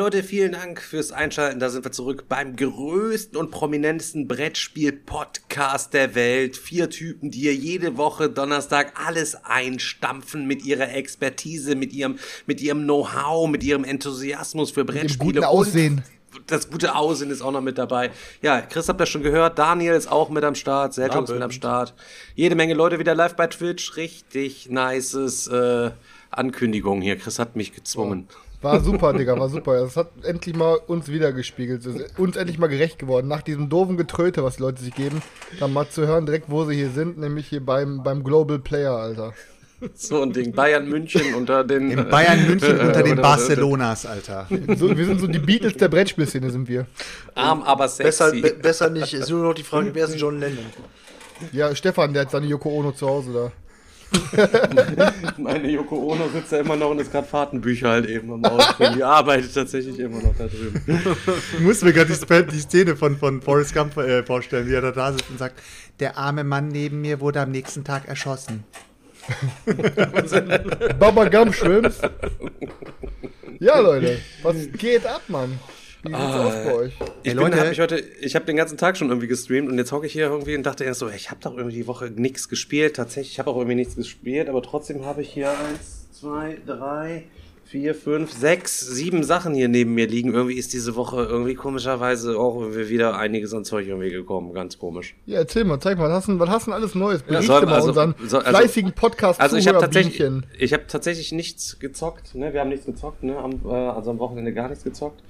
Leute, vielen Dank fürs Einschalten. Da sind wir zurück beim größten und prominentesten Brettspiel-Podcast der Welt. Vier Typen, die hier jede Woche Donnerstag alles einstampfen mit ihrer Expertise, mit ihrem, mit ihrem Know-how, mit ihrem Enthusiasmus für Dem Brettspiele. guten Aussehen. Und das gute Aussehen ist auch noch mit dabei. Ja, Chris habt ihr schon gehört. Daniel ist auch mit am Start. Sergio ist mit am Start. Jede Menge Leute wieder live bei Twitch. Richtig nices äh, Ankündigung hier. Chris hat mich gezwungen. War super, Digga, war super. Es hat endlich mal uns wiedergespiegelt. Es ist uns endlich mal gerecht geworden. Nach diesem doofen Getröte, was die Leute sich geben, dann mal zu hören, direkt wo sie hier sind, nämlich hier beim, beim Global Player, Alter. So ein Ding. Bayern München unter den. In Bayern München äh, unter den oder- Barcelonas, Alter. So, wir sind so die Beatles der Brettspielszene, sind wir. Arm, aber Besser, sexy. be besser nicht. Es ist nur noch die Frage, wer ist John Lennon? Ja, Stefan, der hat seine Yoko Ono zu Hause da. Meine Yoko Ono sitzt da immer noch und ist gerade Fahrtenbücher halt eben am Ausfüllen. Die arbeitet tatsächlich immer noch da drüben. Ich muss mir gerade die, die Szene von, von Forrest Gump äh, vorstellen, wie er da, da sitzt und sagt, der arme Mann neben mir wurde am nächsten Tag erschossen. Baba Gum Shrimps. Ja, Leute, was geht ab, Mann? Wie sieht's aus bei euch? Ich, bin, hab heute, ich habe den ganzen Tag schon irgendwie gestreamt und jetzt hocke ich hier irgendwie und dachte erst so, ich habe doch irgendwie die Woche nichts gespielt. Tatsächlich, ich habe auch irgendwie nichts gespielt, aber trotzdem habe ich hier eins, zwei, drei, vier, fünf, sechs, sieben Sachen hier neben mir liegen. Irgendwie ist diese Woche irgendwie komischerweise auch irgendwie wieder einiges an Zeug irgendwie gekommen. Ganz komisch. Ja, erzähl mal, zeig mal, was hast du, was hast du denn alles Neues? Berichte soll- mal also- unseren soll- also- fleißigen podcast Also ich habe tatsächlich, ich habe tatsächlich nichts gezockt. Ne? Wir haben nichts gezockt, ne? am, äh, also am Wochenende gar nichts gezockt.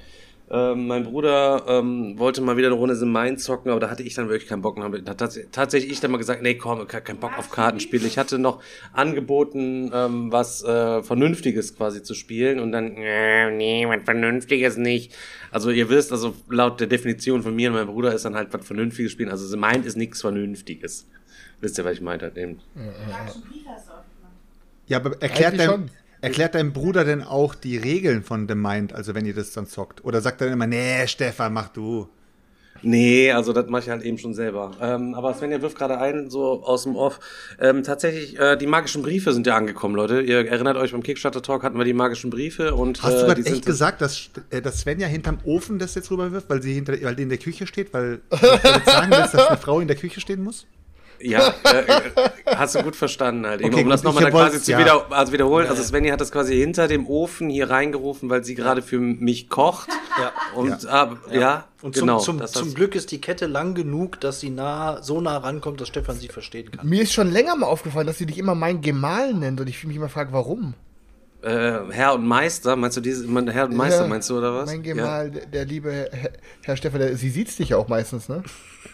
Ähm, mein Bruder ähm, wollte mal wieder eine Runde The Mind zocken, aber da hatte ich dann wirklich keinen Bock. Und habe tats tatsächlich ich dann mal gesagt, nee, komm, ke- kein Bock auf Kartenspiele. Ich hatte noch angeboten, ähm, was äh, Vernünftiges quasi zu spielen und dann, äh, nee, was Vernünftiges nicht. Also ihr wisst, also laut der Definition von mir und meinem Bruder ist dann halt was Vernünftiges spielen. Also The Mind ist nichts Vernünftiges. Wisst ihr, was ich meinte? Eben. Ja, aber erklärt dein, schon. Erklärt dein Bruder denn auch die Regeln von The Mind, also wenn ihr das dann zockt? Oder sagt er dann immer, nee, Stefan, mach du. Nee, also das mache ich halt eben schon selber. Ähm, aber Svenja wirft gerade ein, so aus dem Off. Ähm, tatsächlich, äh, die magischen Briefe sind ja angekommen, Leute. Ihr erinnert euch, beim Kickstarter Talk hatten wir die magischen Briefe und Hast äh, du die gerade echt gesagt, dass, äh, dass Svenja hinterm Ofen das jetzt rüberwirft, weil sie hinter, weil die in der Küche steht, weil du damit sagen willst, dass eine Frau in der Küche stehen muss? Ja, äh, äh, hast du gut verstanden halt. Eben, Okay, um das gut, nochmal ich dann quasi wollt's- zu ja. wieder, also wiederholen. Also Svenja hat das quasi hinter dem Ofen hier reingerufen, weil sie gerade für mich kocht. Ja. Und ja, ja, Und genau. zum, zum, das zum Glück ist die Kette lang genug, dass sie nah, so nah rankommt, dass Stefan sie verstehen kann. Mir ist schon länger mal aufgefallen, dass sie dich immer mein Gemahl nennt und ich mich immer frage, warum. Äh, Herr und Meister, meinst du diese, mein Herr und Meister, Ja, meinst du, oder was? Mein Ja. Gemahl, der, der liebe Herr, Herr Stefan, der, sie sieht's dich ja auch meistens, ne?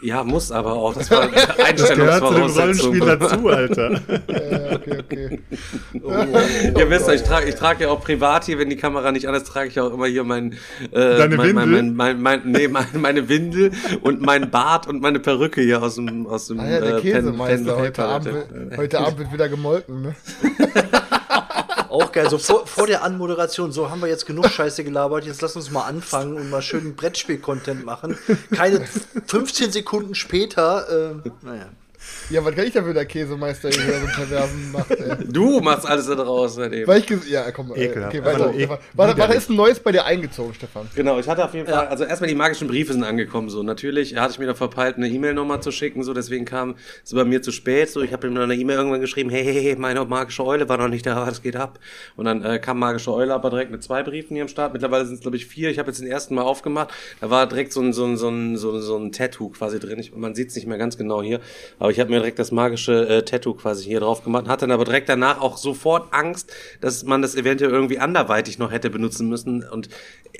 Ja, muss aber auch. Das war Gehört zu dem Einstellungsvoraussetzung. Rollenspiel dazu, Alter. Ja, okay, okay. Ihr wisst ja, ich trage ich trage ja auch privat hier, wenn die Kamera nicht an ist, trage ich auch immer hier mein, äh, Deine mein, Windel? mein, mein, mein, nee, mein, meine Windel und mein Bart und meine Perücke hier aus dem, aus dem Ah ja, der äh, Pen- Käsemeister. Pen- heute, Paper- Abend, heute Abend wird wieder gemolken, ne? Auch geil, so vor, vor der Anmoderation, so haben wir jetzt genug Scheiße gelabert, jetzt lass uns mal anfangen und mal schön Brettspiel-Content machen. Keine 15 Sekunden später, äh, naja. Ja, was kann ich dafür, der Käsemeister hier so einen Perversen macht, ey? Du machst alles da draußen halt eben. Weil ich ges- ja, komm, Ekelhaft. okay, weiter. Aber Stefan. was ist ein Neues bei dir eingezogen, Stefan? Genau, ich hatte auf jeden Fall, also erstmal die magischen Briefe sind angekommen, so. Natürlich hatte ich mir da verpeilt, eine E-Mail nochmal zu schicken, so, deswegen kam es bei mir zu spät, so. Ich habe ihm dann eine E-Mail irgendwann geschrieben, hey, hey, hey, meine magische Eule war noch nicht da, was geht ab? Und dann äh, kam magische Eule aber direkt mit zwei Briefen hier am Start. Mittlerweile sind es, glaube ich, vier. Ich habe jetzt den ersten Mal aufgemacht. Da war direkt so ein, so ein, so ein, so ein, so ein Tattoo quasi drin. Ich, man sieht es nicht mehr ganz genau hier. Aber ich habe mir direkt das magische äh, Tattoo quasi hier drauf gemacht. Hatte dann aber direkt danach auch sofort Angst, dass man das eventuell irgendwie anderweitig noch hätte benutzen müssen und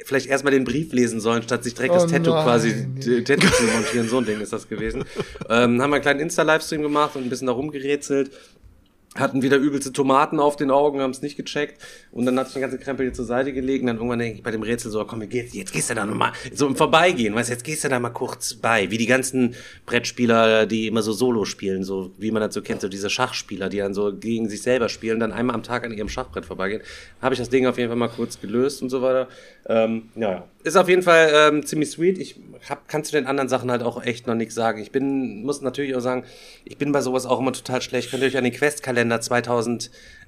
vielleicht erstmal den Brief lesen sollen, statt sich direkt Oh das Tattoo nein. quasi Tattoo zu montieren. So ein Ding ist das gewesen. ähm, haben wir einen kleinen Insta-Livestream gemacht und ein bisschen da rumgerätselt. Hatten wieder übelste Tomaten auf den Augen, haben es nicht gecheckt und dann hatte ich den ganzen Krempel hier zur Seite gelegt und dann irgendwann denke ich bei dem Rätsel so, komm, jetzt, jetzt gehst du da nochmal, so im Vorbeigehen, weißt du, jetzt gehst du da mal kurz bei, wie die ganzen Brettspieler, die immer so Solo spielen, so wie man das so kennt, so diese Schachspieler, die dann so gegen sich selber spielen, dann einmal am Tag an ihrem Schachbrett vorbeigehen, habe ich das Ding auf jeden Fall mal kurz gelöst und so weiter. Ähm, ja. Ist auf jeden Fall ähm, ziemlich sweet. Ich hab, kann zu den anderen Sachen halt auch echt noch nichts sagen. Ich bin, muss natürlich auch sagen, ich bin bei sowas auch immer total schlecht. Könnt ihr euch an den Questkalender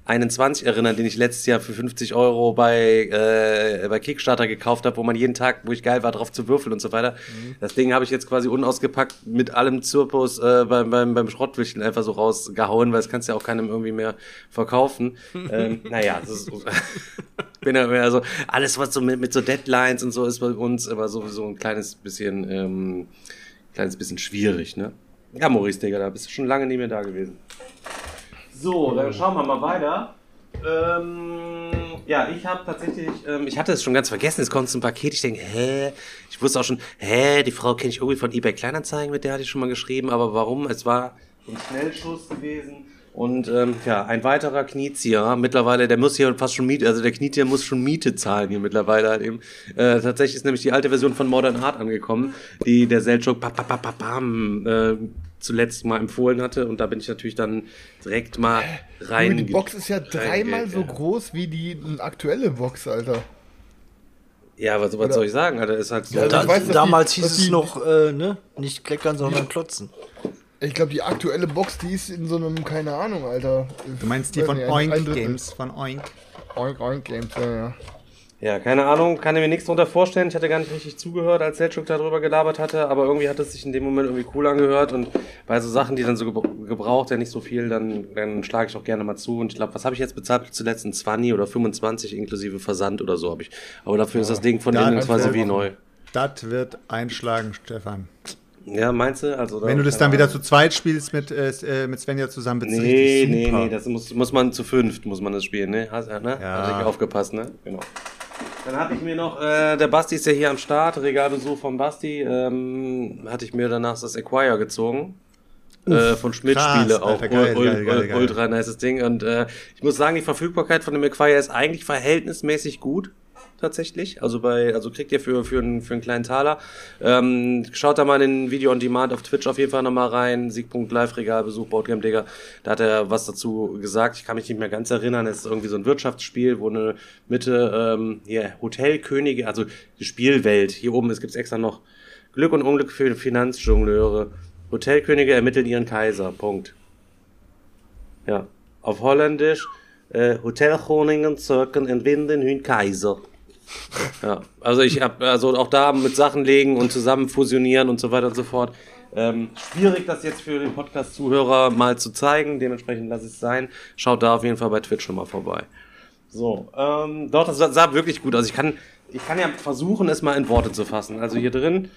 2021 erinnern, den ich letztes Jahr für 50 Euro bei, äh, bei Kickstarter gekauft habe, wo man jeden Tag, wo ich geil war, drauf zu würfeln und so weiter. Mhm. Das Ding habe ich jetzt quasi unausgepackt mit allem Zirpus äh, beim, beim, beim Schrottwichteln einfach so rausgehauen, weil es kannst ja auch keinem irgendwie mehr verkaufen. ähm, naja, das ist, bin ja mehr so, alles was so mit, mit so Deadlines und so ist bei uns immer sowieso ein kleines bisschen, ähm, kleines bisschen schwierig, ne? Ja, Maurice, Digga, da bist du schon lange nicht mehr da gewesen. So, dann schauen wir mal weiter. Ähm, ja, ich habe tatsächlich, ähm, ich hatte es schon ganz vergessen, es kommt ein Paket. Ich denke, hä? Ich wusste auch schon, hä, die Frau kenne ich irgendwie von eBay Kleinanzeigen, mit der hatte ich schon mal geschrieben, aber warum? Es war ein Schnellschuss gewesen. Und ähm, ja, ein weiterer Kniezieher, mittlerweile, der muss hier fast schon Miete, also der Kniezieher muss schon Miete zahlen hier mittlerweile halt eben. Äh, tatsächlich ist nämlich die alte Version von Modern Art angekommen, die der Selchuk pa, pa, pa, pa, pam, äh, zuletzt mal empfohlen hatte und da bin ich natürlich dann direkt mal rein. Die Box ist ja dreimal so groß wie die aktuelle Box, Alter. Ja, was, was soll ich sagen, Alter? Ist halt so. Ja, da, weiß, damals die, hieß es noch, äh, ne? Nicht kleckern, sondern klotzen. Ich glaube, die aktuelle Box, die ist in so einem, keine Ahnung, Alter. Du meinst die von nicht, Oink Games, von Oink. Oink, Oink Games, ja, ja. Ja, keine Ahnung, kann ich mir nichts drunter vorstellen. Ich hatte gar nicht richtig zugehört, als Selchuk darüber gelabert hatte, aber irgendwie hat es sich in dem Moment irgendwie cool angehört und bei so Sachen, die dann so gebraucht, ja nicht so viel, dann, dann schlage ich auch gerne mal zu und ich glaube, was habe ich jetzt bezahlt? Zuletzt ein 20 oder 25 inklusive Versand oder so habe ich. Aber dafür ja, ist das Ding von innen quasi wie neu. Das wird einschlagen, Stefan. Ja, meinst du? Also, Wenn du das dann wieder zu zweit spielst mit, äh, mit Svenja zusammen, wird Nee, nee, nee, das muss, muss man zu fünft, muss man das spielen, ne? Hast, ne? Ja. Aufgepasst, ne? Genau. Dann habe ich mir noch, äh, der Basti ist ja hier am Start, Regalbesuch von Basti, ähm, hatte ich mir danach das Acquire gezogen. Uff, äh, von Schmidt Spiele auch. Alter, geil, ul, geil, geil, ultra nice Ding. Und äh, ich muss sagen, die Verfügbarkeit von dem Acquire ist eigentlich verhältnismäßig gut tatsächlich. Also bei, also kriegt ihr für, für, einen, für einen kleinen Taler. Ähm, schaut da mal in den Video on Demand auf Twitch auf jeden Fall nochmal rein. Sieg.live Regal, Besuch Boardgame Digger. Da hat er was dazu gesagt. Ich kann mich nicht mehr ganz erinnern. Es ist irgendwie so ein Wirtschaftsspiel, wo eine Mitte, ähm, hier, Hotelkönige, also die Spielwelt. Hier oben, es gibt extra noch Glück und Unglück für Finanzjongleure. Hotelkönige ermitteln ihren Kaiser. Punkt. Ja. Auf Holländisch, äh, Hotelkoningen zirken in Winden hun Kaiser. Ja, also ich habe also auch da mit Sachen legen und zusammen fusionieren und so weiter und so fort. Ähm, schwierig, das jetzt für den Podcast-Zuhörer mal zu zeigen. Dementsprechend lasse es sein. Schaut da auf jeden Fall bei Twitch schon mal vorbei. So, ähm, doch, das sah wirklich gut aus. Ich kann, ich kann ja versuchen, es mal in Worte zu fassen. Also hier drin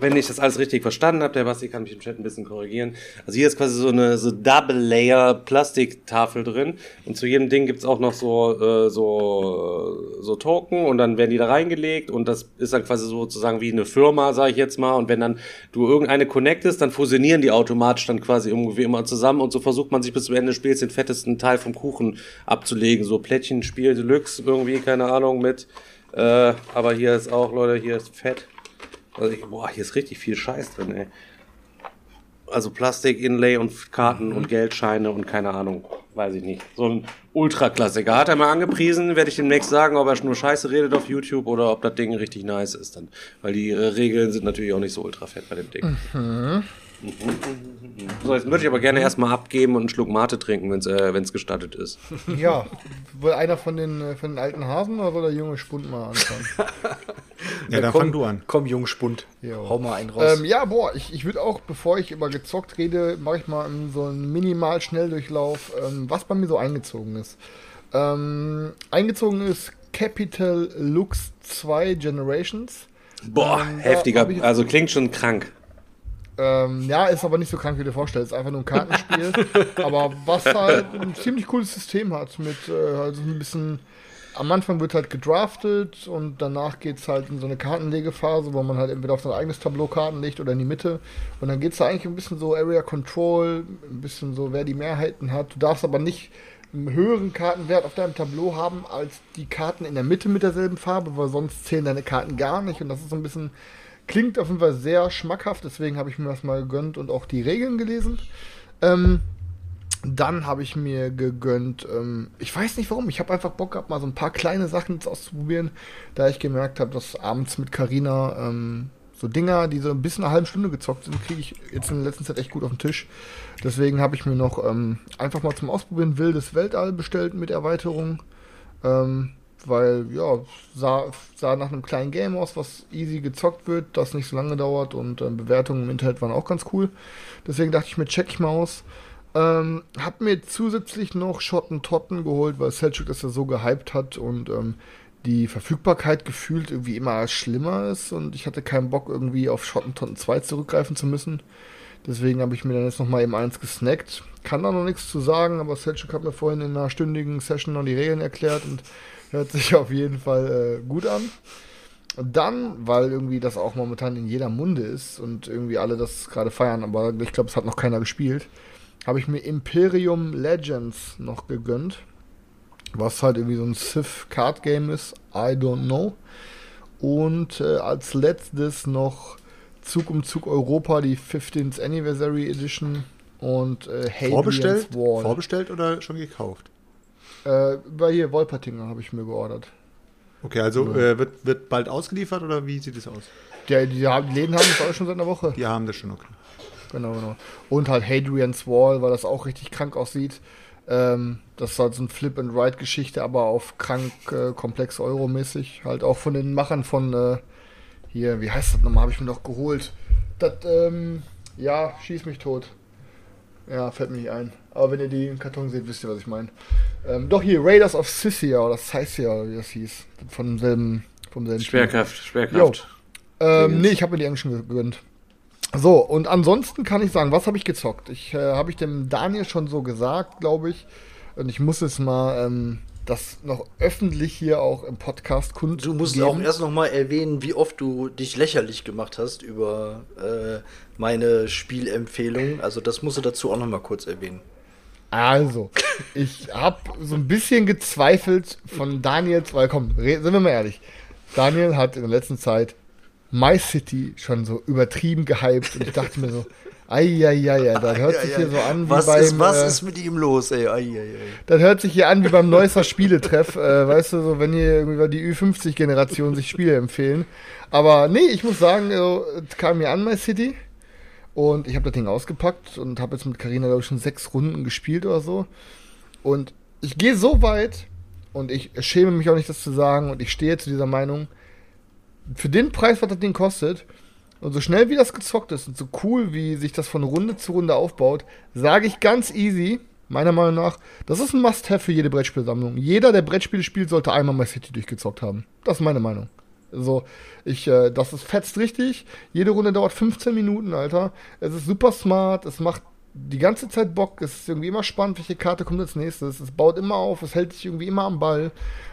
wenn ich das alles richtig verstanden habe, der Basti kann mich im Chat ein bisschen korrigieren. Also hier ist quasi so eine so Double Layer Plastiktafel drin. Und zu jedem Ding gibt's auch noch so äh, so so Token und dann werden die da reingelegt. Und das ist dann quasi sozusagen wie eine Firma, sage ich jetzt mal. Und wenn dann du irgendeine connectest, dann fusionieren die automatisch dann quasi irgendwie immer zusammen. Und so versucht man sich bis zum Ende des Spiels den fettesten Teil vom Kuchen abzulegen, so Plättchen Spiel Deluxe irgendwie, keine Ahnung mit äh, aber hier ist auch Leute, hier ist fett also ich, boah, hier ist richtig viel Scheiß drin, ey. Also Plastik, Inlay und Karten mhm. und Geldscheine und keine Ahnung, weiß ich nicht. So ein Ultra-Klassiker. Hat er mal angepriesen, werde ich demnächst sagen, ob er nur Scheiße redet auf YouTube oder ob das Ding richtig nice ist dann. Weil die äh, Regeln sind natürlich auch nicht so ultra fett bei dem Ding. Mhm. So, jetzt würde ich aber gerne erstmal abgeben und einen Schluck Mate trinken, wenn es äh, gestattet ist. Ja, will einer von den, äh, von den alten Hasen oder soll der junge Spund mal anfangen? ja, dann komm, fang du an. Komm, junge Spund. Jo. Hau mal einen raus. Ähm, ja, boah, ich, ich würde auch, bevor ich über gezockt rede, mache ich mal so einen minimal Schnelldurchlauf, ähm, was bei mir so eingezogen ist. Ähm, eingezogen ist Capital Lux 2 Generations. Boah, ähm, heftiger, also klingt schon krank. Ähm, ja, ist aber nicht so krank, wie du dir vorstellst. Ist einfach nur ein Kartenspiel. aber was halt ein ziemlich cooles System hat. Mit äh, also ein bisschen. Am Anfang wird halt gedraftet und danach geht es halt in so eine Kartenlegephase, wo man halt entweder auf sein eigenes Tableau Karten legt oder in die Mitte. Und dann geht es da eigentlich ein bisschen so Area Control, ein bisschen so, wer die Mehrheiten hat. Du darfst aber nicht einen höheren Kartenwert auf deinem Tableau haben als die Karten in der Mitte mit derselben Farbe, weil sonst zählen deine Karten gar nicht. Und das ist so ein bisschen Klingt auf jeden Fall sehr schmackhaft, deswegen habe ich mir das mal gegönnt und auch die Regeln gelesen. Ähm, dann habe ich mir gegönnt, ähm, ich weiß nicht warum, ich habe einfach Bock gehabt, mal so ein paar kleine Sachen auszuprobieren, da ich gemerkt habe, dass abends mit Carina ähm, so Dinger, die so ein bisschen eine halbe Stunde gezockt sind, kriege ich jetzt in der letzten Zeit echt gut auf den Tisch. Deswegen habe ich mir noch ähm, einfach mal zum Ausprobieren Wildes Weltall bestellt mit Erweiterung. Ähm, weil ja, sah, sah nach einem kleinen Game aus, was easy gezockt wird, das nicht so lange dauert und äh, Bewertungen im Internet waren auch ganz cool. Deswegen dachte ich mir, check ich mal aus. Ähm, hab mir zusätzlich noch Schotten Totten geholt, weil Selchuk das ja so gehypt hat und ähm, die Verfügbarkeit gefühlt irgendwie immer schlimmer ist und ich hatte keinen Bock irgendwie auf Schotten Totten 2 zurückgreifen zu müssen. Deswegen habe ich mir dann jetzt nochmal eben eins gesnackt. Kann da noch nichts zu sagen, aber Selchuk hat mir vorhin in einer stündigen Session noch die Regeln erklärt und Hört sich auf jeden Fall äh, gut an. Und dann, weil irgendwie das auch momentan in jeder Munde ist und irgendwie alle das gerade feiern, aber ich glaube, es hat noch keiner gespielt, habe ich mir Imperium Legends noch gegönnt. Was halt irgendwie so ein Civ-Card-Game ist. I don't know. Und äh, als letztes noch Zug um Zug Europa, die 15th Anniversary Edition und äh, Vorbestellt? Vorbestellt oder schon gekauft? Äh, bei hier Wolpertinger habe ich mir geordert. Okay, also ja. äh, wird, wird bald ausgeliefert oder wie sieht es aus? Die, die, die Läden haben das auch schon seit einer Woche. Die haben das schon, okay. Genau, genau. Und halt Hadrian's Wall, weil das auch richtig krank aussieht. Ähm, das ist halt so ein Flip-and-Ride-Geschichte, aber auf krank, äh, komplex Euro-mäßig. Halt auch von den Machern von, äh, hier, wie heißt das nochmal, habe ich mir noch geholt. Das, ähm, ja, schieß mich tot. Ja, fällt mir nicht ein. Aber wenn ihr die Karton seht, wisst ihr, was ich meine. Ähm, doch hier, Raiders of Scythia oder Scythia, wie das hieß. Von demselben, vom selben Schwerkraft, Spiel. Schwerkraft. Ähm, nee, ich habe mir die Englischen gegönnt. So, und ansonsten kann ich sagen, was habe ich gezockt? Ich äh, habe ich dem Daniel schon so gesagt, glaube ich. Und ich muss es mal ähm, das noch öffentlich hier auch im Podcast kunden. Du musst geben. auch erst noch mal erwähnen, wie oft du dich lächerlich gemacht hast über äh, meine Spielempfehlung. Also das musst du dazu auch noch mal kurz erwähnen. Also, ich habe so ein bisschen gezweifelt von Daniels, weil komm, sind wir mal ehrlich. Daniel hat in der letzten Zeit My City schon so übertrieben gehypt und ich dachte mir so, Eieiei, das hört sich hier so an wie was beim. Ist, was äh, ist mit ihm los, ey? Eieiei. Das hört sich hier an wie beim Neusser Spieletreff, äh, weißt du, so wenn hier irgendwie die Ü50-Generation sich Spiele empfehlen. Aber nee, ich muss sagen, es kam mir an, My City. Und ich habe das Ding ausgepackt und habe jetzt mit Karina glaube ich schon sechs Runden gespielt oder so. Und ich gehe so weit und ich schäme mich auch nicht, das zu sagen und ich stehe zu dieser Meinung. Für den Preis, was das Ding kostet, und so schnell wie das gezockt ist und so cool, wie sich das von Runde zu Runde aufbaut, sage ich ganz easy, meiner Meinung nach, das ist ein Must-Have für jede Brettspielsammlung. Jeder, der Brettspiele spielt, sollte einmal My City durchgezockt haben. Das ist meine Meinung. So, ich, äh, das ist fetzt richtig. Jede Runde dauert 15 Minuten, Alter. Es ist super smart, es macht die ganze Zeit Bock, es ist irgendwie immer spannend, welche Karte kommt als nächstes. Es baut immer auf, es hält sich irgendwie immer am Ball.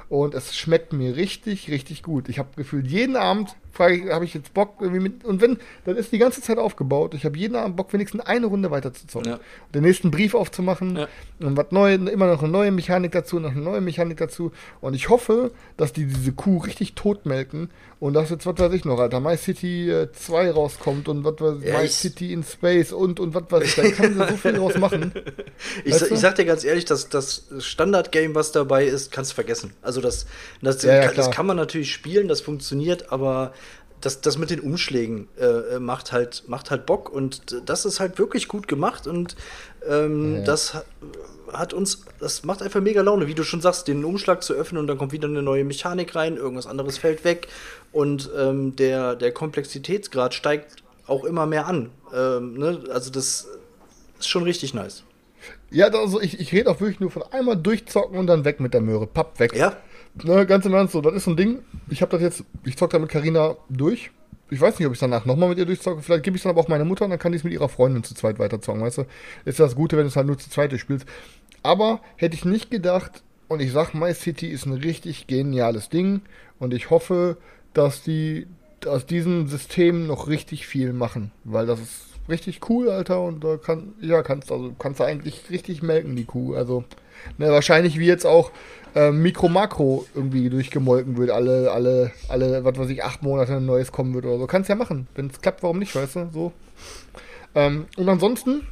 Und es schmeckt mir richtig, richtig gut. Ich habe gefühlt jeden Abend frage ich, habe ich jetzt Bock irgendwie mit, und wenn, dann ist die ganze Zeit aufgebaut. Ich habe jeden Abend Bock, wenigstens eine Runde weiter zu zocken. Ja. Den nächsten Brief aufzumachen ja. und was neu, immer noch eine neue Mechanik dazu, noch eine neue Mechanik dazu. Und ich hoffe, dass die diese Kuh richtig totmelken und dass jetzt, was weiß ich noch, Alter, My City äh, 2 rauskommt und was weiß ja, My City in Space und, und was weiß ich, da kann sie so viel draus machen. ich, sa ich sag dir ganz ehrlich, dass das Standard-Game, was dabei ist, kannst du vergessen. Also das, das, kann, das kann man natürlich spielen, das funktioniert, aber das, das mit den Umschlägen äh, äh, macht, halt, macht halt Bock und das ist halt wirklich gut gemacht und ähm, ja. das hat uns, das macht einfach mega Laune, wie du schon sagst, den Umschlag zu öffnen und dann kommt wieder eine neue Mechanik rein, irgendwas anderes fällt weg und ähm, der, der Komplexitätsgrad steigt auch immer mehr an. Ähm, ne? Also das ist schon richtig nice. Ja, also ich, ich rede auch wirklich nur von einmal durchzocken und dann weg mit der Möhre. Papp, weg. Ja, ne, ganz im Ernst, so, das ist so ein Ding. Ich habe das jetzt, ich zock da mit Carina durch. ich weiß nicht, ob ich danach nochmal mit ihr durchzocke. Vielleicht gebe ich es dann aber auch meiner Mutter und dann kann ich es mit ihrer Freundin zu zweit weiterzocken, weißt du? Ist das Gute, wenn du es halt nur zu zweit spielst. Aber hätte ich nicht gedacht, und ich sag, My City ist ein richtig geniales Ding und ich hoffe, dass die aus diesem System noch richtig viel machen, weil das ist richtig cool, Alter, und da kann, ja, kannst, also kannst du eigentlich richtig melken, die Kuh. Also, ne, wahrscheinlich wie jetzt auch äh, Mikro Makro irgendwie durchgemolken wird, alle, alle, alle, was weiß ich, acht Monate ein neues kommen wird oder so. Kannst ja machen. Wenn es klappt, warum nicht, weißt du? So. Ähm, und ansonsten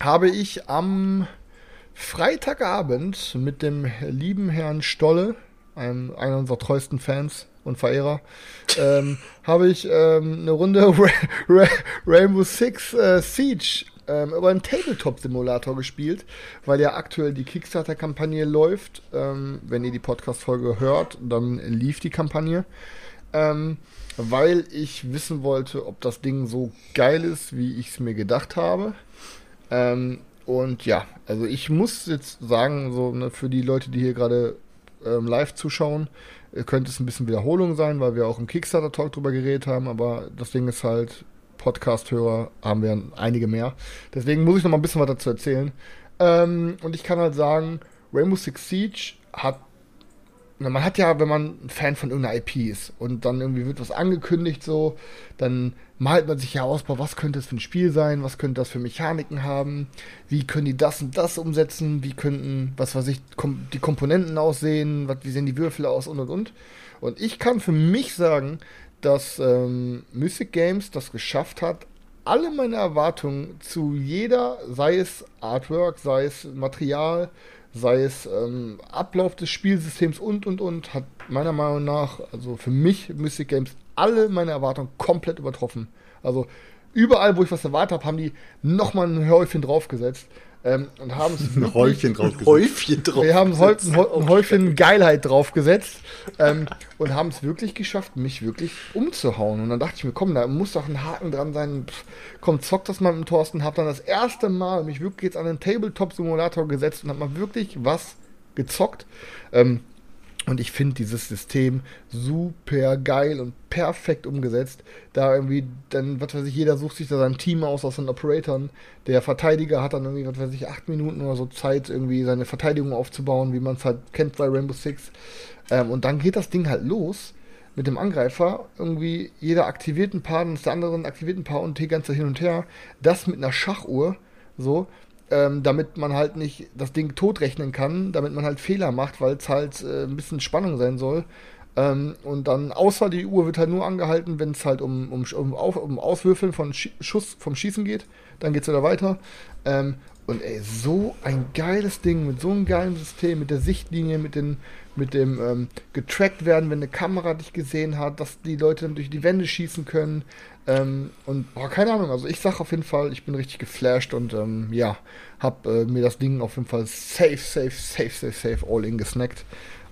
habe ich am Freitagabend mit dem lieben Herrn Stolle, einem, einer unserer treuesten Fans und Verehrer, ähm, habe ich ähm, eine Runde Ra Ra Rainbow Six äh, Siege ähm, über einen Tabletop-Simulator gespielt, weil ja aktuell die Kickstarter-Kampagne läuft. Ähm, wenn ihr die Podcast-Folge hört, dann lief die Kampagne. Ähm, weil ich wissen wollte, ob das Ding so geil ist, wie ich es mir gedacht habe. Ähm, und ja, also ich muss jetzt sagen, so ne, für die Leute, die hier gerade ähm, live zuschauen, äh, könnte es ein bisschen Wiederholung sein, weil wir auch im Kickstarter-Talk drüber geredet haben, aber das Ding ist halt, Podcast-Hörer haben wir einige mehr. Deswegen muss ich noch mal ein bisschen was dazu erzählen. Ähm, und ich kann halt sagen, Rainbow Six Siege hat na, man hat ja, wenn man ein Fan von irgendeiner IP ist und dann irgendwie wird was angekündigt so, dann malt man sich ja aus, boah, was könnte es für ein Spiel sein, was könnte das für Mechaniken haben, wie können die das und das umsetzen, wie könnten, was weiß ich, kom die Komponenten aussehen, was, wie sehen die Würfel aus und und und. Und ich kann für mich sagen, dass ähm, Mythic Games das geschafft hat, alle meine Erwartungen zu jeder, sei es Artwork, sei es Material, sei es ähm, Ablauf des Spielsystems und und und, hat meiner Meinung nach, also für mich Mystic Games alle meine Erwartungen komplett übertroffen. Also überall, wo ich was erwartet habe, haben die nochmal ein Häufchen draufgesetzt. Ähm, und haben es ein Häufchen draufgesetzt. Häufchen drauf. Wir haben ein, ein Häufchen Geilheit draufgesetzt ähm, und haben es wirklich geschafft, mich wirklich umzuhauen. Und dann dachte ich mir, komm, da muss doch ein Haken dran sein. Pff, komm, zock das mal mit dem Thorsten. Hab dann das erste Mal mich wirklich jetzt an den Tabletop-Simulator gesetzt und hab mal wirklich was gezockt. Ähm, und ich finde dieses System super geil und perfekt umgesetzt. Da irgendwie, dann, was weiß ich, jeder sucht sich da sein Team aus aus den Operatoren. Der Verteidiger hat dann irgendwie, was weiß ich, acht Minuten oder so Zeit, irgendwie seine Verteidigung aufzubauen, wie man es halt kennt bei Rainbow Six. Ähm, und dann geht das Ding halt los mit dem Angreifer. Irgendwie jeder aktiviert ein Paar, dann ist der andere ein aktivierten Paar und die ganze hin und her. Das mit einer Schachuhr, so ähm, damit man halt nicht das Ding totrechnen kann, damit man halt Fehler macht, weil es halt äh, ein bisschen Spannung sein soll. Ähm, und dann, außer die Uhr wird halt nur angehalten, wenn es halt um, um, um, auf, um Auswürfeln von Schuss vom Schießen geht. Dann geht es wieder weiter. Ähm, und ey, so ein geiles Ding mit so einem geilen System, mit der Sichtlinie, mit, den, mit dem ähm, getrackt werden, wenn eine Kamera dich gesehen hat, dass die Leute dann durch die Wände schießen können. Ähm, und boah, keine Ahnung, also ich sag auf jeden Fall, ich bin richtig geflasht und ähm, ja, hab äh, mir das Ding auf jeden Fall safe, safe, safe, safe, safe all in gesnackt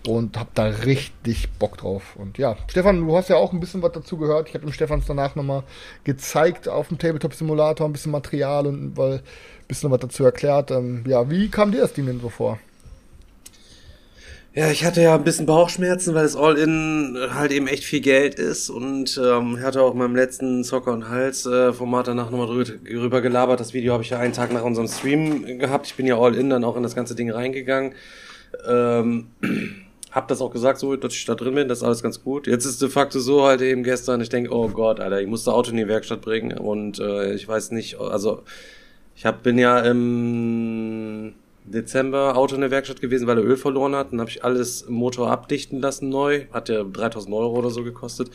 und hab da richtig Bock drauf. Und ja, Stefan, du hast ja auch ein bisschen was dazu gehört. Ich habe dem Stefan danach nochmal gezeigt auf dem Tabletop-Simulator, ein bisschen Material und weil ein bisschen was dazu erklärt. Ähm, ja, wie kam dir das Ding denn so vor? Ja, ich hatte ja ein bisschen Bauchschmerzen, weil das All-In halt eben echt viel Geld ist und ähm, hatte auch in meinem letzten Zocker und Hals äh, danach nochmal drüber, gelabert. Das Video habe ich ja einen Tag nach unserem Stream gehabt. Ich bin ja All-In dann auch in das ganze Ding reingegangen. Ähm, hab das auch gesagt, so, dass ich da drin bin, das ist alles ganz gut. Jetzt ist de facto so halt eben gestern, ich denke, oh Gott, Alter, ich musste Auto in die Werkstatt bringen und äh, ich weiß nicht, also ich hab, bin ja im Dezember Auto in der Werkstatt gewesen, weil er Öl verloren hat. Dann habe ich alles Motor abdichten lassen neu. Hat ja 3000 Euro oder so gekostet.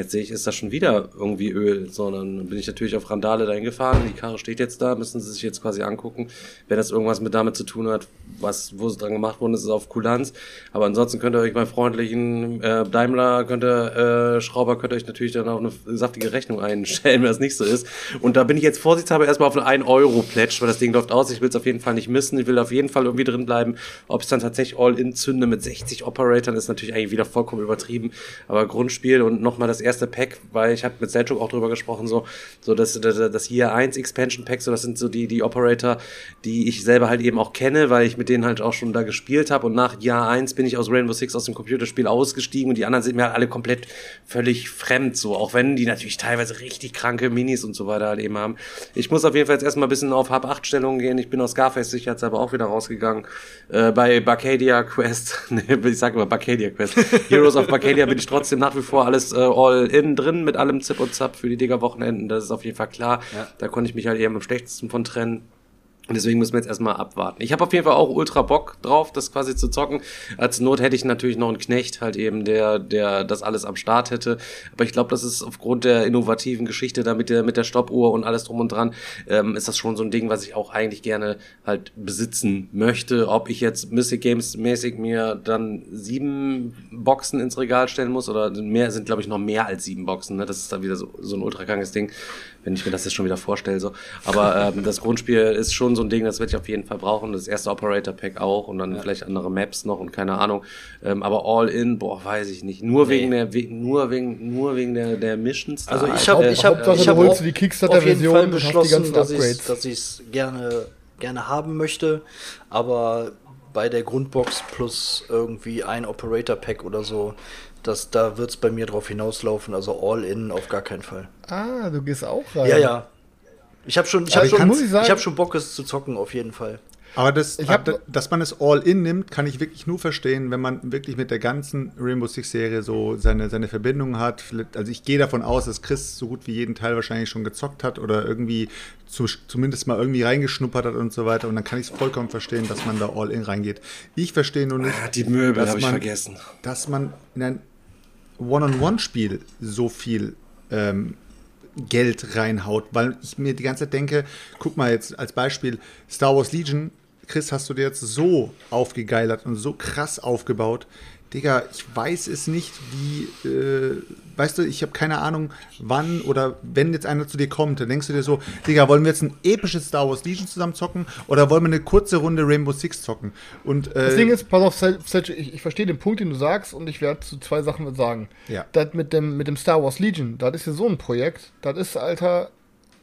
Jetzt sehe ich, ist da schon wieder irgendwie Öl, sondern bin ich natürlich auf Randale dahin gefahren. Die Karre steht jetzt da, müssen sie sich jetzt quasi angucken. Wenn das irgendwas mit damit zu tun hat, was, wo es dran gemacht worden ist, ist auf Kulanz. Aber ansonsten könnt ihr euch beim freundlichen äh, Daimler, könnt ihr, äh, Schrauber, könnt ihr euch natürlich dann auch eine saftige Rechnung einstellen, wenn das nicht so ist. Und da bin ich jetzt vorsichtshalber erstmal auf eine 1 Euro plätsch, weil das Ding läuft aus. Ich will es auf jeden Fall nicht missen. Ich will auf jeden Fall irgendwie drin bleiben. Ob es dann tatsächlich All-In zünde mit 60 Operatoren ist natürlich eigentlich wieder vollkommen übertrieben. Aber Grundspiel und nochmal das erste erste Pack, weil ich habe mit Selchuk auch drüber gesprochen, so, so das, das, das Year 1 Expansion Pack, so das sind so die, die Operator, die ich selber halt eben auch kenne, weil ich mit denen halt auch schon da gespielt habe und nach Jahr 1 bin ich aus Rainbow Six aus dem Computerspiel ausgestiegen und die anderen sind mir halt alle komplett völlig fremd, so, auch wenn die natürlich teilweise richtig kranke Minis und so weiter halt eben haben. Ich muss auf jeden Fall jetzt erstmal ein bisschen auf Hab 8 Stellungen gehen, ich bin aus Scarface sicherheitshalber auch wieder rausgegangen, äh, bei Barcadia Quest, nee, ich sag immer Barcadia Quest, Heroes of Barcadia bin ich trotzdem nach wie vor alles äh, all in drin mit allem Zip und Zap für die Digger-Wochenenden, das ist auf jeden Fall klar. Ja. Da konnte ich mich halt eher am schlechtesten von trennen. Und deswegen müssen wir jetzt erstmal abwarten. Ich habe auf jeden Fall auch ultra Bock drauf, das quasi zu zocken. Als Not hätte ich natürlich noch einen Knecht, halt eben, der, der das alles am Start hätte. Aber ich glaube, das ist aufgrund der innovativen Geschichte da mit der, mit der Stoppuhr und alles drum und dran, ähm, ist das schon so ein Ding, was ich auch eigentlich gerne halt besitzen möchte. Ob ich jetzt Mystic Games mäßig mir dann sieben Boxen ins Regal stellen muss oder mehr sind, glaube ich, noch mehr als sieben Boxen. Ne? Das ist dann wieder so, so ein ultra krankes Ding, wenn ich mir das jetzt schon wieder vorstelle. So. Aber ähm, das Grundspiel ist schon so ein Ding, das werde ich auf jeden Fall brauchen. Das erste Operator Pack auch und dann vielleicht andere Maps noch und keine Ahnung. Ähm, aber all in, boah, weiß ich nicht. Nur wegen der, we nur wegen, nur wegen der, der Missions. Also ich habe Äh, ich hab, Hauptsache, ich hab die auf Kickstarter-Version beschlossen, dass ich dass ich's gerne gerne haben möchte, aber bei der Grundbox plus irgendwie ein Operator Pack oder so, das da wird's bei mir drauf hinauslaufen, also all in auf gar keinen Fall. Ah, du gehst auch rein. Ja, ja. Ich habe schon ich habe ich schon ich sagen- ich habe schon Bock es zu zocken auf jeden Fall. Aber das, Ich hab- ab- dass man es all in nimmt, kann ich wirklich nur verstehen, wenn man wirklich mit der ganzen Rainbow Six Serie so seine, seine Verbindung hat. Also ich gehe davon aus, dass Chris so gut wie jeden Teil wahrscheinlich schon gezockt hat oder irgendwie zu, zumindest mal irgendwie reingeschnuppert hat und so weiter. Und dann kann ich es vollkommen verstehen, dass man da all in reingeht. Ich verstehe nur nicht, Ah, die Möbel dass habe ich man- vergessen. dass man in ein One-on-One-Spiel so viel ähm, Geld reinhaut, weil ich mir die ganze Zeit denke, guck mal jetzt als Beispiel Star Wars Legion, Chris, hast du dir jetzt so aufgegeilert und so krass aufgebaut. Digga, ich weiß es nicht, wie, äh, weißt du, ich habe keine Ahnung, wann oder wenn jetzt einer zu dir kommt, dann denkst du dir so, Digga, wollen wir jetzt ein episches Star Wars Legion zusammen zocken oder wollen wir eine kurze Runde Rainbow Six zocken? Und äh, Das Ding ist, pass auf, Selchuk, ich, ich verstehe den Punkt, den du sagst, und ich werde zu zwei Sachen sagen. Ja. Das mit dem, mit dem Star Wars Legion, das ist ja so ein Projekt, das ist, Alter,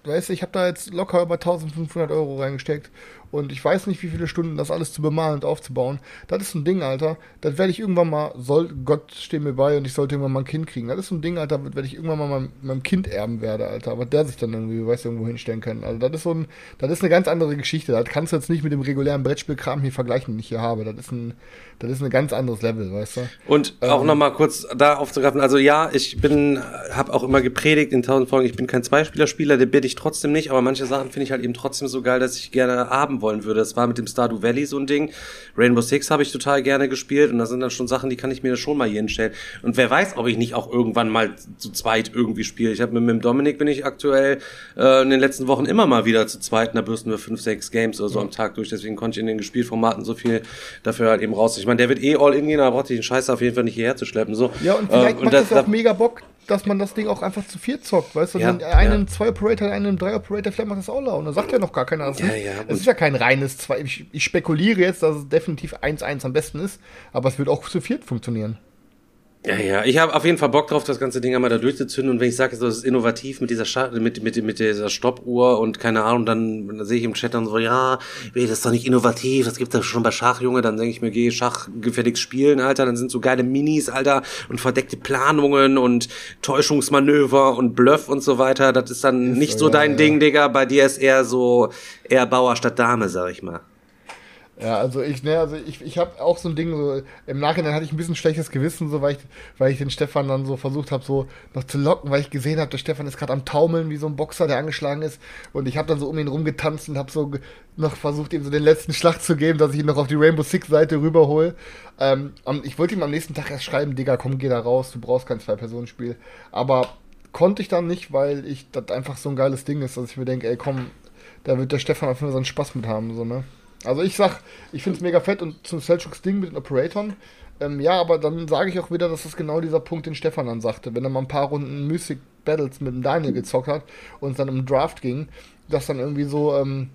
weißt du, ich habe da jetzt locker über 1500 Euro reingesteckt und ich weiß nicht, wie viele Stunden das alles zu bemalen und aufzubauen. Das ist ein Ding, Alter, das werde ich irgendwann mal, soll, Gott steht mir bei und ich sollte irgendwann mal ein Kind kriegen. Das ist ein Ding, Alter, das werde ich irgendwann mal meinem, meinem Kind erben werde, Alter, aber der sich dann irgendwie, weißt du, irgendwo hinstellen kann. Also das ist so ein, das ist eine ganz andere Geschichte. Das kannst du jetzt nicht mit dem regulären Brettspielkram hier vergleichen, den ich hier habe. Das ist ein, das ist ein ganz anderes Level, weißt du? Und auch Ähm. noch mal kurz da aufzugreifen. Also ja, ich bin, habe auch immer gepredigt in tausend Folgen, ich bin kein Zweispielerspieler, der bin ich trotzdem nicht, aber manche Sachen finde ich halt eben trotzdem so geil, dass ich gerne haben wollen würde. Das war mit dem Stardew Valley so ein Ding. Rainbow Six habe ich total gerne gespielt und das sind dann schon Sachen, die kann ich mir schon mal hier hinstellen. Und wer weiß, ob ich nicht auch irgendwann mal zu zweit irgendwie spiele. Ich habe mit, mit dem Dominik bin ich aktuell äh, in den letzten Wochen immer mal wieder zu zweit, und da bürsten wir fünf, sechs Games oder so am Tag durch. Deswegen konnte ich in den Gespielformaten so viel dafür halt eben raus. Ich meine, der wird eh all in gehen, aber braucht sich den Scheiß auf jeden Fall nicht hierher zu schleppen. So. Ja, und vielleicht Ähm, macht da- das ja auch da- mega Bock, dass man das Ding auch einfach zu viert zockt, weißt du? Ja, Dann einen ja. zwei Operator, einen drei Operator, vielleicht macht das auch da sagt ja noch gar keiner. Das Ja, ja, Es ist ja kein reines zwei. Ich, ich spekuliere jetzt, dass es definitiv 1-1 am besten ist, aber es wird auch zu viert funktionieren. Ja, ja, ich habe auf jeden Fall Bock drauf, das ganze Ding einmal da durchzuzünden. Und wenn ich sage, das ist innovativ mit dieser Scha mit, mit, mit dieser Stoppuhr und keine Ahnung, dann, dann sehe ich im Chat dann so, ja, ey, das ist doch nicht innovativ, das gibt's ja schon bei Schach, Junge. Dann denke ich mir, geh Schach gefälligst spielen, Alter. Dann sind so geile Minis, Alter, und verdeckte Planungen und Täuschungsmanöver und Bluff und so weiter. Das ist dann nicht so so, ja, dein ja. Ding, Digga. Bei dir ist eher so, eher Bauer statt Dame, sag ich mal. Ja, also ich, ne, also ich, ich habe auch so ein Ding, so im Nachhinein hatte ich ein bisschen schlechtes Gewissen, so weil ich, weil ich den Stefan dann so versucht habe, so noch zu locken, weil ich gesehen habe, der Stefan ist gerade am Taumeln wie so ein Boxer, der angeschlagen ist. Und ich habe dann so um ihn rumgetanzt und habe so noch versucht, ihm so den letzten Schlag zu geben, dass ich ihn noch auf die Rainbow Six Seite rüberhole. Ähm, ich wollte ihm am nächsten Tag erst schreiben, Digga, komm, geh da raus, du brauchst kein Zwei-Personen-Spiel. Aber konnte ich dann nicht, weil ich das einfach so ein geiles Ding ist, dass ich mir denke, ey, komm, da wird der Stefan auf jeden Fall seinen Spaß mit haben, so, ne? Also ich sag, ich finde es mega fett und zum Selchuks Ding mit den Operatoren, ähm, ja, aber dann sage ich auch wieder, dass das genau dieser Punkt, den Stefan dann sagte, wenn er mal ein paar Runden Mystic Battles mit dem Daniel gezockt hat und es dann im Draft ging, dass dann irgendwie so, ähm,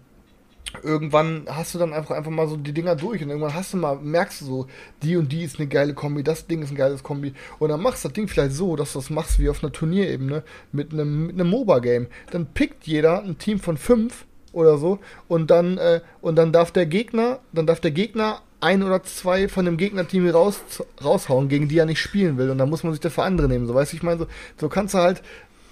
irgendwann hast du dann einfach, einfach mal so die Dinger durch und irgendwann hast du mal, merkst du so, die und die ist eine geile Kombi, das Ding ist ein geiles Kombi. Und dann machst du das Ding vielleicht so, dass du das machst wie auf einer Turnierebene mit einem, mit einem MOBA-Game. Dann pickt jeder ein Team von fünf oder so. Und dann, äh, und dann darf der Gegner, dann darf der Gegner ein oder zwei von dem Gegnerteam raus, raushauen, gegen die er nicht spielen will. Und dann muss man sich dafür andere nehmen, so weißt du, ich meine, so, so kannst du halt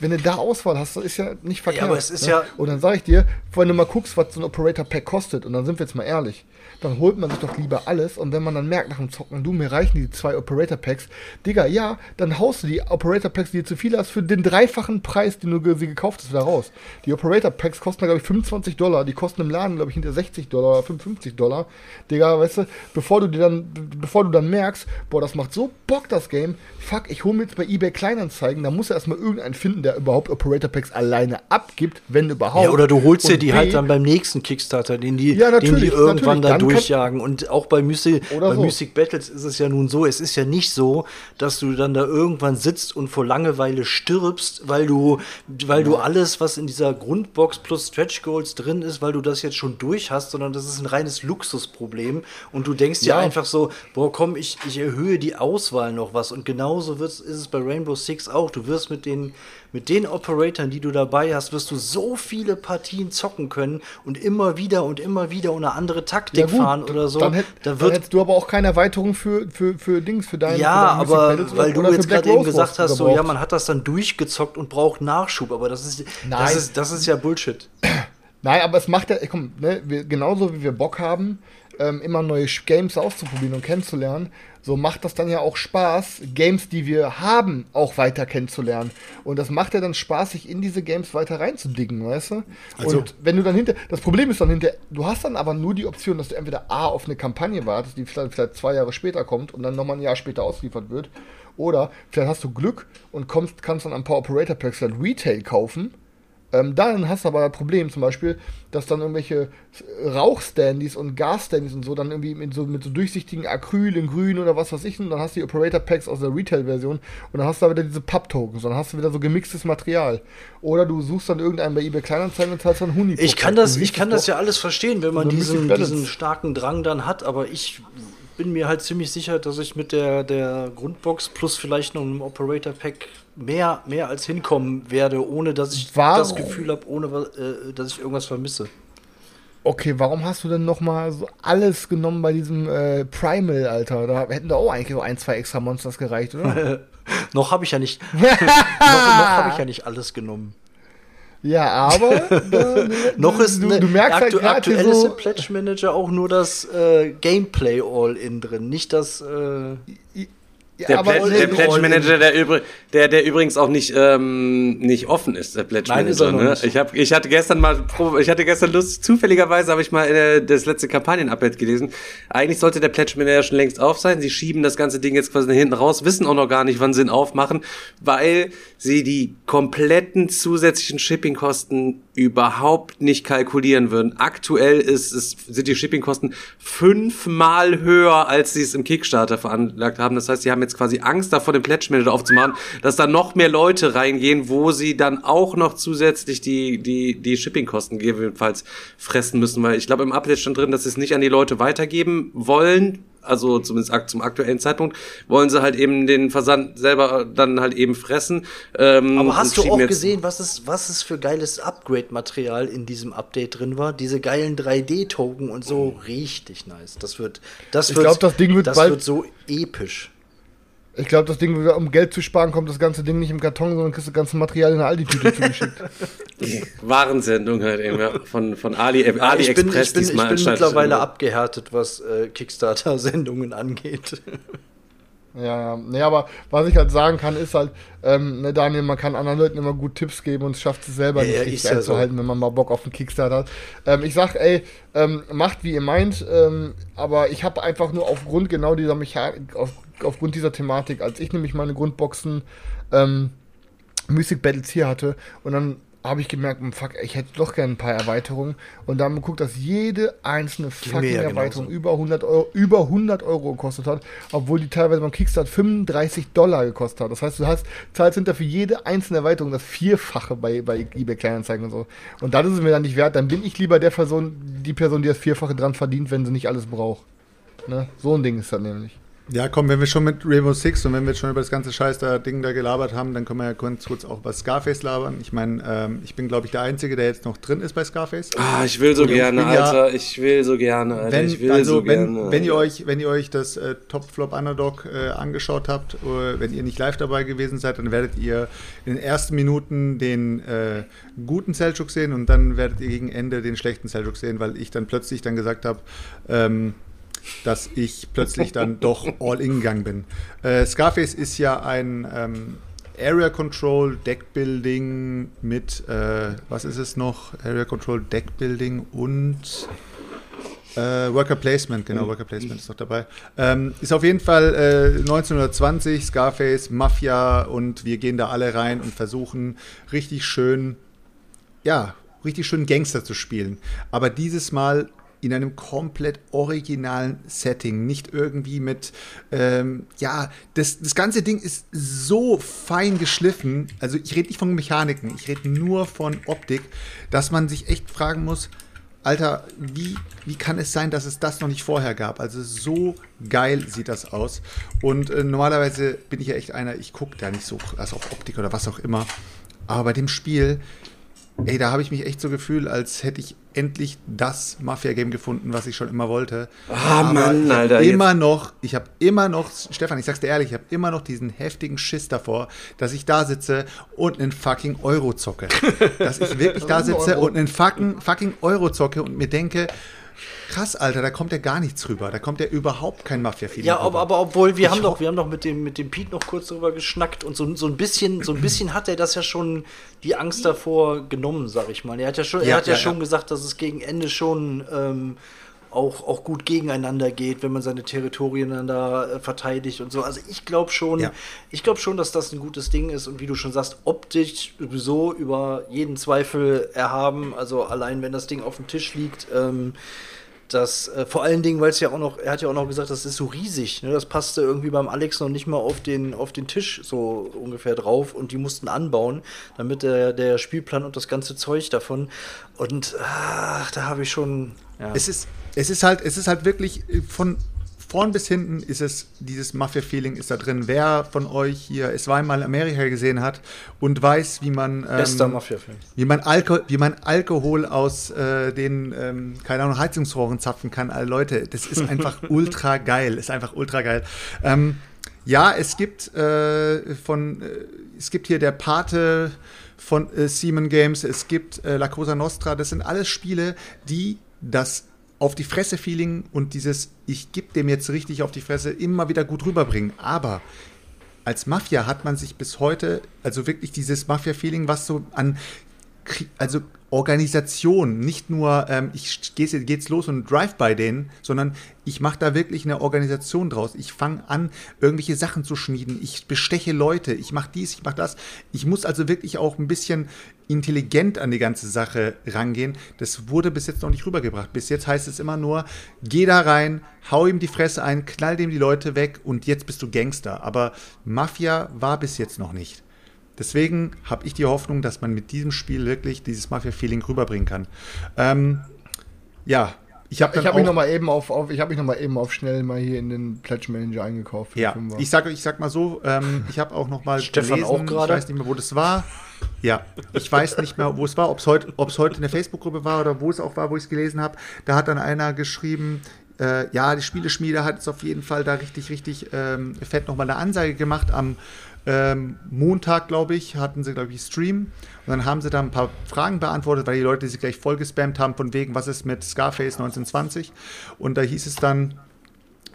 wenn du da Auswahl hast, das ist ja nicht verkehrt. Ja, aber es ist ne? ja- Und dann sage ich dir, wenn du mal guckst, was so ein Operator Pack kostet, und dann sind wir jetzt mal ehrlich, dann holt man sich doch lieber alles. Und wenn man dann merkt nach dem Zocken, du, mir reichen die zwei Operator Packs, Digga, ja, dann haust du die Operator Packs, die du zu viel hast, für den dreifachen Preis, den du sie gekauft hast, wieder raus. Die Operator Packs kosten, glaube ich, 25 Dollar. Die kosten im Laden, glaube ich, hinter 60 Dollar oder 55 Dollar. Digga, weißt du, bevor du dir dann, be- bevor du dann merkst, boah, das macht so Bock, das Game, fuck, ich hole mir jetzt bei eBay Kleinanzeigen, da muss er erstmal irgendeinen finden, der überhaupt Operator Packs alleine abgibt, wenn überhaupt. Ja, oder du holst dir die B, halt dann beim nächsten Kickstarter, den die, Ja, den die irgendwann da Dann durchjagen. Und auch bei, Mystic, bei so. Mystic Battles ist es ja nun so, es ist ja nicht so, dass du dann da irgendwann sitzt und vor Langeweile stirbst, weil du, weil du alles, was in dieser Grundbox plus Stretch Goals drin ist, weil du das jetzt schon durch hast, sondern das ist ein reines Luxusproblem. Und du denkst dir Ja. einfach so, boah, komm, ich, ich erhöhe die Auswahl noch was. Und genauso wird's, ist es bei Rainbow Six auch. Du wirst mit den, mit den Operatoren, die du dabei hast, wirst du so viele Partien zocken können und immer wieder und immer wieder eine andere Taktik fahren oder so. Dann, hätt, da dann wird hättest du aber auch keine Erweiterung für, für, für Dings, für deine ja, für deine aber weil du jetzt gerade eben gesagt hast, so, ja, man hat das dann durchgezockt und braucht Nachschub, aber das ist, das ist, das ist ja Bullshit. Nein, aber es macht ja, komm, ne, wir, genauso wie wir Bock haben, ähm, immer neue Games auszuprobieren und kennenzulernen, so macht das dann ja auch Spaß, Games, die wir haben, auch weiter kennenzulernen. Und das macht ja dann Spaß, sich in diese Games weiter reinzudiggen, weißt du? Also- und wenn du dann hinter, das Problem ist dann hinter, du hast dann aber nur die Option, dass du entweder A auf eine Kampagne wartest, die vielleicht, vielleicht zwei Jahre später kommt und dann nochmal ein Jahr später ausgeliefert wird, oder vielleicht hast du Glück und kommst, kannst dann ein paar Operator Packs dann Retail kaufen ähm, dann hast du aber das Problem zum Beispiel, dass dann irgendwelche Rauchstandys und Gasstandys und so dann irgendwie mit so, mit so durchsichtigen Acryl in grün oder was weiß ich und dann hast du die Operator Packs aus der Retail-Version und dann hast du da wieder diese Papp-Tokens, dann hast du wieder so gemixtes Material. Oder du suchst dann irgendeinen bei eBay Kleinanzeigen und zahlst dann Huni. Ich kann das, ich kann das ja alles verstehen, wenn man diesen, diesen starken Drang dann hat, aber ich bin mir halt ziemlich sicher, dass ich mit der, der Grundbox plus vielleicht noch einem Operator Pack mehr, mehr als hinkommen werde, ohne dass ich Warum? das Gefühl habe, ohne äh, dass ich irgendwas vermisse. Okay, warum hast du denn nochmal so alles genommen bei diesem äh, Primal, Alter? Da hätten da auch eigentlich so ein, zwei extra Monsters gereicht, oder? noch habe ich ja nicht, noch, noch habe ich ja nicht alles genommen. Ja, aber da, Noch ist du, ne, du merkst halt aktu gerade aktuell so, ist im Pledge Manager auch nur das äh, Gameplay All-In drin, nicht das. Äh, Der, der Pledge Manager, der, übr der, der übrigens auch nicht, ähm, nicht offen ist, der Pledge Nein, er Manager. Ne? Ich, hab, ich hatte gestern mal, ich hatte gestern Lust, zufälligerweise habe ich mal äh, das letzte Kampagnen-Update gelesen. Eigentlich sollte der Pledge Manager schon längst auf sein. Sie schieben das ganze Ding jetzt quasi nach hinten raus, wissen auch noch gar nicht, wann sie ihn aufmachen, weil sie die kompletten zusätzlichen Shippingkosten überhaupt nicht kalkulieren würden. Aktuell ist, es sind die Shippingkosten fünfmal höher, als sie es im Kickstarter veranlagt haben. Das heißt, sie haben jetzt quasi Angst davor, den Pledge Manager aufzumachen, dass da noch mehr Leute reingehen, wo sie dann auch noch zusätzlich die, die, die Shippingkosten gegebenenfalls fressen müssen. Weil ich glaube, im Update stand drin, dass sie es nicht an die Leute weitergeben wollen. Also zumindest ak- zum aktuellen Zeitpunkt wollen sie halt eben den Versand selber dann halt eben fressen. Ähm, Aber hast du auch gesehen, was es, was es für geiles Upgrade-Material in diesem Update drin war? Diese geilen 3D-Token und so. Richtig nice. Das wird, das Ich wird, glaub, das Ding wird das bald- wird so episch. Ich glaube, das Ding, um Geld zu sparen, kommt das ganze Ding nicht im Karton, sondern kriegst du das ganze Material in eine Aldi-Tüte zugeschickt. Die Warensendung halt eben, ja, von, von Ali, äh, ich AliExpress bin, ich bin, ich bin mittlerweile abgehärtet, was äh, Kickstarter-Sendungen angeht. Ja, ja. Nee, aber was ich halt sagen kann, ist halt, ähm, ne, Daniel, man kann anderen Leuten immer gut Tipps geben und es schafft es selber Ja, nicht richtig ja so. wenn man mal Bock auf einen Kickstarter hat. Ähm, ich sag, ey, ähm, macht wie ihr meint, ähm, aber ich habe einfach nur aufgrund genau dieser Mechanik, auf, aufgrund dieser Thematik, als ich nämlich meine Grundboxen ähm, Music Battles hier hatte und dann habe ich gemerkt, hm, fuck, ich hätte doch gerne ein paar Erweiterungen. Und dann geguckt, dass jede einzelne fucking ja Erweiterung genauso. über 100, Euro, über 100 Euro gekostet hat, obwohl die teilweise beim Kickstart 35 Dollar gekostet hat. Das heißt, du hast, zahlst hinter für jede einzelne Erweiterung das Vierfache bei, bei eBay Kleinanzeigen und so. Und das ist es mir dann nicht wert. Dann bin ich lieber der Person, die Person, die das Vierfache dran verdient, wenn sie nicht alles braucht. Ne? So ein Ding ist das nämlich. Ja, komm, wenn wir schon mit Rainbow Six und wenn wir jetzt schon über das ganze Scheiß da Ding da gelabert haben, dann können wir ja ganz kurz auch über Scarface labern. Ich meine, ähm, ich bin, glaube ich, der Einzige, der jetzt noch drin ist bei Scarface. Ah, ich will so Und gerne, bin ja- Alter. Ich will so gerne, Alter. Wenn, ich will also, so wenn, gerne. wenn ihr Alter. euch, wenn ihr euch das äh, Top Flop Underdog äh, angeschaut habt, äh, wenn ihr nicht live dabei gewesen seid, dann werdet ihr in den ersten Minuten den äh, guten Seljuk sehen und dann werdet ihr gegen Ende den schlechten Seljuk sehen, weil ich dann plötzlich dann gesagt habe, ähm, dass ich plötzlich dann doch all in gegangen bin. Äh, Scarface ist ja ein ähm, Area Control Deckbuilding mit, äh, was ist es noch? Area Control Deckbuilding und äh, Worker Placement, genau, Worker Placement ist noch dabei. Ähm, ist auf jeden Fall äh, 1920, Scarface, Mafia und wir gehen da alle rein und versuchen richtig schön, ja, richtig schön Gangster zu spielen. Aber dieses Mal in einem komplett originalen Setting, nicht irgendwie mit, ähm, ja, das, das ganze Ding ist so fein geschliffen, also ich rede nicht von Mechaniken, ich rede nur von Optik, dass man sich echt fragen muss, Alter, wie, wie kann es sein, dass es das noch nicht vorher gab? Also so geil sieht das aus. Und äh, normalerweise bin ich ja echt einer, ich gucke da nicht so, also auf Optik oder was auch immer. Aber bei dem Spiel, ey, da habe ich mich echt so gefühlt, als hätte ich endlich das Mafia-Game gefunden, was ich schon immer wollte. Ah, Aber Mann, Alter, Immer noch, ich habe immer noch, Stefan, ich sag's dir ehrlich, ich habe immer noch diesen heftigen Schiss davor, dass ich da sitze und einen fucking Euro zocke. dass ich wirklich da sitze und einen fucking, fucking Euro zocke und mir denke, krass, Alter, da kommt ja gar nichts rüber. Da kommt ja überhaupt kein Mafia-Feeling Ja, aber, aber obwohl wir Ich haben doch, wir haben doch mit dem mit dem Pete noch kurz drüber geschnackt und so, so ein bisschen, so ein bisschen hat er das ja schon die Angst davor genommen, sag ich mal. Er hat ja schon, er Ja, hat ja, ja, schon gesagt, dass es gegen Ende schon ähm, auch, auch gut gegeneinander geht, wenn man seine Territorien dann da äh, verteidigt und so. Also ich glaube schon, Ja. ich glaube schon, dass das ein gutes Ding ist und wie du schon sagst, optisch sowieso über jeden Zweifel erhaben. Also allein wenn das Ding auf dem Tisch liegt, ähm, das äh, vor allen Dingen, weil es ja auch noch, er hat ja auch noch gesagt, das ist so riesig. Ne? Das passte irgendwie beim Alex noch nicht mal auf den, auf den Tisch so ungefähr drauf und die mussten anbauen, damit der, der Spielplan und das ganze Zeug davon. Und ach, da habe ich schon. Ja. Es ist, es ist halt, es ist halt wirklich von vorn bis hinten ist es, dieses Mafia-Feeling ist da drin. Wer von euch hier es war einmal Amerika gesehen hat und weiß, wie man ähm, wie man, Alko wie man Alkohol aus äh, den, ähm, keine Ahnung, Heizungsrohren zapfen kann. Alle Leute, das ist einfach ultra geil. Ist einfach ultra geil. Ähm, ja, es gibt äh, von, äh, es gibt hier der Pate von äh, Seaman Games, es gibt äh, La Cosa Nostra. Das sind alles Spiele, die das auf die Fresse-Feeling und dieses Ich geb dem jetzt richtig auf die Fresse immer wieder gut rüberbringen. Aber als Mafia hat man sich bis heute, also wirklich dieses Mafia-Feeling, was so an, also Organisation, nicht nur, ähm, ich gehe geht's los und drive bei denen, sondern ich mache da wirklich eine Organisation draus. Ich fange an, irgendwelche Sachen zu schmieden. Ich besteche Leute. Ich mache dies, ich mache das. Ich muss also wirklich auch ein bisschen intelligent an die ganze Sache rangehen. Das wurde bis jetzt noch nicht rübergebracht. Bis jetzt heißt es immer nur, geh da rein, hau ihm die Fresse ein, knall dem die Leute weg und jetzt bist du Gangster. Aber Mafia war bis jetzt noch nicht. Deswegen habe ich die Hoffnung, dass man mit diesem Spiel wirklich dieses Mafia-Feeling rüberbringen kann. Ähm, ja, ich habe Ich habe mich noch mal eben auf, auf ich habe mich noch mal eben auf schnell mal hier in den Pledge Manager eingekauft. Ja, ich sag, ich sag mal so, ähm, ich habe auch noch mal Stefan auch ich gerade? weiß nicht mehr, wo das war. Ja, ich weiß nicht mehr, wo es war, ob es heute, ob es heute in der Facebook-Gruppe war oder wo es auch war, wo ich es gelesen habe. Da hat dann einer geschrieben, äh, ja, die Spieleschmiede hat jetzt auf jeden Fall da richtig, richtig ähm, fett nochmal eine Ansage gemacht. Am ähm, Montag, glaube ich, hatten sie, glaube ich, Stream. Und dann haben sie da ein paar Fragen beantwortet, weil die Leute sich gleich voll gespammt haben, von wegen, was ist mit Scarface 1920? Und da hieß es dann,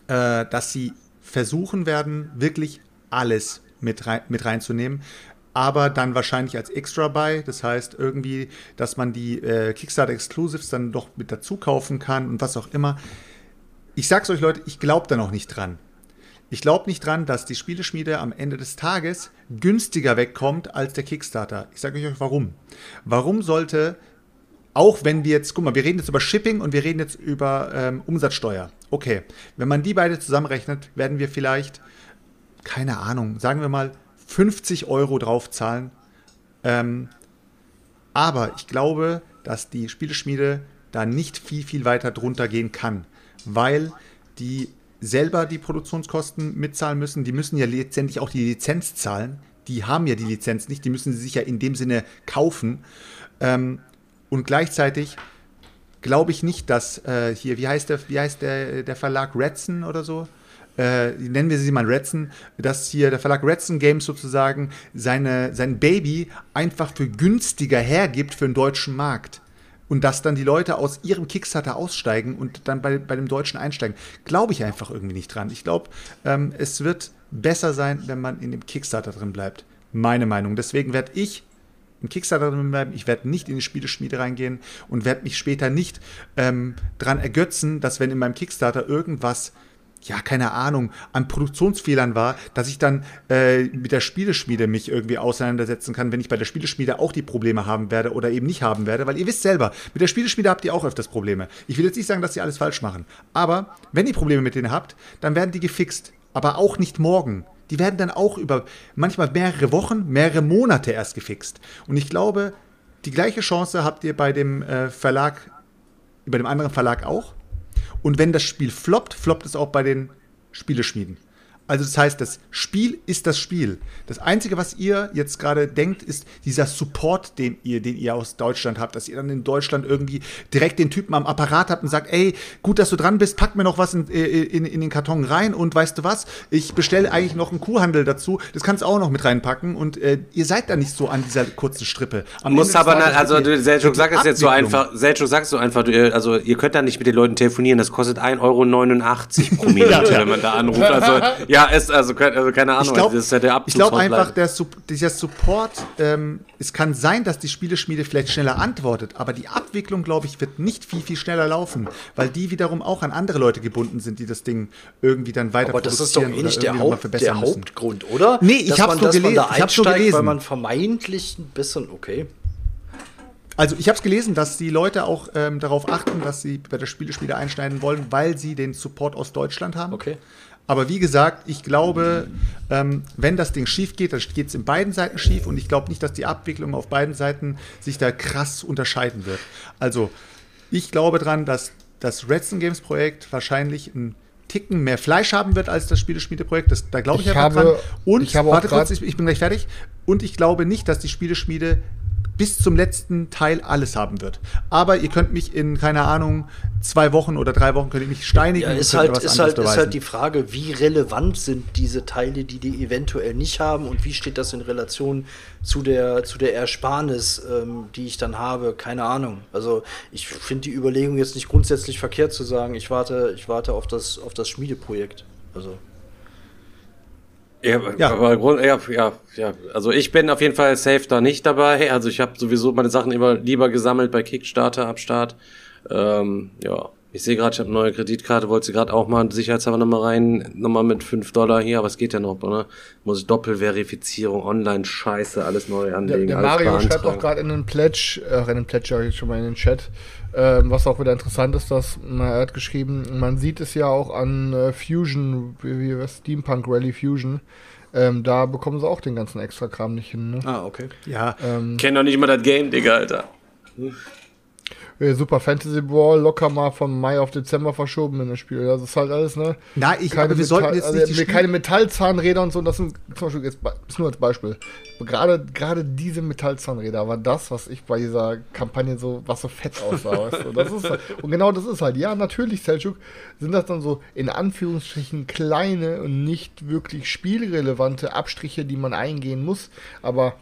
äh, dass sie versuchen werden, wirklich alles mit, rein, mit reinzunehmen. Aber dann wahrscheinlich als Extra Buy. Das heißt irgendwie, dass man die äh, Kickstarter Exclusives dann doch mit dazu kaufen kann und was auch immer. Ich sag's euch, Leute, ich glaube da noch nicht dran. Ich glaube nicht dran, dass die Spieleschmiede am Ende des Tages günstiger wegkommt als der Kickstarter. Ich sage euch warum. Warum sollte, auch wenn wir jetzt, guck mal, wir reden jetzt über Shipping und wir reden jetzt über ähm, Umsatzsteuer. Okay, wenn man die beide zusammenrechnet, werden wir vielleicht, keine Ahnung, sagen wir mal 50 Euro draufzahlen. Ähm, aber ich glaube, dass die Spieleschmiede da nicht viel, viel weiter drunter gehen kann, weil die selber die Produktionskosten mitzahlen müssen. Die müssen ja letztendlich auch die Lizenz zahlen. Die haben ja die Lizenz nicht, die müssen sie sich ja in dem Sinne kaufen. Ähm, und gleichzeitig glaube ich nicht, dass äh, hier, wie heißt der, wie heißt der, der Verlag Redson oder so? Äh, nennen wir sie mal Redson, dass hier der Verlag Redson Games sozusagen seine, sein Baby einfach für günstiger hergibt für den deutschen Markt und dass dann die Leute aus ihrem Kickstarter aussteigen und dann bei, bei dem Deutschen einsteigen, glaube ich einfach irgendwie nicht dran. Ich glaube, ähm, es wird besser sein, wenn man in dem Kickstarter drin bleibt. Meine Meinung. Deswegen werde ich im Kickstarter drin bleiben. Ich werde nicht in die Spieleschmiede reingehen und werde mich später nicht ähm, dran ergötzen, dass wenn in meinem Kickstarter irgendwas ja, keine Ahnung, an Produktionsfehlern war, dass ich dann äh, mit der Spieleschmiede mich irgendwie auseinandersetzen kann, wenn ich bei der Spieleschmiede auch die Probleme haben werde oder eben nicht haben werde, weil ihr wisst selber, mit der Spieleschmiede habt ihr auch öfters Probleme. Ich will jetzt nicht sagen, dass sie alles falsch machen, aber wenn ihr Probleme mit denen habt, dann werden die gefixt, aber auch nicht morgen. Die werden dann auch über manchmal mehrere Wochen, mehrere Monate erst gefixt. Und ich glaube, die gleiche Chance habt ihr bei dem äh, Verlag, bei dem anderen Verlag auch. Und wenn das Spiel floppt, floppt es auch bei den Spieleschmieden. Also das heißt, das Spiel ist das Spiel. Das Einzige, was ihr jetzt gerade denkt, ist dieser Support, den ihr, den ihr aus Deutschland habt, dass ihr dann in Deutschland irgendwie direkt den Typen am Apparat habt und sagt, ey, gut, dass du dran bist, pack mir noch was in, in, in den Karton rein und weißt du was, ich bestelle eigentlich noch einen Kuhhandel dazu, das kannst du auch noch mit reinpacken und äh, ihr seid da nicht so an dieser kurzen Strippe. Am muss aber, Tages, also du, Selchuk sagt es jetzt so einfach, Selchuk sagst so einfach, du, also ihr könnt da nicht mit den Leuten telefonieren, das kostet 1,89 Euro pro Minute, wenn man da anruft. Also ja, ist also, also keine Ahnung, ich glaub, das ist ja der Ich glaube einfach, der, dieser Support, ähm, es kann sein, dass die Spieleschmiede vielleicht schneller antwortet, aber die Abwicklung, glaube ich, wird nicht viel, viel schneller laufen, weil die wiederum auch an andere Leute gebunden sind, die das Ding irgendwie dann weiter aber das ist doch eh nicht der, Haupt, der Hauptgrund, oder? Nee, ich habe nur gelesen. Ich habe nur gelesen. Weil man vermeintlich ein bisschen, okay. Also ich habe es gelesen, dass die Leute auch ähm, darauf achten, dass sie bei der Spieleschmiede einschneiden wollen, weil sie den Support aus Deutschland haben. Okay. Aber wie gesagt, ich glaube, ähm, wenn das Ding schief geht, dann geht es in beiden Seiten schief und ich glaube nicht, dass die Abwicklung auf beiden Seiten sich da krass unterscheiden wird. Also, ich glaube dran, dass das Redstone Games Projekt wahrscheinlich ein Ticken mehr Fleisch haben wird als das Spieleschmiede-Projekt. da glaube ich, ich einfach habe, dran. Und, ich warte kurz, ich, ich bin gleich fertig. Und ich glaube nicht, dass die Spieleschmiede bis zum letzten Teil alles haben wird. Aber ihr könnt mich in, keine Ahnung, zwei Wochen oder drei Wochen könnt ihr mich steinigen. Ja, ist, halt, ist, halt, ist halt die Frage, wie relevant sind diese Teile, die die eventuell nicht haben und wie steht das in Relation zu der, zu der Ersparnis, ähm, die ich dann habe? Keine Ahnung. Also ich finde die Überlegung jetzt nicht grundsätzlich verkehrt zu sagen, ich warte, ich warte auf das, auf das Schmiedeprojekt. Also. Ja, ja. aber ja, ja, ja, also ich bin auf jeden Fall safe da nicht dabei. Also ich habe sowieso meine Sachen immer lieber gesammelt bei Kickstarter ab Start. Ähm, ja, ich sehe gerade, ich habe eine neue Kreditkarte, wollte sie gerade auch mal sicherheitshalber nochmal rein, nochmal mit 5 Dollar hier, aber es geht ja noch, oder? Muss ich Doppelverifizierung, Online-Scheiße, alles neu anlegen. Der, der Mario schreibt auch gerade in den Pledge, äh, in den Pledge ich schon mal in den Chat, ähm, was auch wieder interessant ist, dass na, er hat geschrieben, man sieht es ja auch an äh, Fusion, wie, wie Steampunk Rally Fusion. Ähm, da bekommen sie auch den ganzen extra Kram nicht hin. Ne? Ah, okay. Ja. Ähm, Kenn doch nicht mal das Game, Digga, Alter. Äh, Super Fantasy Brawl locker mal von Mai auf Dezember verschoben in das Spiel. Das ist halt alles, ne? Na, ich keine aber wir sollten jetzt nicht also, keine Metallzahnräder und so. Das sind zum Beispiel jetzt ist nur als Beispiel. Gerade gerade diese Metallzahnräder war das, was ich bei dieser Kampagne so was so fett aussah. weißt du? das ist halt, und genau das ist halt. Ja, natürlich Selchuk sind das dann so in Anführungsstrichen kleine und nicht wirklich spielrelevante Abstriche, die man eingehen muss. Aber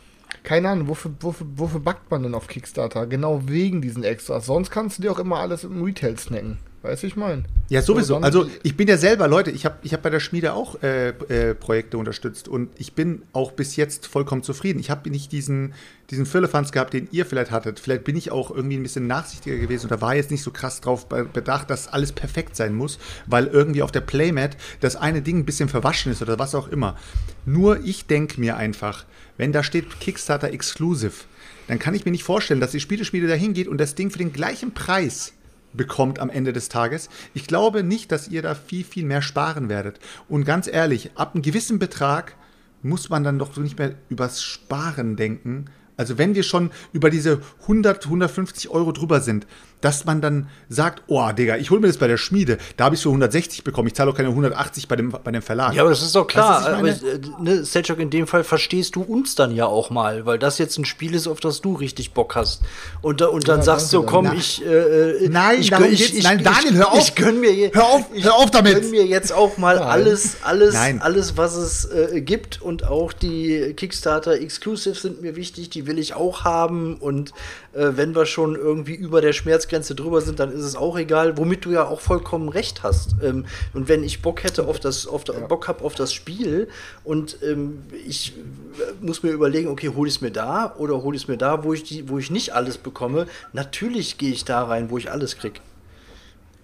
keine Ahnung, wofür, wofür, wofür backt man denn auf Kickstarter? Genau wegen diesen Extras. Sonst kannst du dir auch immer alles im Retail snacken. Weißt du, ich mein? Ja, sowieso. Also ich bin ja selber, Leute, ich habe ich hab bei der Schmiede auch äh, äh, Projekte unterstützt und ich bin auch bis jetzt vollkommen zufrieden. Ich habe nicht diesen, diesen Firlefanz gehabt, den ihr vielleicht hattet. Vielleicht bin ich auch irgendwie ein bisschen nachsichtiger gewesen oder war jetzt nicht so krass drauf be- bedacht, dass alles perfekt sein muss, weil irgendwie auf der Playmat das eine Ding ein bisschen verwaschen ist oder was auch immer. Nur ich denke mir einfach, wenn da steht Kickstarter Exclusive, dann kann ich mir nicht vorstellen, dass die Spieleschmiede da hingeht und das Ding für den gleichen Preis bekommt am Ende des Tages. Ich glaube nicht, dass ihr da viel, viel mehr sparen werdet. Und ganz ehrlich, ab einem gewissen Betrag muss man dann doch nicht mehr übers Sparen denken. Also wenn wir schon über diese 100, 150 Euro drüber sind, dass man dann sagt, oh, Digga, ich hole mir das bei der Schmiede, da habe ich für 160 bekommen, ich zahle auch keine 180 bei dem, bei dem Verlag. Ja, aber das ist doch klar. Aber, ich äh, ne, Selchuk, in dem Fall verstehst du uns dann ja auch mal, weil das jetzt ein Spiel ist, auf das du richtig Bock hast. Und, da- und dann Ja, sagst du, komm, dann. ich, äh, Nein, ich, darum gönn- geht's- nein, Daniel, hör auf. Ich gönn mir je, Hör auf, ich hör auf damit. gönn mir jetzt auch mal Nein. alles, alles, Nein. alles, was es äh, gibt und auch die Kickstarter Exclusives sind mir wichtig, die will ich auch haben und äh, wenn wir schon irgendwie über der Schmerzgrenze drüber sind, dann ist es auch egal, womit du ja auch vollkommen recht hast. Ähm, und wenn ich Bock hätte auf das, auf da, Bock hab auf das Spiel und ähm, ich äh, muss mir überlegen, okay, hole ich es mir da oder hole ich es mir da, wo ich die, wo ich nicht alles bekomme. Natürlich gehe ich da rein, wo ich alles krieg.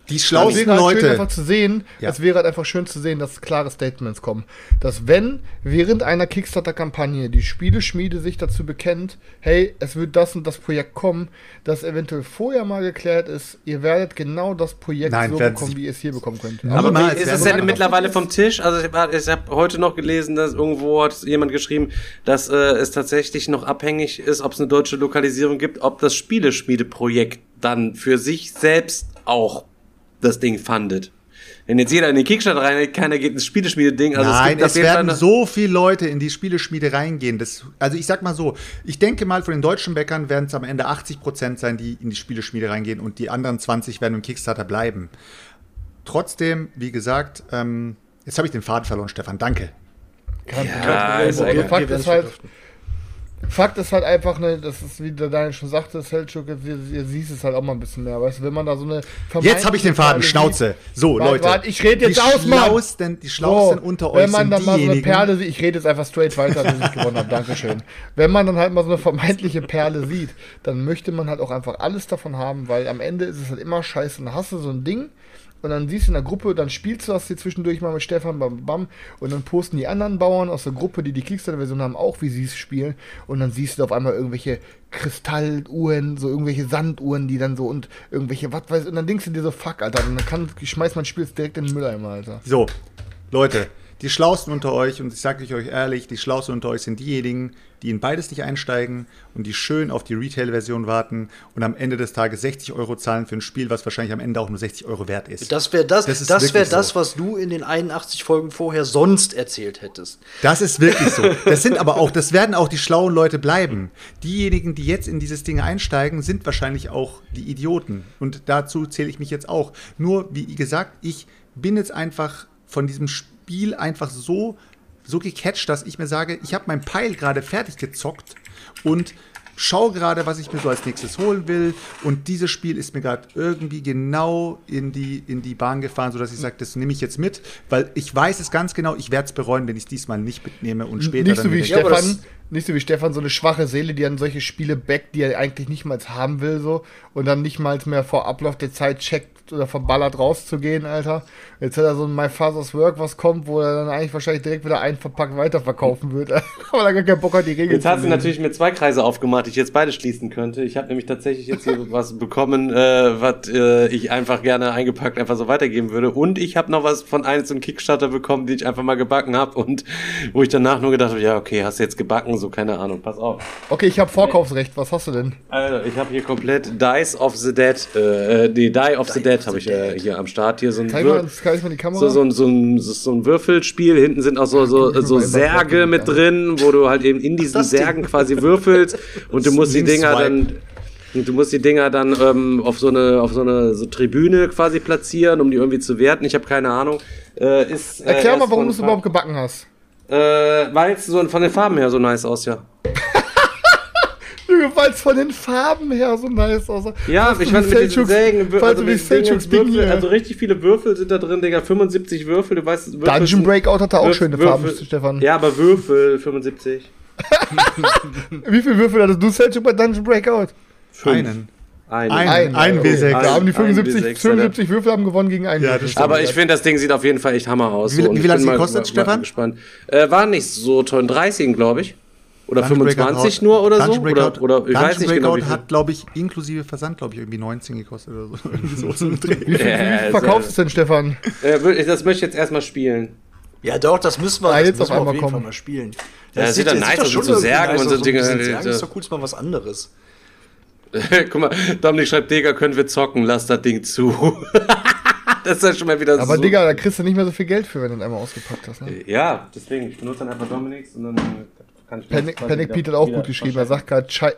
Die Es schlauesten wäre halt schön Leute. einfach zu sehen, Ja. es wäre halt einfach schön zu sehen, dass klare Statements kommen. Dass wenn während einer Kickstarter-Kampagne die Spieleschmiede sich dazu bekennt, hey, es wird das und das Projekt kommen, dass eventuell vorher mal geklärt ist, ihr werdet genau das Projekt Nein, so bekommen, wie ihr es hier bekommen könnt. Aber Aber Niemals, ist es denn mittlerweile vom Tisch? Also ich, hab- habe heute noch gelesen, dass irgendwo hat jemand geschrieben, dass äh, es tatsächlich noch abhängig ist, ob es eine deutsche Lokalisierung gibt, ob das Spieleschmiedeprojekt dann für sich selbst auch das Ding fundet. Wenn jetzt jeder in den Kickstarter rein, keiner geht ins Spieleschmiede-Ding. Also Nein, es Fall werden so viele Leute in die Spieleschmiede reingehen. Das, also ich sag mal so, ich denke mal, von den deutschen Bäckern werden es am Ende 80% sein, die in die Spieleschmiede reingehen und die anderen 20 werden im Kickstarter bleiben. Trotzdem, wie gesagt, ähm, jetzt habe ich den Faden verloren, Stefan, danke. Ja, Problem. ist. Fakt ist halt. Fakt ist halt einfach, ne, das ist, wie der Daniel schon sagte, Selchuk, ihr, ihr siehst es halt auch mal ein bisschen mehr, weißt du, wenn man da so eine Jetzt habe ich den Faden, Schnauze. So, Warte, Leute. warte, ich rede jetzt die aus, Mann. Die Schlausten So, unter euch wenn man dann mal so eine Perle sieht, ich rede jetzt einfach straight weiter, bis ich gewonnen habe, Dankeschön. Wenn man dann halt mal so eine vermeintliche Perle sieht, dann möchte man halt auch einfach alles davon haben, weil am Ende ist es halt immer scheiße. Dann hast du so ein Ding und dann siehst du in der Gruppe, dann spielst du das hier zwischendurch mal mit Stefan, bam, bam, und dann posten die anderen Bauern aus der Gruppe, die die Kickstarter-Version haben, auch, wie sie es spielen, und dann siehst du auf einmal irgendwelche Kristalluhren, so irgendwelche Sanduhren, die dann so und irgendwelche, was weiß und dann denkst du dir so, fuck, Alter, und dann kann, schmeißt man Spiel direkt in den Mülleimer, Alter. So, Leute, die Schlausten unter euch, und ich sage euch ehrlich, die Schlausten unter euch sind diejenigen, die in beides nicht einsteigen und die schön auf die Retail-Version warten und am Ende des Tages 60 Euro zahlen für ein Spiel, was wahrscheinlich am Ende auch nur 60 Euro wert ist. Das wäre das, Das das, wirklich das, so. was du in den 81 Folgen vorher sonst erzählt hättest. Das ist wirklich so. Das sind aber auch, das werden auch die schlauen Leute bleiben. Diejenigen, die jetzt in dieses Ding einsteigen, sind wahrscheinlich auch die Idioten. Und dazu zähle ich mich jetzt auch. Nur, wie gesagt, ich bin jetzt einfach von diesem Spiel einfach so, so gecatcht, dass ich mir sage, ich habe mein Pile gerade fertig gezockt und schaue gerade, was ich mir so als nächstes holen will. Und dieses Spiel ist mir gerade irgendwie genau in die, in die Bahn gefahren, sodass ich sage, das nehme ich jetzt mit, weil ich weiß es ganz genau, ich werde es bereuen, wenn ich es diesmal nicht mitnehme und später nicht so dann wie Ja, Stefan, nicht so wie Stefan, so eine schwache Seele, die an solche Spiele backt, die er eigentlich nicht mal haben will, so und dann nicht mal mehr vor Ablauf der Zeit checkt oder verballert rauszugehen, Alter. Jetzt hat er so ein My Father's Work, was kommt, wo er dann eigentlich wahrscheinlich direkt wieder einverpackt weiterverkaufen wird, weil er gar keinen Bock hat, die Regeln Jetzt hat sie lesen. natürlich mir zwei Kreise aufgemacht, die ich jetzt beide schließen könnte. Ich habe nämlich tatsächlich jetzt hier was bekommen, äh, was äh, ich einfach gerne eingepackt einfach so weitergeben würde. Und ich habe noch was von einem zum Kickstarter bekommen, die ich einfach mal gebacken habe und wo ich danach nur gedacht habe, ja okay, hast du jetzt gebacken, so keine Ahnung, pass auf. Okay, ich habe Vorkaufsrecht, was hast du denn? Also ich habe hier komplett Dice of the Dead, äh, die Die of the Dead habe ich äh, hier am Start. Hier so ein Kamera. so, so, ein- so, ein, so, so ein Würfelspiel. Hinten sind auch so, so, so Särge mit ja. drin, wo du halt eben in diesen. Särgen quasi würfelst und du musst die Dinger dann. Und du musst die Dinger dann ähm, auf so eine auf so eine so Tribüne quasi platzieren, um die irgendwie zu werten. Ich habe keine Ahnung. Äh, ist, äh, Erklär mal, warum du es überhaupt gebacken hast. Äh, weil es so von den Farben her so nice aussieht. Junge, weil es von den Farben her so nice aussah. Ja, ich fand mit diesen Selçuks- Sägen, weißt also mit Dingen, Selçuks Ding Würfel, hier. also richtig viele Würfel sind da drin, Digga, 75 Würfel, du weißt, Würfel Dungeon sind- Breakout hatte auch Würf- schöne Würfel- Farben, Stefan. Ja, aber Würfel 75. Wie viele Würfel hattest du, Selchuk, bei Dungeon Breakout? Einen. Ein. Ein. Ein W6. Da haben die Ein 75, W6, 75 Würfel haben gewonnen gegen einen. Ja, Würfel. das stimmt. Aber ich finde, das Ding sieht auf jeden Fall echt Hammer aus. Wie- so. Wie ich viel bin mal- gekostet, mal- Stefan? Mal gespannt. Äh, war nicht so teuer, 30, glaube ich. Oder Dungeon 25 Breakout- nur oder Dungeon so? Breakout, oder, oder ich Dungeon weiß nicht genau. Breakout viel. hat, glaube ich, inklusive Versand, glaube ich, irgendwie 19 gekostet oder so. Wie viel, Ja, verkaufst du es denn, Stefan? Äh, das möchte ich jetzt erstmal spielen. Ja, doch, das müssen wir, das jetzt müssen auf wir einmal jeden kommen. Fall mal spielen. Ja, das sieht doch nice aus so irgendwie Särgen und so Dinge. Ja. ist doch cool, ist mal was anderes. Guck mal, Dominik schreibt, Digga, können wir zocken, lass das Ding zu. das ist ja schon mal wieder Aber so. Digga, da kriegst du nicht mehr so viel Geld für, wenn du ihn einmal ausgepackt hast. Ne? Ja, deswegen, ich benutze dann einfach Dominiks und dann kann ich Panic, Panic Pete hat auch gut geschrieben. Er sagt gerade, Chai,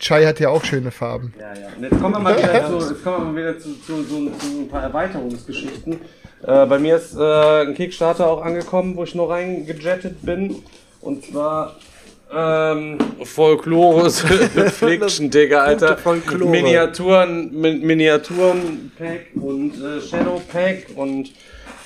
Chai hat ja auch schöne Farben. Ja, ja. Und jetzt kommen wir mal wieder, zu, jetzt kommen wir mal wieder zu, zu, zu, zu ein paar Erweiterungsgeschichten. Äh, bei mir ist äh, ein Kickstarter auch angekommen, wo ich noch reingejettet bin. Und zwar ähm, Folklore Affliction, Digga, Alter. Miniaturen, Mi Miniaturen-Pack und äh, Shadow-Pack und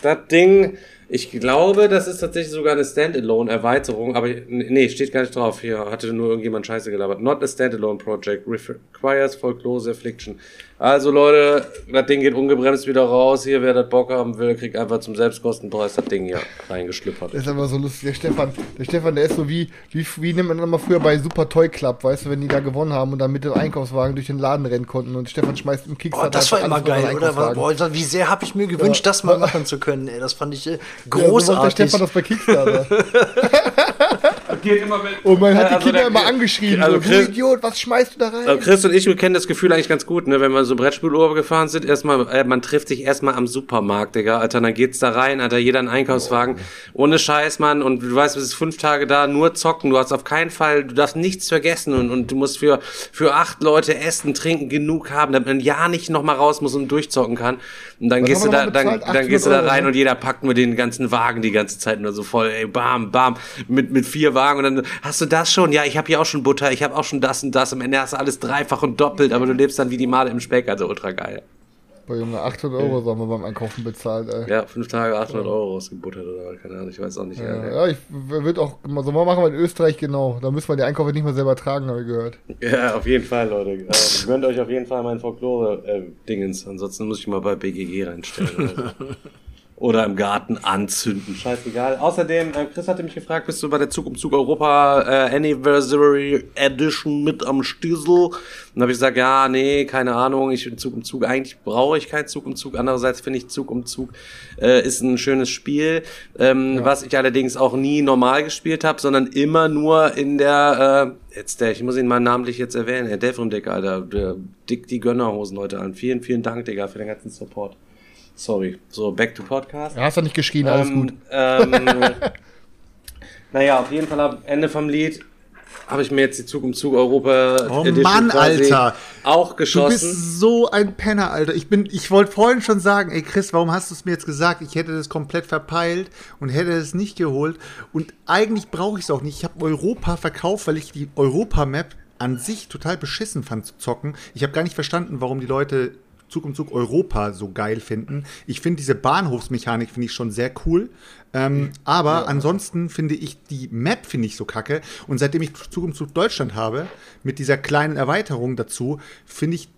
das Ding. Ich glaube, das ist tatsächlich sogar eine Standalone-Erweiterung, aber nee, steht gar nicht drauf. Hier hatte nur irgendjemand Scheiße gelabert. Not a Standalone Project. Requires Folklore Affliction. Also Leute, das Ding geht ungebremst wieder raus. Hier, wer das Bock haben will, kriegt einfach zum Selbstkostenpreis das Ding hier reingeschlüppert. Das ist aber so lustig. Der Stefan, der Stefan, der ist so wie, wie, wie nimmt man immer früher bei Super Toy Club, weißt du, wenn die da gewonnen haben und dann mit dem Einkaufswagen durch den Laden rennen konnten und Stefan schmeißt im Kickstarter. Oh, das war einfach immer geil, oder? Boah, wie sehr habe ich mir gewünscht, Ja. das mal machen zu können. Ey, das fand ich äh, Ja, so macht der großartig. Stefan das bei Kickstarter. Geht immer mit, Und man hat die Also Kinder der- immer angeschrien. also so, Chris- du Idiot, was schmeißt du da rein? Also Chris und ich, wir kennen das Gefühl eigentlich ganz gut, ne? Wenn wir so Brettspielurlaub gefahren sind, erstmal, äh, man trifft sich erstmal am Supermarkt, Digga, Alter, dann geht's da rein, Alter, jeder einen Einkaufswagen, ohne Scheiß, Mann, und du weißt, es ist fünf Tage da, nur zocken, du hast auf keinen Fall, du darfst nichts vergessen und, und du musst für, für acht Leute essen, trinken, genug haben, damit man ja nicht nochmal raus muss und durchzocken kann. Und dann gehst du da, dann, dann gehst du da 800 Euro, rein und jeder packt nur den ganzen Wagen die ganze Zeit nur so voll, ey, bam, bam, mit, mit vier Wagen und dann hast du das schon, ja, ich habe hier auch schon Butter, ich habe auch schon das und das, am Ende hast du alles dreifach und doppelt, aber du lebst dann wie die Male im Speck, also ultra geil. Boah, Junge, 800 Euro so haben wir beim Einkaufen bezahlt, ey. Ja, fünf Tage 800 Euro rausgebuttert oder keine Ahnung, ich weiß auch nicht. Ja, Ja, ja ich würde auch, so mal machen wir in Österreich genau. Da müssen wir die Einkäufe nicht mehr selber tragen, habe ich gehört. ja auf jeden Fall, Leute. Ähm, gönnt euch auf jeden Fall mein Folklore-Dingens, ansonsten muss ich mal bei BGG reinstellen. Oder, so. oder im Garten anzünden, scheißegal. Außerdem, äh, Chris hatte mich gefragt, bist du bei der Zug um Zug Europa äh, Anniversary Edition mit am Stiesel? Und habe ich gesagt, ja, nee, keine Ahnung, ich Zug um Zug, eigentlich brauche ich keinen Zug um Zug. Andererseits finde ich Zug um Zug äh, ist ein schönes Spiel, ähm, was ich allerdings auch nie normal gespielt habe, sondern immer nur in der, äh, jetzt der, ich muss ihn mal namentlich jetzt erwähnen, Herr Devrim Dick, Alter, der Dick die Gönnerhosen heute an. Vielen, vielen Dank, Digga, für den ganzen Support. Sorry. So, back to Podcast. Ja, hast du nicht geschrien, alles Ähm, gut. Ähm, naja, auf jeden Fall am Ende vom Lied habe ich mir jetzt die Zug um Zug Europa Oh Edition Mann, Alter. auch Du geschossen. bist so ein Penner, Alter. Ich bin, ich wollte vorhin schon sagen, ey Chris, warum hast du es mir jetzt gesagt? Ich hätte das komplett verpeilt und hätte es nicht geholt. Und eigentlich brauche ich es auch nicht. Ich habe Europa verkauft, weil ich die Europa-Map an sich total beschissen fand zu zocken. Ich habe gar nicht verstanden, warum die Leute Zug um Zug Europa so geil finden. Ich finde diese Bahnhofsmechanik finde ich schon sehr cool. Ähm, aber ansonsten finde ich die Map finde ich so kacke. Und seitdem ich Zug um Zug Deutschland habe, mit dieser kleinen Erweiterung dazu, finde ich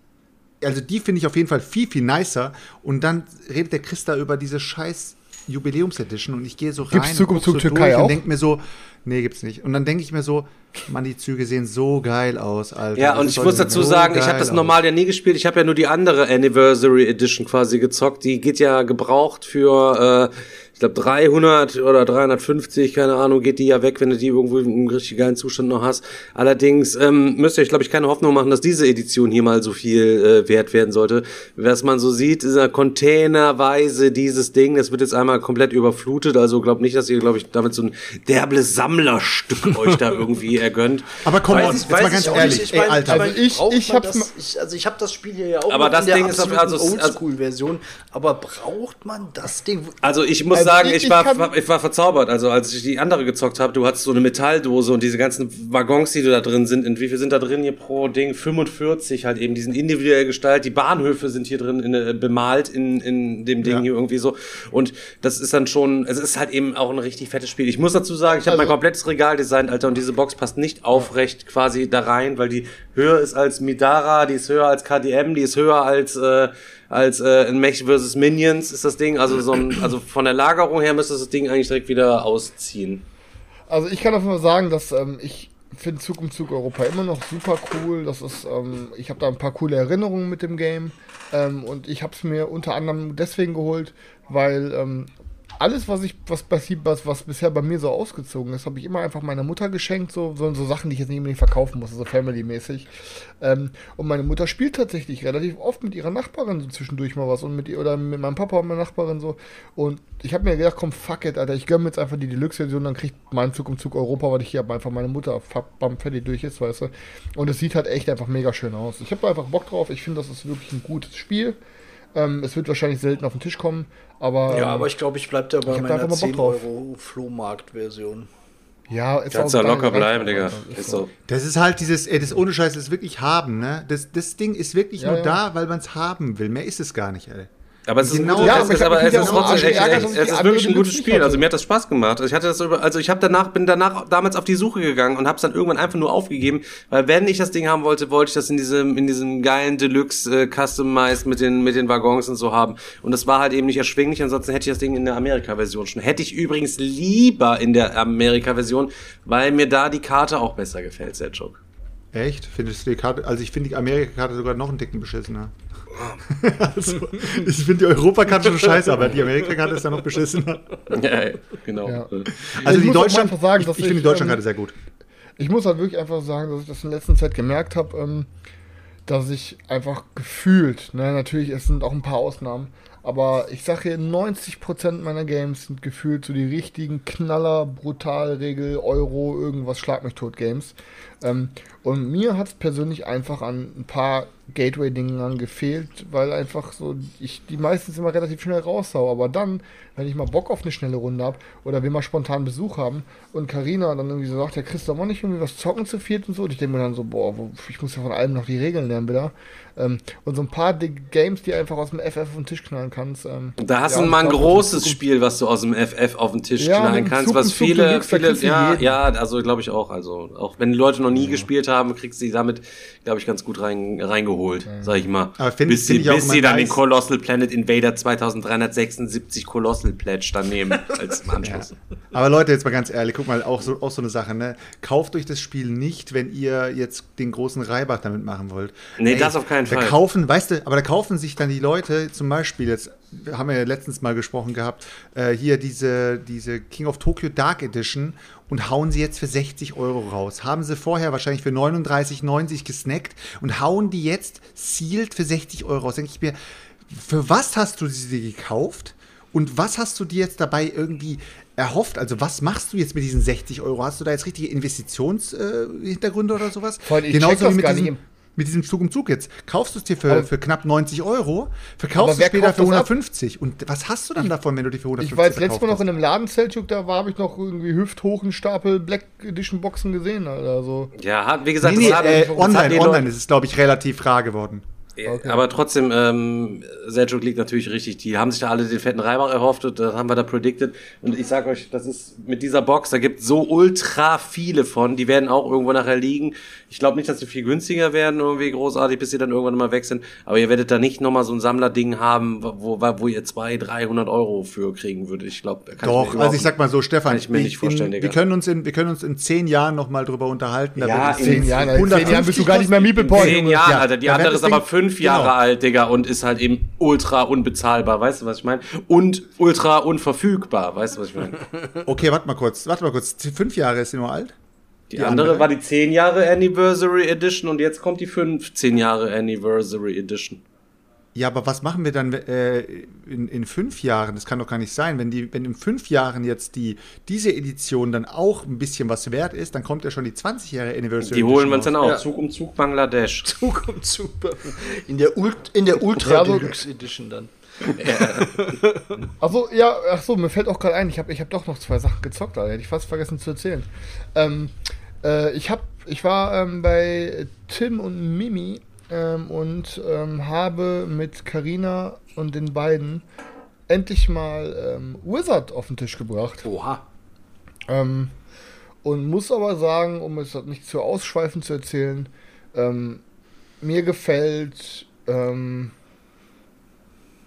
also die finde ich auf jeden Fall viel, viel nicer. Und dann redet der Chris da über diese scheiß Jubiläumsedition und ich gehe so rein Gibt's Zug um guck so Zug Türkei und denke mir so, nee, gibt's nicht. Und dann denke ich mir so, Mann, die Züge sehen so geil aus, Alter. Ja, Das und ich muss dazu so sagen, ich habe das aus. normal ja nie gespielt. Ich habe ja nur die andere Anniversary Edition quasi gezockt. Die geht ja gebraucht für, äh, ich glaube 300 oder 350, keine Ahnung, geht die ja weg, wenn du die irgendwo in einem richtig geilen Zustand noch hast. Allerdings ähm, müsst ihr euch, glaube ich, keine Hoffnung machen, dass diese Edition hier mal so viel äh, wert werden sollte. Was man so sieht, ist ja containerweise dieses Ding. Das wird jetzt einmal komplett überflutet. Also glaubt nicht, dass ihr, glaube ich, damit so ein derbles Sammlerstück euch da irgendwie ergönnt. Aber komm Weiß on, ich- jetzt weiß mal ich ganz ehrlich, nicht. Ich ey, mein- Alter. mein, Also ich- ich hab's das, ich, also ich habe das Spiel hier ja auch Aber das in der Ding ist also- also- Oldschool-Version. Aber braucht man das Ding? Also ich muss Also sagen, ich- ich ich war, ich war verzaubert. Also als ich die andere gezockt habe, du hattest so eine Metalldose und diese ganzen Waggons, die da drin sind. Und wie viel sind da drin hier pro Ding? 45 halt eben. Die sind individuell gestaltet. Die Bahnhöfe sind hier drin in, äh, bemalt in, in dem Ding Ja. hier irgendwie so. Und das ist dann schon, es ist halt eben auch ein richtig fettes Spiel. Ich muss dazu sagen, ich habe mein Also- komplettes Regal designt, Alter, und diese Box passt nicht aufrecht quasi da rein, weil die höher ist als Midara, die ist höher als KDM, die ist höher als äh, als äh, in Mech vs. Minions ist das Ding. Also so ein, also von der Lagerung her müsste das Ding eigentlich direkt wieder ausziehen. Also ich kann auf jeden Fall sagen, dass ähm, ich finde Zug um Zug Europa immer noch super cool. Das ist, ähm, ich habe da ein paar coole Erinnerungen mit dem Game. Ähm, und ich habe es mir unter anderem deswegen geholt, weil ähm, alles, was ich, was, passi- was, was bisher bei mir so ausgezogen ist, habe ich immer einfach meiner Mutter geschenkt, so, so, so Sachen, die ich jetzt nicht unbedingt verkaufen muss, so family-mäßig. Ähm, und meine Mutter spielt tatsächlich relativ oft mit ihrer Nachbarin so zwischendurch mal was und mit ihr oder mit meinem Papa und meiner Nachbarin so. Und ich habe mir gedacht, komm, fuck it, Alter, ich gönn mir jetzt einfach die Deluxe-Version, dann kriegt mein Zug um Zug Europa, was ich hier einfach meine Mutter bam, fertig durch ist, weißt du. Und es sieht halt echt einfach mega schön aus. Ich habe einfach Bock drauf, ich finde, das ist wirklich ein gutes Spiel. Ähm, es wird wahrscheinlich selten auf den Tisch kommen, aber. Ja, ähm, aber ich glaube, ich bleibe da bei da meiner einfach mal 10 Bock drauf. Euro Flohmarkt-Version. ja, ist Kannst du auch ja locker bleiben, Digga. Ist so. Das ist halt dieses, ey, das ohne Scheiß, das wirklich haben, ne? Das, das Ding ist wirklich Ja, nur ja. da, weil man es haben will. Mehr ist es gar nicht, ey. Aber es ist, Genau, gutes, ja, es aber ist, aber mich es ist trotzdem echt, echt, es ist wirklich ein gutes Spiel. Also mir hat das Spaß gemacht. Also ich hatte das über, also ich habe danach bin danach damals auf die Suche gegangen und habe es dann irgendwann einfach nur aufgegeben, weil wenn ich das Ding haben wollte, wollte ich das in diesem in diesem geilen Deluxe äh, Customized mit den mit den Waggons und so haben und das war halt eben nicht erschwinglich. Ansonsten hätte ich das Ding in der Amerika-Version schon. Hätte ich übrigens lieber in der Amerika-Version, weil mir da die Karte auch besser gefällt, Selchuk. Echt? Findest du die Karte, also ich finde die Amerika-Karte sogar noch einen Dicken beschissener. also, ich finde die Europa-Karte schon scheiße, aber die Amerika-Karte ist ja noch beschissener. Ja, genau. Ja. Also Ich die Deutschland, einfach sagen, ich, dass ich finde die Deutschland-Karte ähm, sehr gut. Ich muss halt wirklich einfach sagen, dass ich das in letzter Zeit gemerkt habe, ähm, dass ich einfach gefühlt, ne, natürlich, es sind auch ein paar Ausnahmen, aber ich sage hier, 90% meiner Games sind gefühlt so die richtigen Knaller, Brutalregel, Euro, irgendwas, Schlag mich tot Games. Ähm, und mir hat es persönlich einfach an ein paar Gateway-Dingen gefehlt, weil einfach so, ich die meistens immer relativ schnell raushau. Aber dann, wenn ich mal Bock auf eine schnelle Runde habe oder wir mal spontan Besuch haben und Karina dann irgendwie so sagt, ja, Chris, da mal nicht irgendwie was zocken zu viert und so. Und ich denke mir dann so, boah, ich muss ja von allem noch die Regeln lernen wieder. Ähm, und so ein paar Games, die einfach aus dem FF auf den Tisch knallen kannst. Ähm, Da hast ja, du mal ein großes Spiel, was du aus dem FF auf den Tisch Ja, knallen kannst, Zug was viele, da viele, ja, ja, also glaube ich auch. Also auch wenn die Leute noch nie gespielt haben, kriegst du sie damit, glaube ich, ganz gut rein, reingeholt, sag ich mal. Aber find- bis find sie, bis sie dann nice. den Colossal Planet Invader 2376 Colossal Pledge dann nehmen als Anschluss. Aber Leute, jetzt mal ganz ehrlich, guck mal, auch so, auch so eine Sache, ne? Kauft euch das Spiel nicht, wenn ihr jetzt den großen Reibach damit machen wollt. Nee, das auf keinen da Fall. Kaufen, weißt du, aber da kaufen sich dann die Leute, zum Beispiel, jetzt haben wir ja letztens mal gesprochen gehabt, äh, hier diese, diese King of Tokyo Dark Edition und hauen sie jetzt für 60 Euro raus. Haben sie vorher wahrscheinlich für 39,90 gesnackt und hauen die jetzt sealed für 60 Euro raus. Denke ich mir, für was hast du sie gekauft? Und was hast du dir jetzt dabei irgendwie erhofft? Also, was machst du jetzt mit diesen 60 Euro? Hast du da jetzt richtige Investitionshintergründe äh, oder sowas? Vor allem, ich check das mit gar diesem, nicht mit diesem Zug um Zug jetzt. Kaufst du es dir für, Aber- für knapp 90 Euro, verkaufst du wer später für das ab? 150. Und was hast du dann davon, wenn du die für 150 Ich war jetzt letztes Mal noch in einem Laden, Selchuk, da habe ich noch irgendwie hüfthoch einen Stapel Black Edition Boxen gesehen. Also, Ja, wie gesagt, Nee, nee, äh, online, online ist es, glaube ich, relativ rar geworden. Ja, Aber trotzdem, ähm, Seljuk liegt natürlich richtig. Die haben sich da alle den fetten Reibach erhofft und das haben wir da predicted. Und ich sag euch, das ist mit dieser Box, da gibt so ultra viele von. Die werden auch irgendwo nachher liegen. Ich glaube nicht, dass sie viel günstiger werden, irgendwie großartig, bis sie dann irgendwann mal weg sind. Aber ihr werdet da nicht nochmal so ein Sammlerding haben, wo, wo, ihr 200, 300 Euro für kriegen würdet. Ich glaube, Doch, also ich sag mal so, Stefan, kann ich mir nicht vorstellen, in, wir, können uns in, wir können uns in zehn Jahren noch mal drüber unterhalten. Ja, in zehn Jahren, in zehn Jahren bist du gar nicht mehr kosten. Meeple Point. Zehn. Jahren, Ja, Alter. Die andere ist aber fünf Jahre genau. alt, Digga, und ist halt eben ultra unbezahlbar. Weißt du, was ich meine? Und ultra unverfügbar. Weißt du, was ich meine? Okay, warte mal kurz, warte mal kurz. Fünf Jahre ist sie nur alt? Die, Die andere andere? war die 10 Jahre Anniversary Edition und jetzt kommt die 15 Jahre Anniversary Edition. Ja, aber was machen wir dann äh, in, in fünf Jahren? Das kann doch gar nicht sein. Wenn, die, wenn in fünf Jahren jetzt die, diese Edition dann auch ein bisschen was wert ist, dann kommt ja schon die 20 Jahre Anniversary Die holen wir uns Edition dann auch. Ja. Zug um Zug Bangladesch. Zug um Zug. In der, Ult in der Ultra Ja, so- Deluxe Edition dann. Also ja, ach so, mir fällt auch gerade ein, ich habe ich hab doch noch zwei Sachen gezockt, Alter. Hätte ich fast vergessen zu erzählen. Ähm, äh, ich hab, ich war ähm, bei Tim und Mimi ähm, und ähm, habe mit Karina und den beiden endlich mal ähm, Wizard auf den Tisch gebracht. Oha. Ähm, und muss aber sagen, um es nicht zu ausschweifend zu erzählen, ähm, mir gefällt, ähm,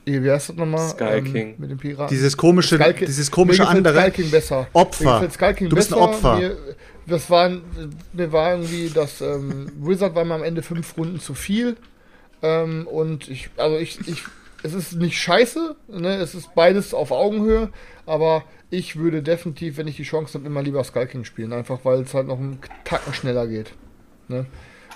wie heißt das nochmal? Sky ähm, King. Mit dem Piraten. Dieses komische, dieses komische mir gefällt andere. Sky King besser. Opfer. Sky King Du bist ein besser. Opfer. Mir, das waren, mir war irgendwie das ähm, Wizard war mir am Ende fünf Runden zu viel. Ähm, und ich, also ich, ich, es ist nicht scheiße, ne? Es ist beides auf Augenhöhe, aber ich würde definitiv, wenn ich die Chance habe, immer lieber Sky King spielen, einfach weil es halt noch einen Tacken schneller geht. Ne?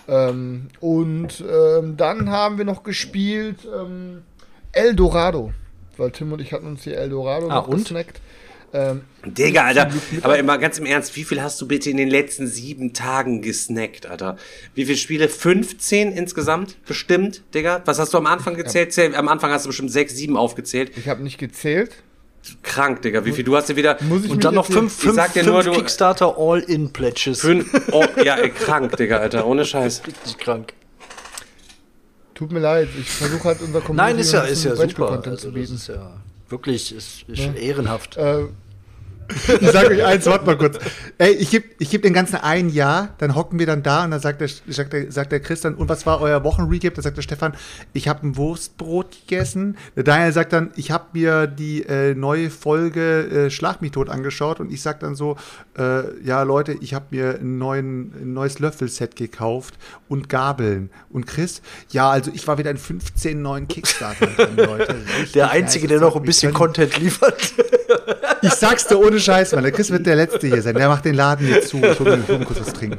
Ähm, und ähm, dann haben wir noch gespielt ähm, Eldorado. Weil Tim und ich hatten uns hier Eldorado Ah, noch und? gesnackt. Ähm, Digga, Alter. Aber immer ganz im Ernst, wie viel hast du bitte in den letzten sieben Tagen gesnackt, Alter? Wie viele Spiele? 15 insgesamt? Bestimmt, Digga? Was hast du am Anfang gezählt? Zähl- Am Anfang hast du bestimmt sechs, sieben aufgezählt. ich habe nicht gezählt. Krank, Digga. Wie viel? Du hast dir wieder Muss ich Und dann noch fünf, Ich fünf, sag dir fünf nur, du- Kickstarter All-In-Pledges. Oh, ja, ey, krank, Digga, Alter. Ohne Scheiß. Richtig krank. Tut mir leid, ich versuche halt unser Community Nein, ist ja, ein ist ja super. Also, zu das ist ja wirklich ist, ist ehrenhaft. Äh, Ich sage euch eins, warte mal kurz. Ey, ich gebe ich geb den ganzen ein Jahr, dann hocken wir dann da und dann sagt der, sagt der, sagt der Chris dann, und was war euer Wochenrecap? Da sagt der Stefan, ich habe ein Wurstbrot gegessen. Der Daniel sagt dann, ich habe mir die äh, neue Folge äh, Schlag mich tot angeschaut und ich sag dann so, äh, ja Leute, ich habe mir einen neuen, ein neues Löffelset gekauft und Gabeln. Und Chris, ja, also ich war wieder in 15 neuen Kickstarter drin, Leute. Richtig Der Einzige, der noch ein bisschen Content liefert. Ich sag's dir ohne Scheiß, Mann. Der Chris wird der Letzte hier sein. Der macht den Laden jetzt zu. Ich will kurz was trinken.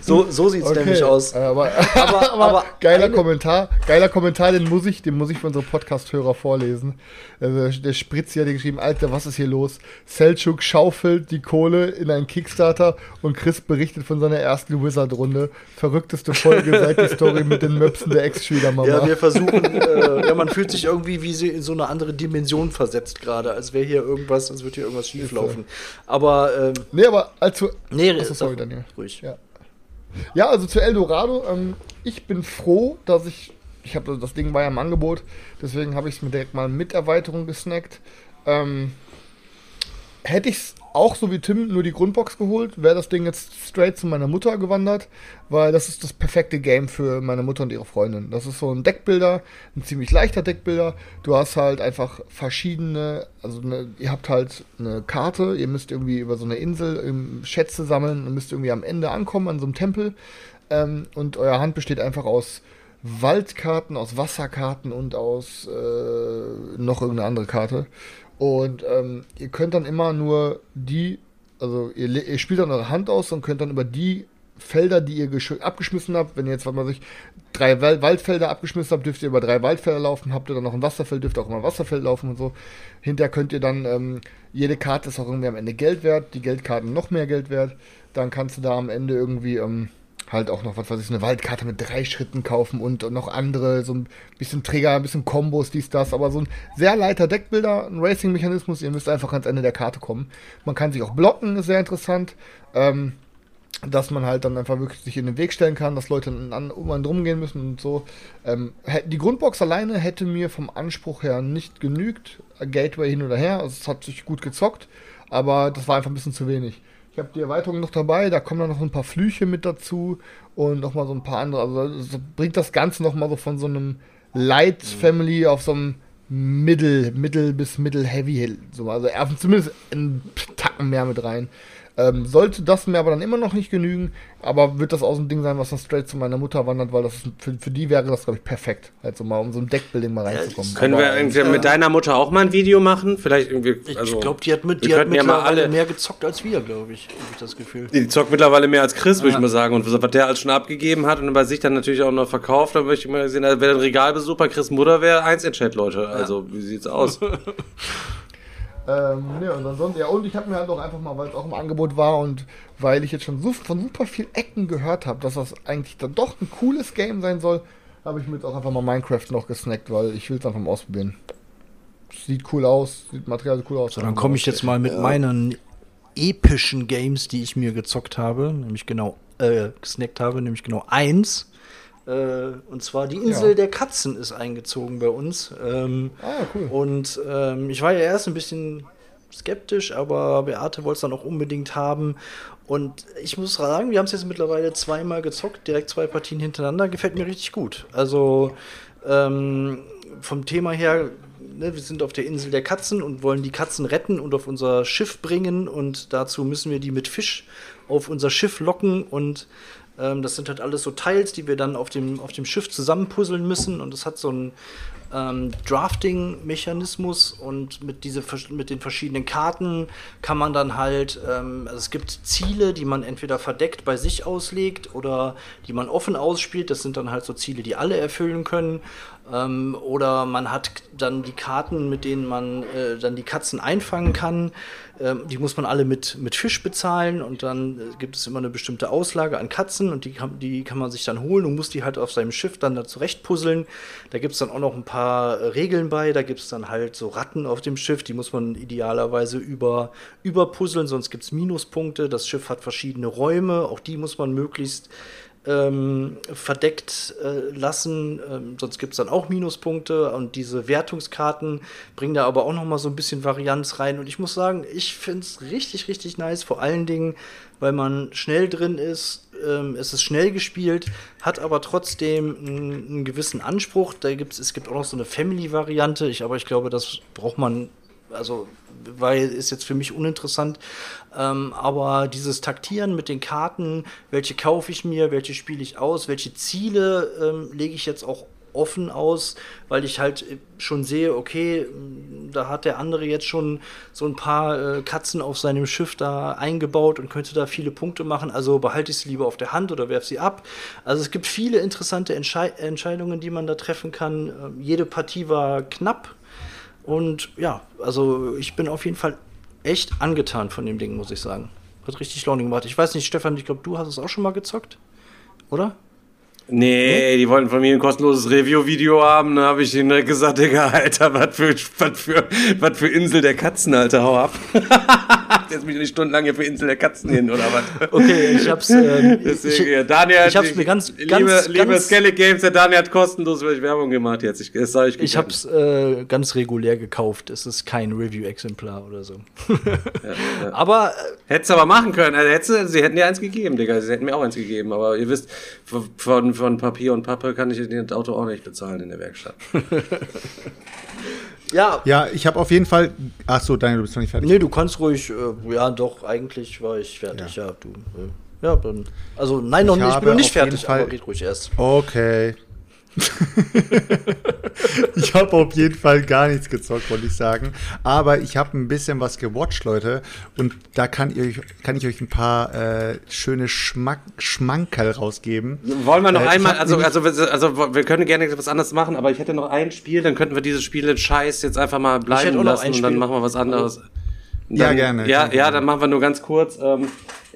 So, so sieht es okay. nämlich aus. äh, Aber, Aber- aber, aber geiler eine- Kommentar, geiler Kommentar, den muss ich, den muss ich für unsere Podcast-Hörer vorlesen. Also der Spritz hier hat geschrieben, Alter, was ist hier los? Selchuk schaufelt die Kohle in einen Kickstarter und Chris berichtet von seiner ersten Wizard-Runde. Verrückteste Folge seit die Story mit den Möpsen der Ex-Schülermama. Ja, wir versuchen, äh, ja, man fühlt sich irgendwie wie sie in so eine andere Dimension versetzt gerade, als wäre hier irgendwas, als würde hier irgendwas schieflaufen. Aber, ähm, nee, aber also, nee, Achso, sorry, Daniel. Ruhig. Ja. Ja, also zu Eldorado. Ähm, ich bin froh, dass ich. Ich habe das Ding war ja im Angebot, deswegen habe ich es mir direkt mal mit Erweiterung gesnackt. Ähm, hätte ich es auch so wie Tim nur die Grundbox geholt, wäre das Ding jetzt straight zu meiner Mutter gewandert, weil das ist das perfekte Game für meine Mutter und ihre Freundin. Das ist so ein Deckbilder, ein ziemlich leichter Deckbilder. Du hast halt einfach verschiedene, also eine, ihr habt halt eine Karte, ihr müsst irgendwie über so eine Insel ähm, Schätze sammeln und müsst irgendwie am Ende ankommen an so einem Tempel. Ähm, und euer Hand besteht einfach aus Waldkarten, aus Wasserkarten und aus äh, noch irgendeine andere Karte. Und ähm, ihr könnt dann immer nur die, also ihr, ihr spielt dann eure Hand aus und könnt dann über die Felder, die ihr gesch- abgeschmissen habt, wenn ihr jetzt, was weiß ich, drei Wal Waldfelder abgeschmissen habt, dürft ihr über drei Waldfelder laufen, habt ihr dann noch ein Wasserfeld, dürft ihr auch immer ein Wasserfeld laufen und so. Hinterher könnt ihr dann, ähm, jede Karte ist auch irgendwie am Ende Geld wert, die Geldkarten noch mehr Geld wert. Dann kannst du da am Ende irgendwie, ähm, halt auch noch, was weiß ich, eine Waldkarte mit drei Schritten kaufen und noch andere, so ein bisschen Trigger, ein bisschen Kombos, dies, das, aber so ein sehr leiter Deckbilder, ein Racing-Mechanismus, ihr müsst einfach ans Ende der Karte kommen. Man kann sich auch blocken, ist sehr interessant. Ähm, dass man halt dann einfach wirklich sich in den Weg stellen kann, dass Leute an, um einen drum gehen müssen und so. Ähm, die Grundbox alleine hätte mir vom Anspruch her nicht genügt. Gateway hin oder her, also es hat sich gut gezockt, aber das war einfach ein bisschen zu wenig. Ich habe die Erweiterung noch dabei, da kommen dann noch ein paar Flüche mit dazu und noch mal so ein paar andere. Also so bringt das Ganze noch mal so von so einem Light Family auf so einem Mittel, Mittel bis Mittel-Heavy, so, also zumindest einen Tacken mehr mit rein. Ähm, sollte das mir aber dann immer noch nicht genügen, aber wird das auch so ein Ding sein, was dann straight zu meiner Mutter wandert, weil das für, für die wäre das, glaube ich, perfekt. Halt so mal, um so ein Deckbuilding mal reinzukommen. Können aber, wir irgendwie mit deiner Mutter auch mal ein Video machen? Vielleicht irgendwie. Ich Also, glaube, die hat, mit, die hat könnten ja mal mittlerweile alle. mehr gezockt als wir, glaube ich. Habe ich das Gefühl. Die zockt mittlerweile mehr als Chris, würde ich mal sagen. Und was der alles schon abgegeben hat und bei sich dann natürlich auch noch verkauft, dann möchte ich mal sehen, wer ein Regalbesuch bei Chris Mutter wäre, eins in Chat, Leute. Also, wie sieht's aus? Ähm, ne, und ansonsten, ja, und ich habe mir halt auch einfach mal, weil es auch im Angebot war und weil ich jetzt schon so, von super vielen Ecken gehört habe, dass das eigentlich dann doch ein cooles Game sein soll, habe ich mir jetzt auch einfach mal Minecraft noch gesnackt, weil ich will es einfach mal ausprobieren. Sieht cool aus, sieht Material cool aus. So, dann komme ich jetzt mal mit meinen epischen Games, die ich mir gezockt habe, nämlich genau, äh, gesnackt habe, nämlich genau eins. Äh, und zwar die Insel Ja. der Katzen ist eingezogen bei uns. Ähm, Ah, cool. Und ähm, ich war ja erst ein bisschen skeptisch, aber Beate wollte es dann auch unbedingt haben. Und ich muss sagen, wir haben es jetzt mittlerweile zweimal gezockt, direkt zwei Partien hintereinander. Gefällt mir richtig gut. Also ähm, vom Thema her, ne, wir sind auf der Insel der Katzen und wollen die Katzen retten und auf unser Schiff bringen. Und dazu müssen wir die mit Fisch auf unser Schiff locken und ähm, das sind halt alles so Teils, die wir dann auf dem, auf dem Schiff zusammenpuzzeln müssen. Und es hat so einen ähm, Drafting-Mechanismus und mit, diese, mit den verschiedenen Karten kann man dann halt, ähm, also es gibt Ziele, die man entweder verdeckt bei sich auslegt oder die man offen ausspielt. Das sind dann halt so Ziele, die alle erfüllen können. Ähm, oder man hat dann die Karten, mit denen man äh, dann die Katzen einfangen kann. Ähm, die muss man alle mit, mit Fisch bezahlen und dann äh, gibt es immer eine bestimmte Auslage an Katzen und die kann, die kann man sich dann holen und muss die halt auf seinem Schiff dann da zurechtpuzzeln. Da gibt es dann auch noch ein paar äh, Regeln bei. Da gibt es dann halt so Ratten auf dem Schiff, die muss man idealerweise über, überpuzzeln, sonst gibt es Minuspunkte. Das Schiff hat verschiedene Räume, auch die muss man möglichst ähm, verdeckt äh, lassen, ähm, sonst gibt es dann auch Minuspunkte und diese Wertungskarten bringen da aber auch noch mal so ein bisschen Varianz rein. Und ich muss sagen, ich finde es richtig, richtig nice, vor allen Dingen, weil man schnell drin ist, ähm, es ist schnell gespielt, hat aber trotzdem einen, einen gewissen Anspruch, da gibt's, es gibt auch noch so eine Family-Variante, ich, aber ich glaube, das braucht man also weil ist jetzt für mich uninteressant. Ähm, aber dieses Taktieren mit den Karten, welche kaufe ich mir, welche spiele ich aus, welche Ziele ähm, lege ich jetzt auch offen aus, weil ich halt äh, schon sehe, okay, mh, da hat der andere jetzt schon so ein paar äh, Katzen auf seinem Schiff da eingebaut und könnte da viele Punkte machen. Also behalte ich sie lieber auf der Hand oder werf sie ab. Also es gibt viele interessante Entschei Entscheidungen, die man da treffen kann. Ähm, jede Partie war knapp. Und ja, also ich bin auf jeden Fall echt angetan von dem Ding, muss ich sagen. Hat richtig Laune gemacht. Ich weiß nicht, Stefan, ich glaube, du hast es auch schon mal gezockt, oder? Nee, die wollten von mir ein kostenloses Review-Video haben. Da habe ich ihnen direkt gesagt, Digga, Alter, was für, was für, was für Insel der Katzen, Alter, hau ab. Jetzt mich nicht stundenlang hier für Insel der Katzen hin, oder was? Okay, ich hab's. Ähm, Deswegen, ich, ja, Daniel, ich hab's mir ganz, liebe, ganz, liebe ganz, Skelly Games, der Daniel hat kostenlos für euch Werbung gemacht jetzt. Ich, das ich ich hab's äh, ganz regulär gekauft. Es ist kein Review-Exemplar oder so. Aber äh, Hättest aber machen können. Also hättest, sie hätten dir eins gegeben, Digga. Sie hätten mir auch eins gegeben. Aber ihr wisst, von, von Papier und Pappe kann ich das Auto auch nicht bezahlen in der Werkstatt. ja, Ja, ich habe auf jeden Fall. Ach so, Daniel, du bist noch nicht fertig. nee, du kannst ruhig. Äh, ja, doch, eigentlich war ich fertig. Ja, du. Äh, ja, dann. Also, nein, noch Ich nicht. Ich bin noch nicht fertig, Fall- aber red ruhig erst. Okay. ich habe auf jeden Fall gar nichts gezockt, wollte ich sagen. Aber ich habe ein bisschen was gewatcht, Leute. Und da kann, euch- kann ich euch ein paar äh, schöne Schmack, Schmankerl rausgeben. Wollen wir noch Äh, ich einmal, also, also, wir- also wir können gerne was anderes machen, aber ich hätte noch ein Spiel, dann könnten wir dieses Spiel Scheiß jetzt einfach mal bleiben lassen und dann machen wir was anderes. Ja, Dann, gerne. Ja, Gerne. ja, dann machen wir nur ganz kurz. Ähm,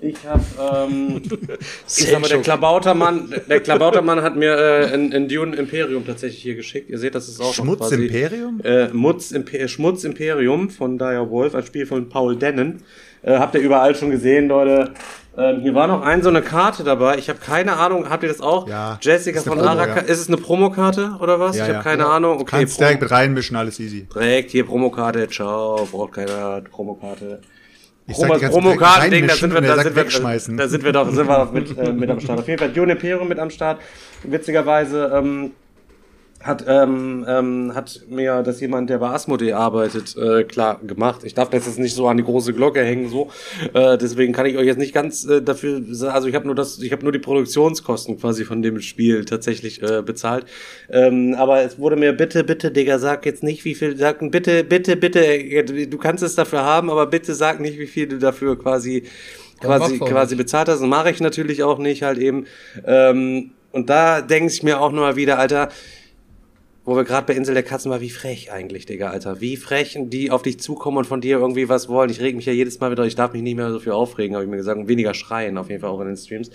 ich habe, ähm, ich sag mal, der. Klabautermann, der Klabautermann hat mir äh, ein, ein Dune Imperium tatsächlich hier geschickt. Ihr seht, das ist auch Schmutz quasi, Imperium? Äh, Mutz, Imper Schmutz Imperium von Dire Wolf, ein Spiel von Paul Dennen. Äh, habt ihr überall schon gesehen, Leute. Ähm, hier war noch ein so eine Karte dabei. Ich habe keine Ahnung, habt ihr das auch? Ja, Jessica von Promo, Araka. ja. Ist es eine Promokarte oder was? Ja, ich habe ja. keine. Ahnung. Okay, kannst direkt reinmischen, alles easy. direkt hier Promokarte. Ciao, braucht keiner Promokarte. Ich Zeit Promokarten-Ding, da sind wir, da sind wir, da sind wir doch, sind wir mit, äh, mit am Start. Auf jeden Fall Dune Imperium mit am Start. Witzigerweise, ähm, hat, ähm, ähm, hat mir das jemand, der bei Asmodee arbeitet, äh, klar gemacht. Ich darf das jetzt nicht so an die große Glocke hängen, so. Äh, deswegen kann ich euch jetzt nicht ganz äh, dafür sagen, also ich habe nur das, ich habe nur die Produktionskosten quasi von dem Spiel tatsächlich äh, bezahlt. Ähm, aber es wurde mir bitte, bitte, Digga, sag jetzt nicht, wie viel, sag bitte, bitte, bitte, du kannst es dafür haben, aber bitte sag nicht, wie viel du dafür quasi quasi, quasi bezahlt hast. Das mache ich natürlich auch nicht halt eben. Ähm, und da denke ich mir auch nur mal wieder, Alter, wo wir gerade bei Insel der Katzen waren, wie frech eigentlich, Digga, Alter. Wie frech die auf dich zukommen und von dir irgendwie was wollen. Ich reg mich ja jedes Mal wieder, ich darf mich nicht mehr so viel aufregen, habe ich mir gesagt, und weniger schreien, auf jeden Fall auch in den Streams.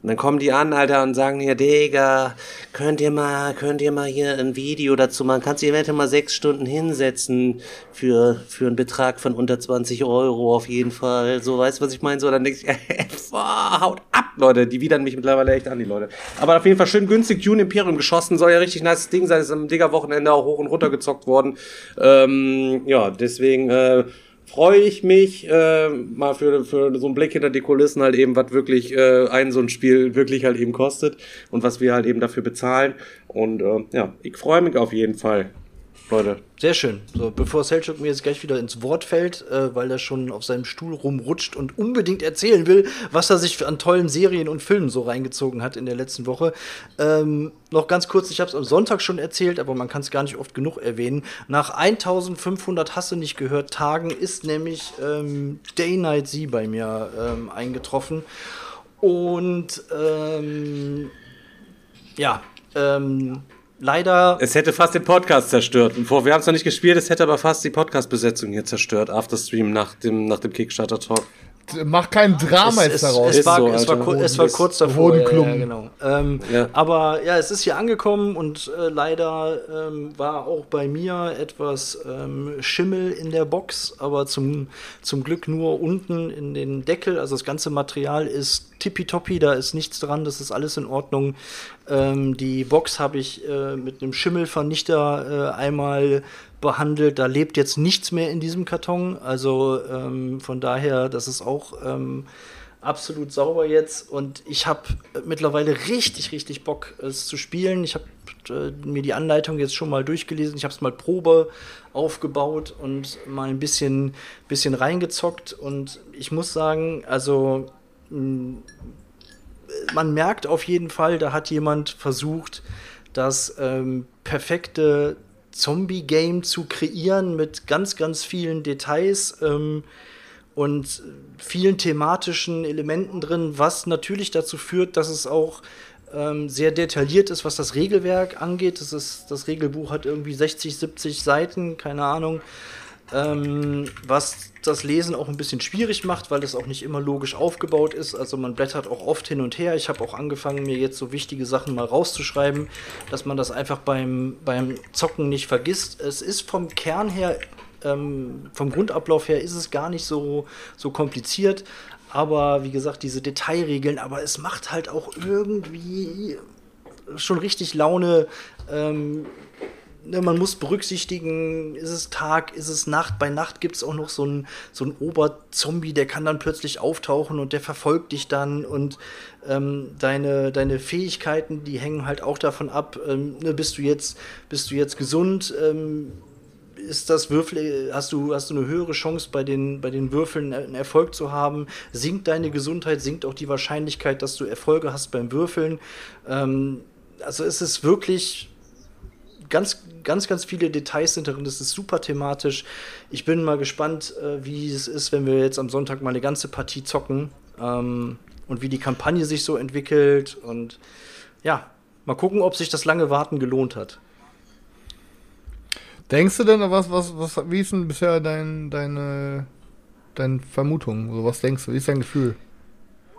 Und dann kommen die an, Alter, und sagen hier, Digga, könnt ihr mal, könnt ihr mal hier ein Video dazu machen? Kannst du eventuell mal sechs Stunden hinsetzen für, für einen Betrag von unter 20 Euro auf jeden Fall. So, weißt du, was ich meine? So, dann denk ich, boah, haut ab, Leute. Die widern mich mittlerweile echt an, die Leute. Aber auf jeden Fall schön günstig Dune Imperium geschossen. Soll ja richtig nice Ding sein. Ist am Digger-Wochenende auch hoch und runter gezockt worden. Ähm, ja, deswegen, äh, freue ich mich äh, mal für, für so einen Blick hinter die Kulissen halt eben, was wirklich äh, ein so ein Spiel wirklich halt eben kostet und was wir halt eben dafür bezahlen. Und äh, ja, ich freue mich auf jeden Fall. Leute. Sehr schön. So, bevor Selchuk mir jetzt gleich wieder ins Wort fällt, äh, weil er schon auf seinem Stuhl rumrutscht und unbedingt erzählen will, was er sich an tollen Serien und Filmen so reingezogen hat in der letzten Woche. Ähm, noch ganz kurz, ich habe es am Sonntag schon erzählt, aber man kann es gar nicht oft genug erwähnen. Nach 1500 Hasse nicht gehört Tagen ist nämlich ähm, Day Night Sie bei mir ähm, eingetroffen. Und ähm, ja, ähm, leider. Es hätte fast den Podcast zerstört. Wir haben es noch nicht gespielt, es hätte aber fast die Podcast-Besetzung hier zerstört, After Stream nach dem, nach dem Kickstarter-Talk. Mach kein Drama es, jetzt daraus. Es, war, so, es, war, es war kurz davor. Ja, genau. Ähm, Ja. Aber ja, es ist hier angekommen und äh, leider ähm, war auch bei mir etwas ähm, Schimmel in der Box, aber zum, zum Glück nur unten in den Deckel. Also das ganze Material ist tippitoppi, da ist nichts dran, das ist alles in Ordnung. Ähm, die Box habe ich äh, mit einem Schimmelvernichter äh, einmal behandelt. Da lebt jetzt nichts mehr in diesem Karton. Also ähm, von daher, das ist auch ähm, absolut sauber jetzt. Und ich habe mittlerweile richtig, richtig Bock, es zu spielen. Ich habe äh, mir die Anleitung jetzt schon mal durchgelesen. Ich habe es mal Probe aufgebaut und mal ein bisschen, bisschen reingezockt. Und ich muss sagen, also mh, man merkt auf jeden Fall, da hat jemand versucht, das ähm, perfekte Zombie-Game zu kreieren mit ganz, ganz vielen Details ähm, und vielen thematischen Elementen drin, was natürlich dazu führt, dass es auch ähm, sehr detailliert ist, was das Regelwerk angeht. Das, ist, das Regelbuch hat irgendwie 60, 70 Seiten, keine Ahnung. Ähm, was das Lesen auch ein bisschen schwierig macht, weil es auch nicht immer logisch aufgebaut ist. Also man blättert auch oft hin und her. Ich habe auch angefangen, mir jetzt so wichtige Sachen mal rauszuschreiben, dass man das einfach beim, beim Zocken nicht vergisst. Es ist vom Kern her, ähm, vom Grundablauf her, ist es gar nicht so, so kompliziert. Aber wie gesagt, diese Detailregeln, aber es macht halt auch irgendwie schon richtig Laune. Ähm, man muss berücksichtigen, ist es Tag, ist es Nacht. Bei Nacht gibt es auch noch so einen so Oberzombie, der kann dann plötzlich auftauchen und der verfolgt dich dann. Und ähm, deine, deine Fähigkeiten, die hängen halt auch davon ab, ähm, ne, bist du jetzt, bist du jetzt gesund, ähm, ist das Würfel, hast du, hast du eine höhere Chance bei den, bei den Würfeln einen Erfolg zu haben? Sinkt deine Gesundheit, sinkt auch die Wahrscheinlichkeit, dass du Erfolge hast beim Würfeln. Ähm, also es ist wirklich ganz, ganz, ganz viele Details sind darin. Das ist super thematisch. Ich bin mal gespannt, äh, wie es ist, wenn wir jetzt am Sonntag mal eine ganze Partie zocken ähm, und wie die Kampagne sich so entwickelt. Und ja, mal gucken, ob sich das lange Warten gelohnt hat. Denkst du denn, was, was, was, wie ist denn bisher dein, deine, deine Vermutung? So, was denkst du? Wie ist dein Gefühl?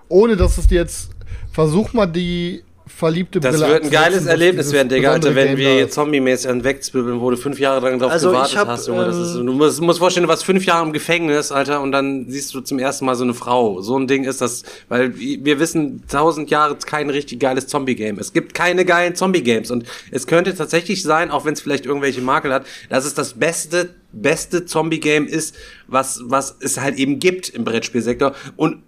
Ohne dass es dir jetzt, versuch mal die verliebte Das Brille wird ein geiles Erlebnis werden, Digga, Alter, wenn Game wir zombie-mäßig an wegzwirbeln, wo du fünf Jahre lang drauf Also, ich gewartet hab, hast, Junge. Das ist, ähm, du musst, musst vorstellen, du warst fünf Jahre im Gefängnis, Alter, und dann siehst du zum ersten Mal so eine Frau. So ein Ding ist das, weil wir wissen, tausend Jahre ist kein richtig geiles Zombie-Game. Es gibt keine geilen Zombie-Games und es könnte tatsächlich sein, auch wenn es vielleicht irgendwelche Makel hat, dass es das beste beste Zombie-Game ist, was, was es halt eben gibt im Brettspielsektor. Und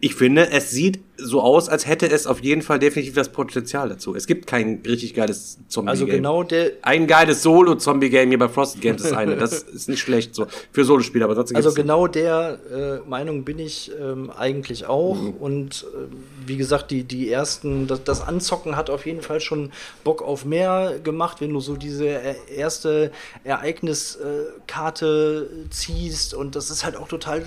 ich finde, es sieht so aus, als hätte es auf jeden Fall definitiv das Potenzial dazu. Es gibt kein richtig geiles Zombie-Game. Also genau der, Ein geiles Solo-Zombie-Game hier bei Frosted Games ist eine. Das ist nicht schlecht so. Für Solospieler, aber sonst Also genau der äh, Meinung bin ich ähm, eigentlich auch. Mhm. Und ähm, wie gesagt, die, die ersten, das, das Anzocken hat auf jeden Fall schon Bock auf mehr gemacht, wenn du so diese äh, erste Ereigniskarte ziehst. Und das ist halt auch total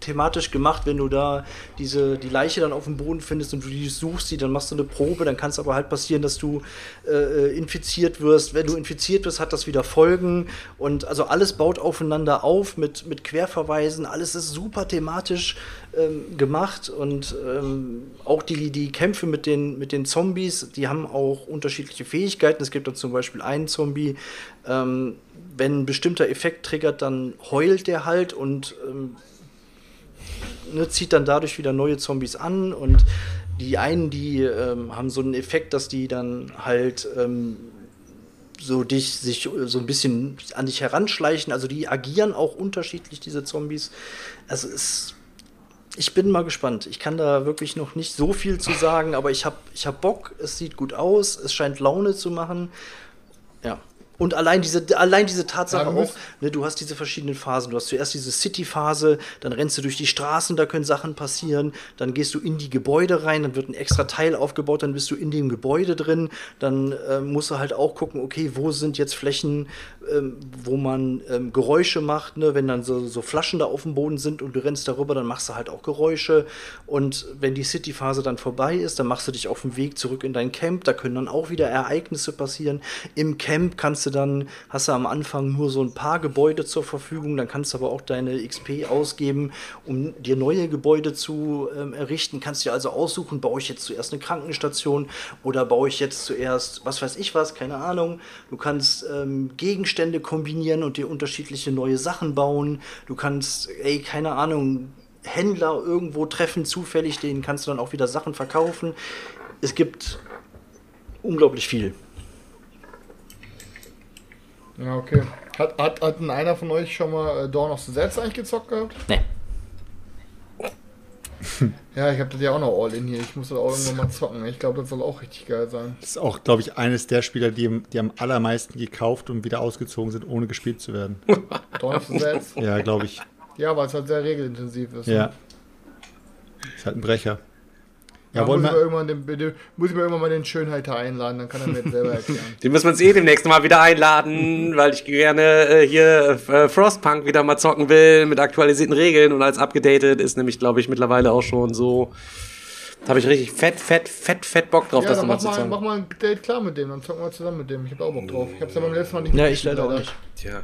thematisch gemacht, wenn du da diese, die Leiche dann auf dem Boden findest und du die suchst, die, dann machst du eine Probe, dann kann es aber halt passieren, dass du äh, infiziert wirst. Wenn du infiziert wirst, hat das wieder Folgen und also alles baut aufeinander auf mit, mit Querverweisen, alles ist super thematisch ähm, gemacht und ähm, auch die, die Kämpfe mit den, mit den Zombies, die haben auch unterschiedliche Fähigkeiten. Es gibt dann zum Beispiel einen Zombie, ähm, wenn ein bestimmter Effekt triggert, dann heult der halt und ähm, ne, zieht dann dadurch wieder neue Zombies an und die einen, die ähm, haben so einen Effekt, dass die dann halt ähm, so dich sich so ein bisschen an dich heranschleichen. Also die agieren auch unterschiedlich, diese Zombies. Also es, ich bin mal gespannt. Ich kann da wirklich noch nicht so viel zu sagen, aber ich habe ich hab Bock. Es sieht gut aus. Es scheint Laune zu machen. Und allein diese, allein diese Tatsache auch, ne, du hast diese verschiedenen Phasen. Du hast zuerst diese City-Phase, dann rennst du durch die Straßen, da können Sachen passieren, dann gehst du in die Gebäude rein, dann wird ein extra Teil aufgebaut, dann bist du in dem Gebäude drin, dann ähm, musst du halt auch gucken, okay, wo sind jetzt Flächen, ähm, wo man ähm, Geräusche macht, ne? wenn dann so, so Flaschen da auf dem Boden sind und du rennst darüber, dann machst du halt auch Geräusche. Und wenn die City-Phase dann vorbei ist, dann machst du dich auf den Weg zurück in dein Camp, da können dann auch wieder Ereignisse passieren. Im Camp kannst du dann, hast du am Anfang nur so ein paar Gebäude zur Verfügung, dann kannst du aber auch deine XP ausgeben, um dir neue Gebäude zu ähm, errichten. Kannst dir also aussuchen, baue ich jetzt zuerst eine Krankenstation oder baue ich jetzt zuerst, was weiß ich was, keine Ahnung. Du kannst ähm, Gegenstände kombinieren und dir unterschiedliche neue Sachen bauen. Du kannst, ey, keine Ahnung, Händler irgendwo treffen, zufällig, denen kannst du dann auch wieder Sachen verkaufen. Es gibt unglaublich viel. Ja, okay. Hat, hat, hat einer von euch schon mal äh, Dawn of the Dead eigentlich gezockt gehabt? Nee. Ja, ich habe das ja auch noch all in hier. Ich muss das auch irgendwann mal zocken. Ich glaube, das soll auch richtig geil sein. Das ist auch, glaube ich, eines der Spieler, die, die am allermeisten gekauft und wieder ausgezogen sind, ohne gespielt zu werden. Dawn of. Ja, glaube ich. Ja, weil es halt sehr regelintensiv ist. Ja. Ist halt ein Brecher. Ja, Ja, wollen muss, ich irgendwann den, den, muss ich mir irgendwann mal den Schönheiter einladen, dann kann er mir das selber erklären. Den müssen wir uns eh demnächst mal wieder einladen, weil ich gerne äh, hier äh, Frostpunk wieder mal zocken will mit aktualisierten Regeln und als abgedatet ist nämlich, glaube ich, mittlerweile auch schon so. Da habe ich richtig fett, fett, fett, fett Bock drauf, ja, das nochmal mach zu mal, zocken. mach mal ein Date klar mit dem, dann zocken wir zusammen mit dem. Ich habe auch Bock drauf. Ich habe es ja beim letzten Mal nicht Ja, ich leider auch nicht. Tja.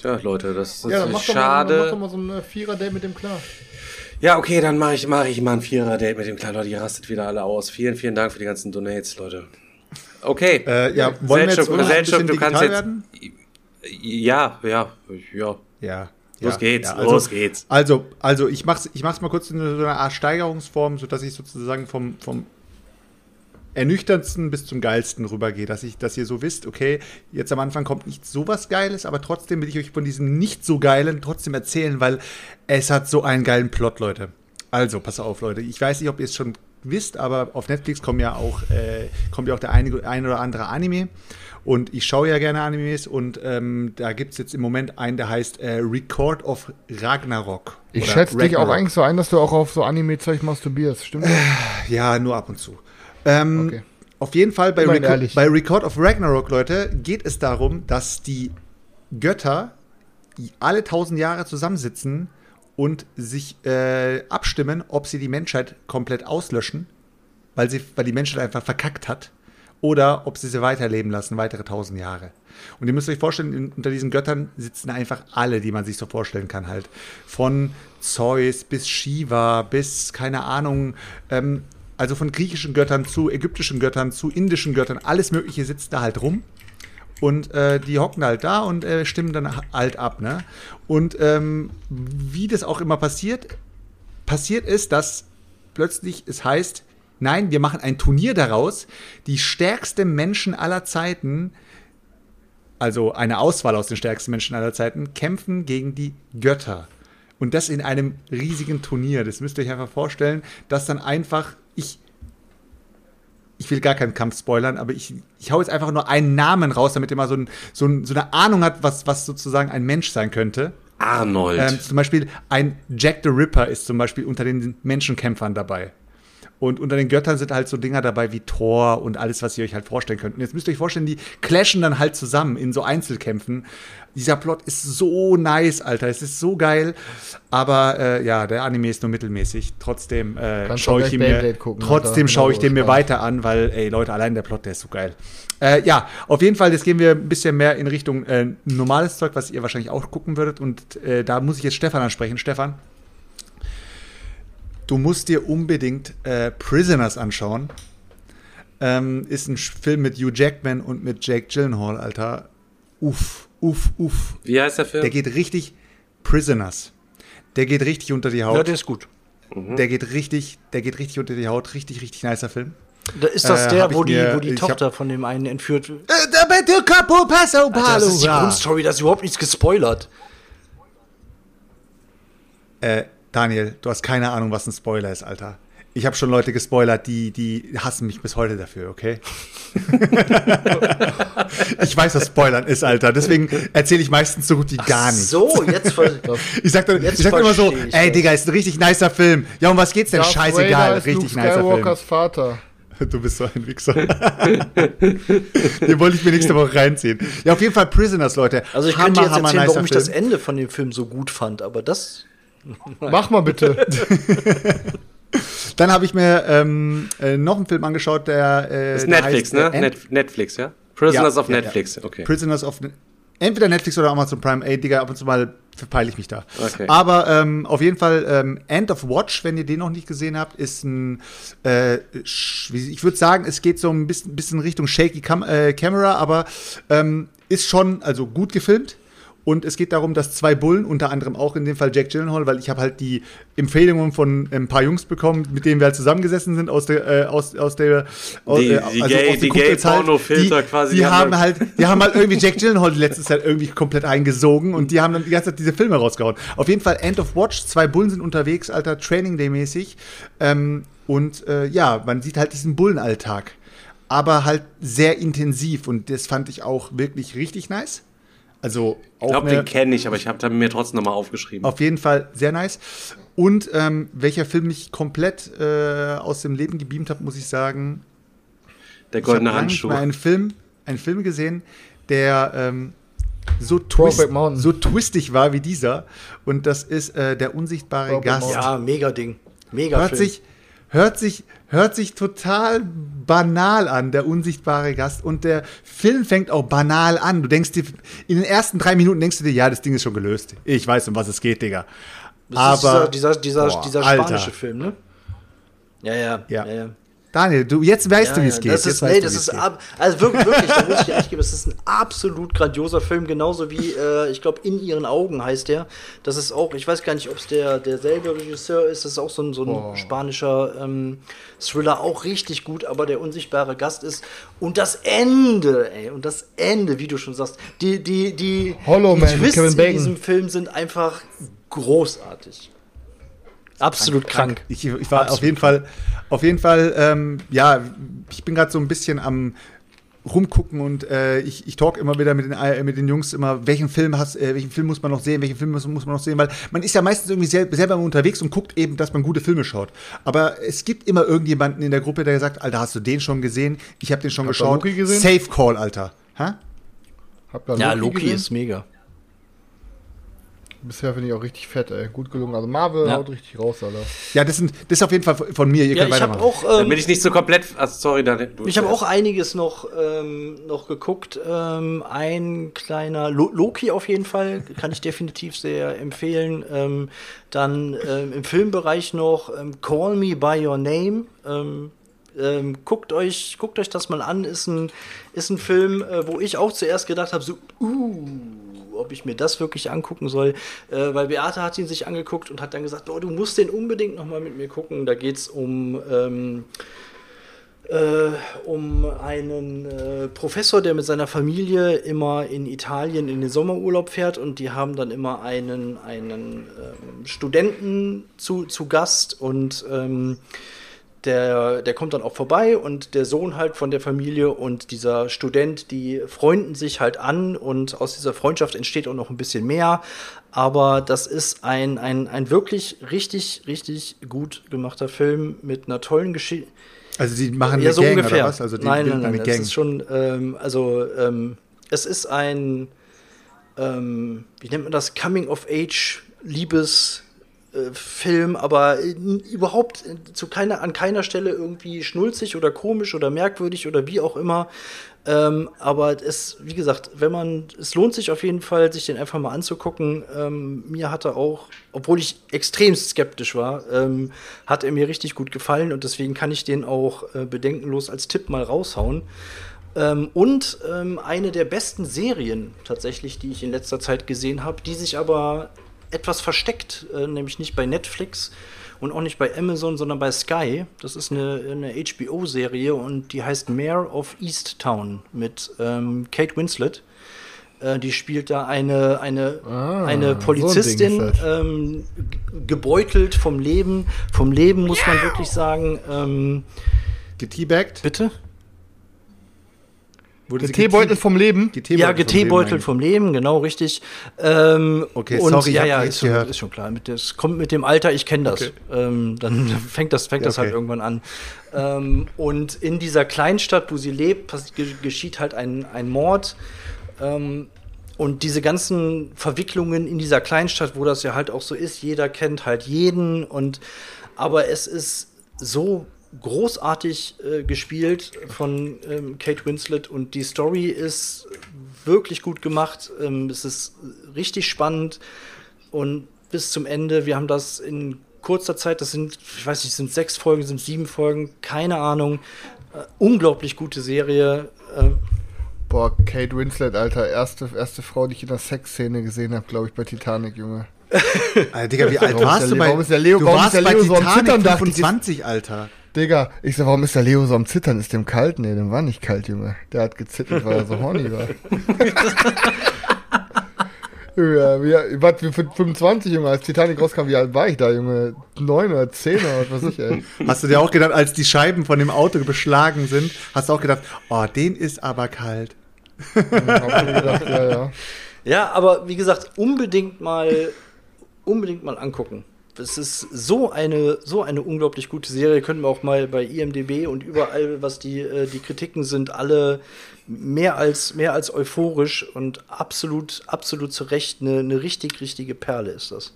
Tja, Leute, das, das Ja, dann ist mach doch, mal, dann mach schade. doch mal so ein äh, Vierer-Date mit dem klar. Ja, okay, dann mache ich, mach ich mal ein Vierer-Date mit dem Kleinen, Leute. Ihr rastet wieder alle aus. Vielen, vielen Dank für die ganzen Donates, Leute. Okay. Äh, ja, wollen wir jetzt Seltschuk, Seltschuk, du kannst jetzt. werden? Ja, ja, ja. Ja. Los ja, geht's, ja, also, los geht's. Also, also ich mach's, ich mach's mal kurz in so einer Art Steigerungsform, sodass ich sozusagen vom, vom ernüchterndsten bis zum geilsten rübergehe, dass ich, dass ihr so wisst, okay, jetzt am Anfang kommt nicht so was Geiles, aber trotzdem will ich euch von diesem nicht so geilen trotzdem erzählen, weil es hat so einen geilen Plot, Leute. Also, pass auf, Leute. Ich weiß nicht, ob ihr es schon wisst, aber auf Netflix kommen ja auch, äh, kommt ja auch der eine, ein oder andere Anime. Und ich schaue ja gerne Animes und ähm, da gibt es jetzt im Moment einen, der heißt äh, Record of Ragnarok. Ich schätze dich auch eigentlich so ein, dass du auch auf so Anime-Zeug masturbierst, stimmt das? Ja, nur ab und zu. Ähm, Okay. Auf jeden Fall bei, Reco bei Record of Ragnarok, Leute, geht es darum, dass die Götter alle tausend Jahre zusammensitzen und sich äh, abstimmen, ob sie die Menschheit komplett auslöschen, weil, sie, weil die Menschheit einfach verkackt hat, oder ob sie sie weiterleben lassen, weitere tausend Jahre. Und ihr müsst euch vorstellen, in, unter diesen Göttern sitzen einfach alle, die man sich so vorstellen kann, halt. Von Zeus bis Shiva bis, keine Ahnung, ähm, also von griechischen Göttern zu ägyptischen Göttern zu indischen Göttern, alles Mögliche sitzt da halt rum. Und äh, die hocken halt da und äh, stimmen dann halt ab, ne? Und ähm, wie das auch immer passiert, passiert ist, dass plötzlich es heißt, nein, wir machen ein Turnier daraus. Die stärksten Menschen aller Zeiten, also eine Auswahl aus den stärksten Menschen aller Zeiten, kämpfen gegen die Götter. Und das in einem riesigen Turnier. Das müsst ihr euch einfach vorstellen, dass dann einfach ich ich will gar keinen Kampf spoilern, aber ich, ich hau jetzt einfach nur einen Namen raus, damit ihr mal so, ein, so, ein, so eine Ahnung hat, was, was sozusagen ein Mensch sein könnte. Arnold. Ähm, zum Beispiel ein Jack the Ripper ist zum Beispiel unter den Menschenkämpfern dabei. Und unter den Göttern sind halt so Dinger dabei wie Thor und alles, was ihr euch halt vorstellen könnt. Und jetzt müsst ihr euch vorstellen, die clashen dann halt zusammen in so Einzelkämpfen. Dieser Plot ist so nice, Alter. Es ist so geil. Aber äh, ja, der Anime ist nur mittelmäßig. Trotzdem äh, schaue ich mir, gucken, trotzdem Alter. schaue ich den mir weiter an, weil, ey, Leute, allein der Plot, der ist so geil. Äh, ja, auf jeden Fall, jetzt gehen wir ein bisschen mehr in Richtung äh, normales Zeug, was ihr wahrscheinlich auch gucken würdet. Und äh, da muss ich jetzt Stefan ansprechen. Stefan, du musst dir unbedingt äh, Prisoners anschauen. Ähm, ist ein Film mit Hugh Jackman und mit Jake Gyllenhaal, Alter. Uff, uff, uff. Wie heißt der Film? Der geht richtig Prisoners. Der geht richtig unter die Ja, Haut. der ist gut. der geht richtig, der geht richtig unter die Haut. Richtig, richtig nicer Film. Da ist das Äh, der, wo die, mir- wo die ich hab- Tochter von dem einen entführt wird? Äh, Capo Passo Alter, das ist die Grundstory, das ist überhaupt nichts gespoilert. Äh, Daniel, du hast keine Ahnung, was ein Spoiler ist, Alter. Ich habe schon Leute gespoilert, die, die hassen mich bis heute dafür, okay? ich weiß, was Spoilern ist, Alter. Deswegen erzähle ich meistens so gut wie gar nicht. So, jetzt ver Ich sag, dann, Jetzt ich sag immer so, ich ey. Digga, ist ein richtig nicer Film. Ja, um was geht's denn? Darth Scheißegal, Vader ist richtig Luke nicer Skywalkers Vater. Film. Du bist so ein Wichser. Den wollte ich mir nächste Woche reinziehen. Ja, auf jeden Fall Prisoners, Leute. Also ich Hammer, könnte jetzt hammer erzählen, warum ich das Film. Ende von dem Film so gut fand, aber das. Mach mal bitte. Dann habe ich mir ähm, äh, noch einen Film angeschaut, der. Äh, ist der Netflix, heißt, ne? äh, Ant- Net Netflix, ja? Prisoners Ja, of ja, ja. Netflix, okay. Prisoners of. Entweder Netflix oder Amazon Prime. Ey, Digga, ab und zu mal verpeile ich mich da. Okay. Aber ähm, auf jeden Fall, ähm, End of Watch, wenn ihr den noch nicht gesehen habt, ist ein. Äh, ich würde sagen, es geht so ein bisschen, bisschen Richtung Shaky Cam äh, Camera, aber ähm, ist schon also gut gefilmt. Und es geht darum, dass zwei Bullen, unter anderem auch in dem Fall Jack Gyllenhaal, weil ich habe halt die Empfehlungen von ein paar Jungs bekommen, mit denen wir halt zusammengesessen sind aus der äh, aus, aus der aus, Die- äh, die also Gay- aus die Kumpels halt, Gay-Porno-Filter die, quasi, Die die haben halt, die haben halt irgendwie Jack Gyllenhaal die letzte Zeit irgendwie komplett eingesogen und die haben dann die ganze Zeit diese Filme rausgehauen. Auf jeden Fall End of Watch, zwei Bullen sind unterwegs, alter Training Day mäßig. Ähm, und äh, ja, man sieht halt diesen Bullenalltag. Aber halt sehr intensiv und das fand ich auch wirklich richtig nice. Also auch Ich glaube, den kenne ich, aber ich habe da mir trotzdem nochmal aufgeschrieben. auf jeden Fall sehr nice. Und ähm, welcher Film mich komplett äh, aus dem Leben gebeamt hat, muss ich sagen, der ich habe goldene Handschuh. mal einen Film, einen Film gesehen, der ähm, so, twist, so twistig war wie dieser. Und das ist äh, der unsichtbare Gast. Ja, mega Ding. Mega hört Film. sich, hört sich, hört sich total banal an, der unsichtbare Gast. Und der Film fängt auch banal an. Du denkst dir, in den ersten drei Minuten denkst du dir, ja, das Ding ist schon gelöst. Ich weiß, um was es geht, Digga. Das Aber ist dieser, dieser, dieser, boah, dieser Alter. spanische Film, ne? Ja, ja. Ja. ja, ja. Daniel, du, jetzt weißt du, wie Ja, es ja, geht. Das Jetzt ist, weißt nee, das ist ab, also wirklich, wirklich, da muss ich dir recht geben, es ist ein absolut grandioser Film, genauso wie, äh, ich glaube, In ihren Augen heißt der. Das ist auch, ich weiß gar nicht, ob es der derselbe Regisseur ist, das ist auch so ein, so ein spanischer ähm, Thriller, auch richtig gut, aber der unsichtbare Gast ist. Und das Ende, ey, und das Ende, wie du schon sagst, die, die, die, Hollow die Man Twists in diesem Film sind einfach großartig. Absolut krank. Ich, ich war auf jeden Fall, auf jeden Fall, ähm, ja, ich bin gerade so ein bisschen am rumgucken und äh, ich, ich talk immer wieder mit den, äh, mit den Jungs immer, welchen Film hast, äh, welchen Film muss man noch sehen, welchen Film muss, muss man noch sehen, weil man ist ja meistens irgendwie sel selber unterwegs und guckt eben, dass man gute Filme schaut. Aber es gibt immer irgendjemanden in der Gruppe, der sagt, Alter, hast du den schon gesehen? Ich habe den schon ihr geschaut. Loki gesehen? Safe Call, Alter. Hä? Habt ihr Ja, Loki gesehen? ist mega. Bisher finde ich auch richtig fett, ey. Gut gelungen. Also Marvel Ja. haut richtig raus, Alter. Ja, das, sind, das ist auf jeden Fall von mir. Ihr Ja, könnt ich habe weitermachen. auch. Ähm, Damit ich nicht so komplett. Ach, sorry, du- Ich habe auch einiges noch, ähm, noch geguckt. Ähm, ein kleiner Lo Loki auf jeden Fall, kann ich definitiv sehr empfehlen. Ähm, dann ähm, im Filmbereich noch ähm, Call Me By Your Name. Ähm, ähm, guckt, euch, guckt euch das mal an. Ist ein, ist ein Film, äh, wo ich auch zuerst gedacht habe, so, uh, ob ich mir das wirklich angucken soll. Äh, weil Beate hat ihn sich angeguckt und hat dann gesagt, oh, du musst den unbedingt noch mal mit mir gucken. Da geht es um... Ähm, äh, um einen äh, Professor, der mit seiner Familie immer in Italien in den Sommerurlaub fährt und die haben dann immer einen, einen ähm, Studenten zu, zu Gast und ähm, der, der kommt dann auch vorbei und der Sohn halt von der Familie und dieser Student, die freunden sich halt an und aus dieser Freundschaft entsteht auch noch ein bisschen mehr. Aber das ist ein, ein, ein wirklich richtig, richtig gut gemachter Film mit einer tollen Geschichte. Also die machen Ja, so Gang ungefähr. oder was? Also die nein, nein, nein, es Gang. ist schon, ähm, also ähm, es ist ein, ähm, wie nennt man das, Coming of Age Liebes Film, aber äh, überhaupt äh, zu keiner, an keiner Stelle irgendwie schnulzig oder komisch oder merkwürdig oder wie auch immer. Ähm, aber es, wie gesagt, wenn man, es lohnt sich auf jeden Fall, sich den einfach mal anzugucken. Ähm, mir hat er auch, obwohl ich extrem skeptisch war, ähm, hat er mir richtig gut gefallen und deswegen kann ich den auch äh, bedenkenlos als Tipp mal raushauen. Ähm, und ähm, eine der besten Serien tatsächlich, die ich in letzter Zeit gesehen habe, die sich aber etwas versteckt, äh, nämlich nicht bei Netflix und auch nicht bei Amazon, sondern bei Sky. Das ist eine, eine HBO-Serie und die heißt Mayor of Easttown mit ähm, Kate Winslet. Äh, die spielt da eine, eine, Ah, eine so ein Polizistin, ist das. ähm, ge- gebeutelt vom Leben. Vom Leben muss man wirklich sagen. Ähm, Geteabagt? bitte? Wurde Teebeutel vom Leben. Ja, vom geteebeutelt eigentlich? vom Leben, genau richtig. Ähm, Okay, und, sorry, ja, ja, ist schon, ist schon klar. Das kommt mit dem Alter, ich kenne das. Okay. Ähm, dann fängt das, fängt Ja, das halt okay. irgendwann an. Ähm, und in dieser Kleinstadt, wo sie lebt, geschieht halt ein, ein Mord. Ähm, und diese ganzen Verwicklungen in dieser Kleinstadt, wo das ja halt auch so ist, jeder kennt halt jeden und aber es ist so großartig äh, gespielt von ähm, Kate Winslet und die Story ist wirklich gut gemacht. Ähm, es ist richtig spannend und bis zum Ende. Wir haben das in kurzer Zeit, das sind, ich weiß nicht, sind sechs Folgen, sind sieben Folgen, keine Ahnung. Äh, unglaublich gute Serie. Äh, Boah, Kate Winslet, Alter, erste, erste Frau, die ich in der Sexszene gesehen habe, glaube ich, bei Titanic, Junge. Alter, Digga, wie alt warst du bei warum ist der Leo- Du warst bei Leo so Titanic ich, 25, Alter. Digga, ich sag, warum ist der Leo so am Zittern? Ist dem kalt? Nee, dem war nicht kalt, Junge. Der hat gezittert, weil er so horny war. ja, wie, was, wie 25, Junge, als Titanic rauskam, wie alt war ich da, Junge? Neun oder zehn oder was weiß ich, ey. Hast du dir auch gedacht, als die Scheiben von dem Auto beschlagen sind, hast du auch gedacht, oh, den ist aber kalt. Hab ich mir gedacht, ja, ja. Ja, aber wie gesagt, unbedingt mal, unbedingt mal angucken. Es ist so eine, so eine unglaublich gute Serie. Können wir auch mal bei IMDb und überall, was die, äh, die Kritiken sind, alle mehr als, mehr als euphorisch und absolut, absolut zu Recht eine, eine richtig, richtige Perle ist das.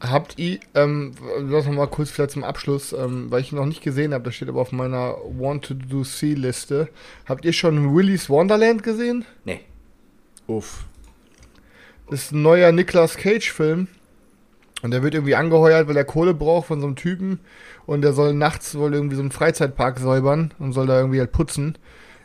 Habt ihr, ähm, lass mal kurz vielleicht zum Abschluss, ähm, weil ich ihn noch nicht gesehen habe, das steht aber auf meiner Want to Do See Liste. Habt ihr schon Willy's Wonderland gesehen? Nee. Uff. Das ist ein neuer Nicolas Cage-Film. Und der wird irgendwie angeheuert, weil er Kohle braucht von so einem Typen. Und der soll nachts wohl irgendwie so einen Freizeitpark säubern und soll da irgendwie halt putzen.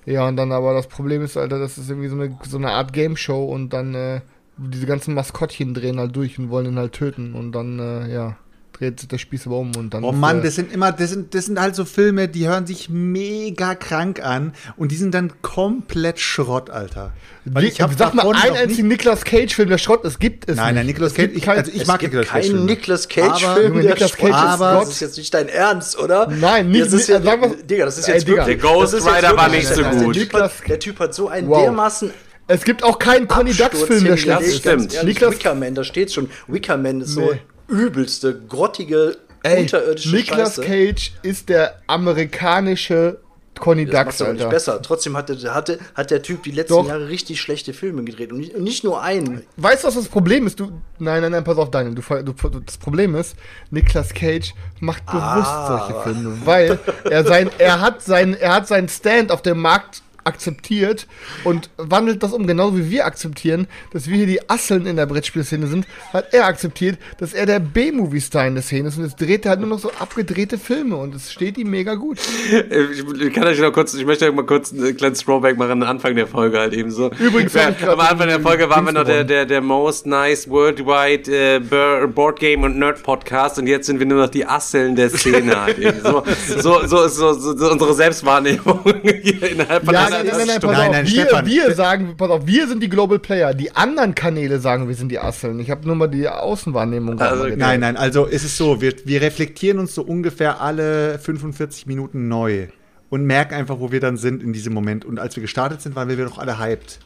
Ja, und dann aber das Problem ist, Alter, das ist irgendwie so eine, so eine Art Game Show und dann äh, diese ganzen Maskottchen drehen halt durch und wollen ihn halt töten. Und dann, äh, ja, dreht sich der Spieß aber um und dann. Oh Mann, das sind immer, das sind, das sind halt so Filme, die hören sich mega krank an und die sind dann komplett Schrott, Alter. Weil ich hab sag mal einen einzigen Nicolas Cage-Film, der Schrott ist, gibt es Nein, nein, nicht. Nicolas Es gibt Cage, ich, also ich es mag gibt Nicolas Cage. keinen Filme. Nicolas Aber- Cage-Film, der Nicolas Schrott Cage ist. ist Das ist jetzt nicht dein Ernst, oder? Nein, nicht- das ist ja, nicht- sagen wir- Digga, das ist jetzt wirklich. Der Ghost Rider war nicht so der gut. Typ, hat, der Typ hat so einen Wow. dermaßen Es gibt auch keinen Conny Ducks-Film, der schlecht ist. Stimmt. ehrlich, Niklas- Wickerman, da steht schon. Wickerman ist so Nee. Übelste, grottige, Ey, unterirdische Nicolas Scheiße. Cage ist der amerikanische Conny Das Ducks, aber nicht Alter. besser. Trotzdem hat der, hatte, hat der Typ die letzten Doch. Jahre richtig schlechte Filme gedreht. Und nicht, und nicht nur einen. Weißt du, was das Problem ist? Du, nein, nein, nein, pass auf, Daniel. Du, du, das Problem ist, Nicolas Cage macht bewusst Ah. solche Filme, weil er sein, er hat sein, er hat seinen Stand auf dem Markt akzeptiert und wandelt das um, genauso wie wir akzeptieren, dass wir hier die Asseln in der Brettspielszene sind, hat er akzeptiert, dass er der B-Movie-Star in der Szene ist und jetzt dreht er halt nur noch so abgedrehte Filme und es steht ihm mega gut. Ich kann euch noch kurz, ich möchte euch mal kurz einen kleinen Throwback machen, Anfang der Folge halt eben so. Übrigens ja, am Anfang der Folge waren wir noch der, der, der most nice worldwide äh, Board Game und Nerd Podcast und jetzt sind wir nur noch die Asseln der Szene halt eben. So, so, so, so, so, unsere Selbstwahrnehmung hier innerhalb von Ja, nein, nein, nein, pass Nein, auf, nein, wir, Stefan. wir sagen, pass auf, wir sind die Global Player. Die anderen Kanäle sagen, wir sind die Asseln. Ich habe nur mal die Außenwahrnehmung. gerade Also, Nein, nein, also ist es so, wir, wir reflektieren uns so ungefähr alle 45 Minuten neu und merken einfach, wo wir dann sind in diesem Moment. Und als wir gestartet sind, waren wir doch alle hyped.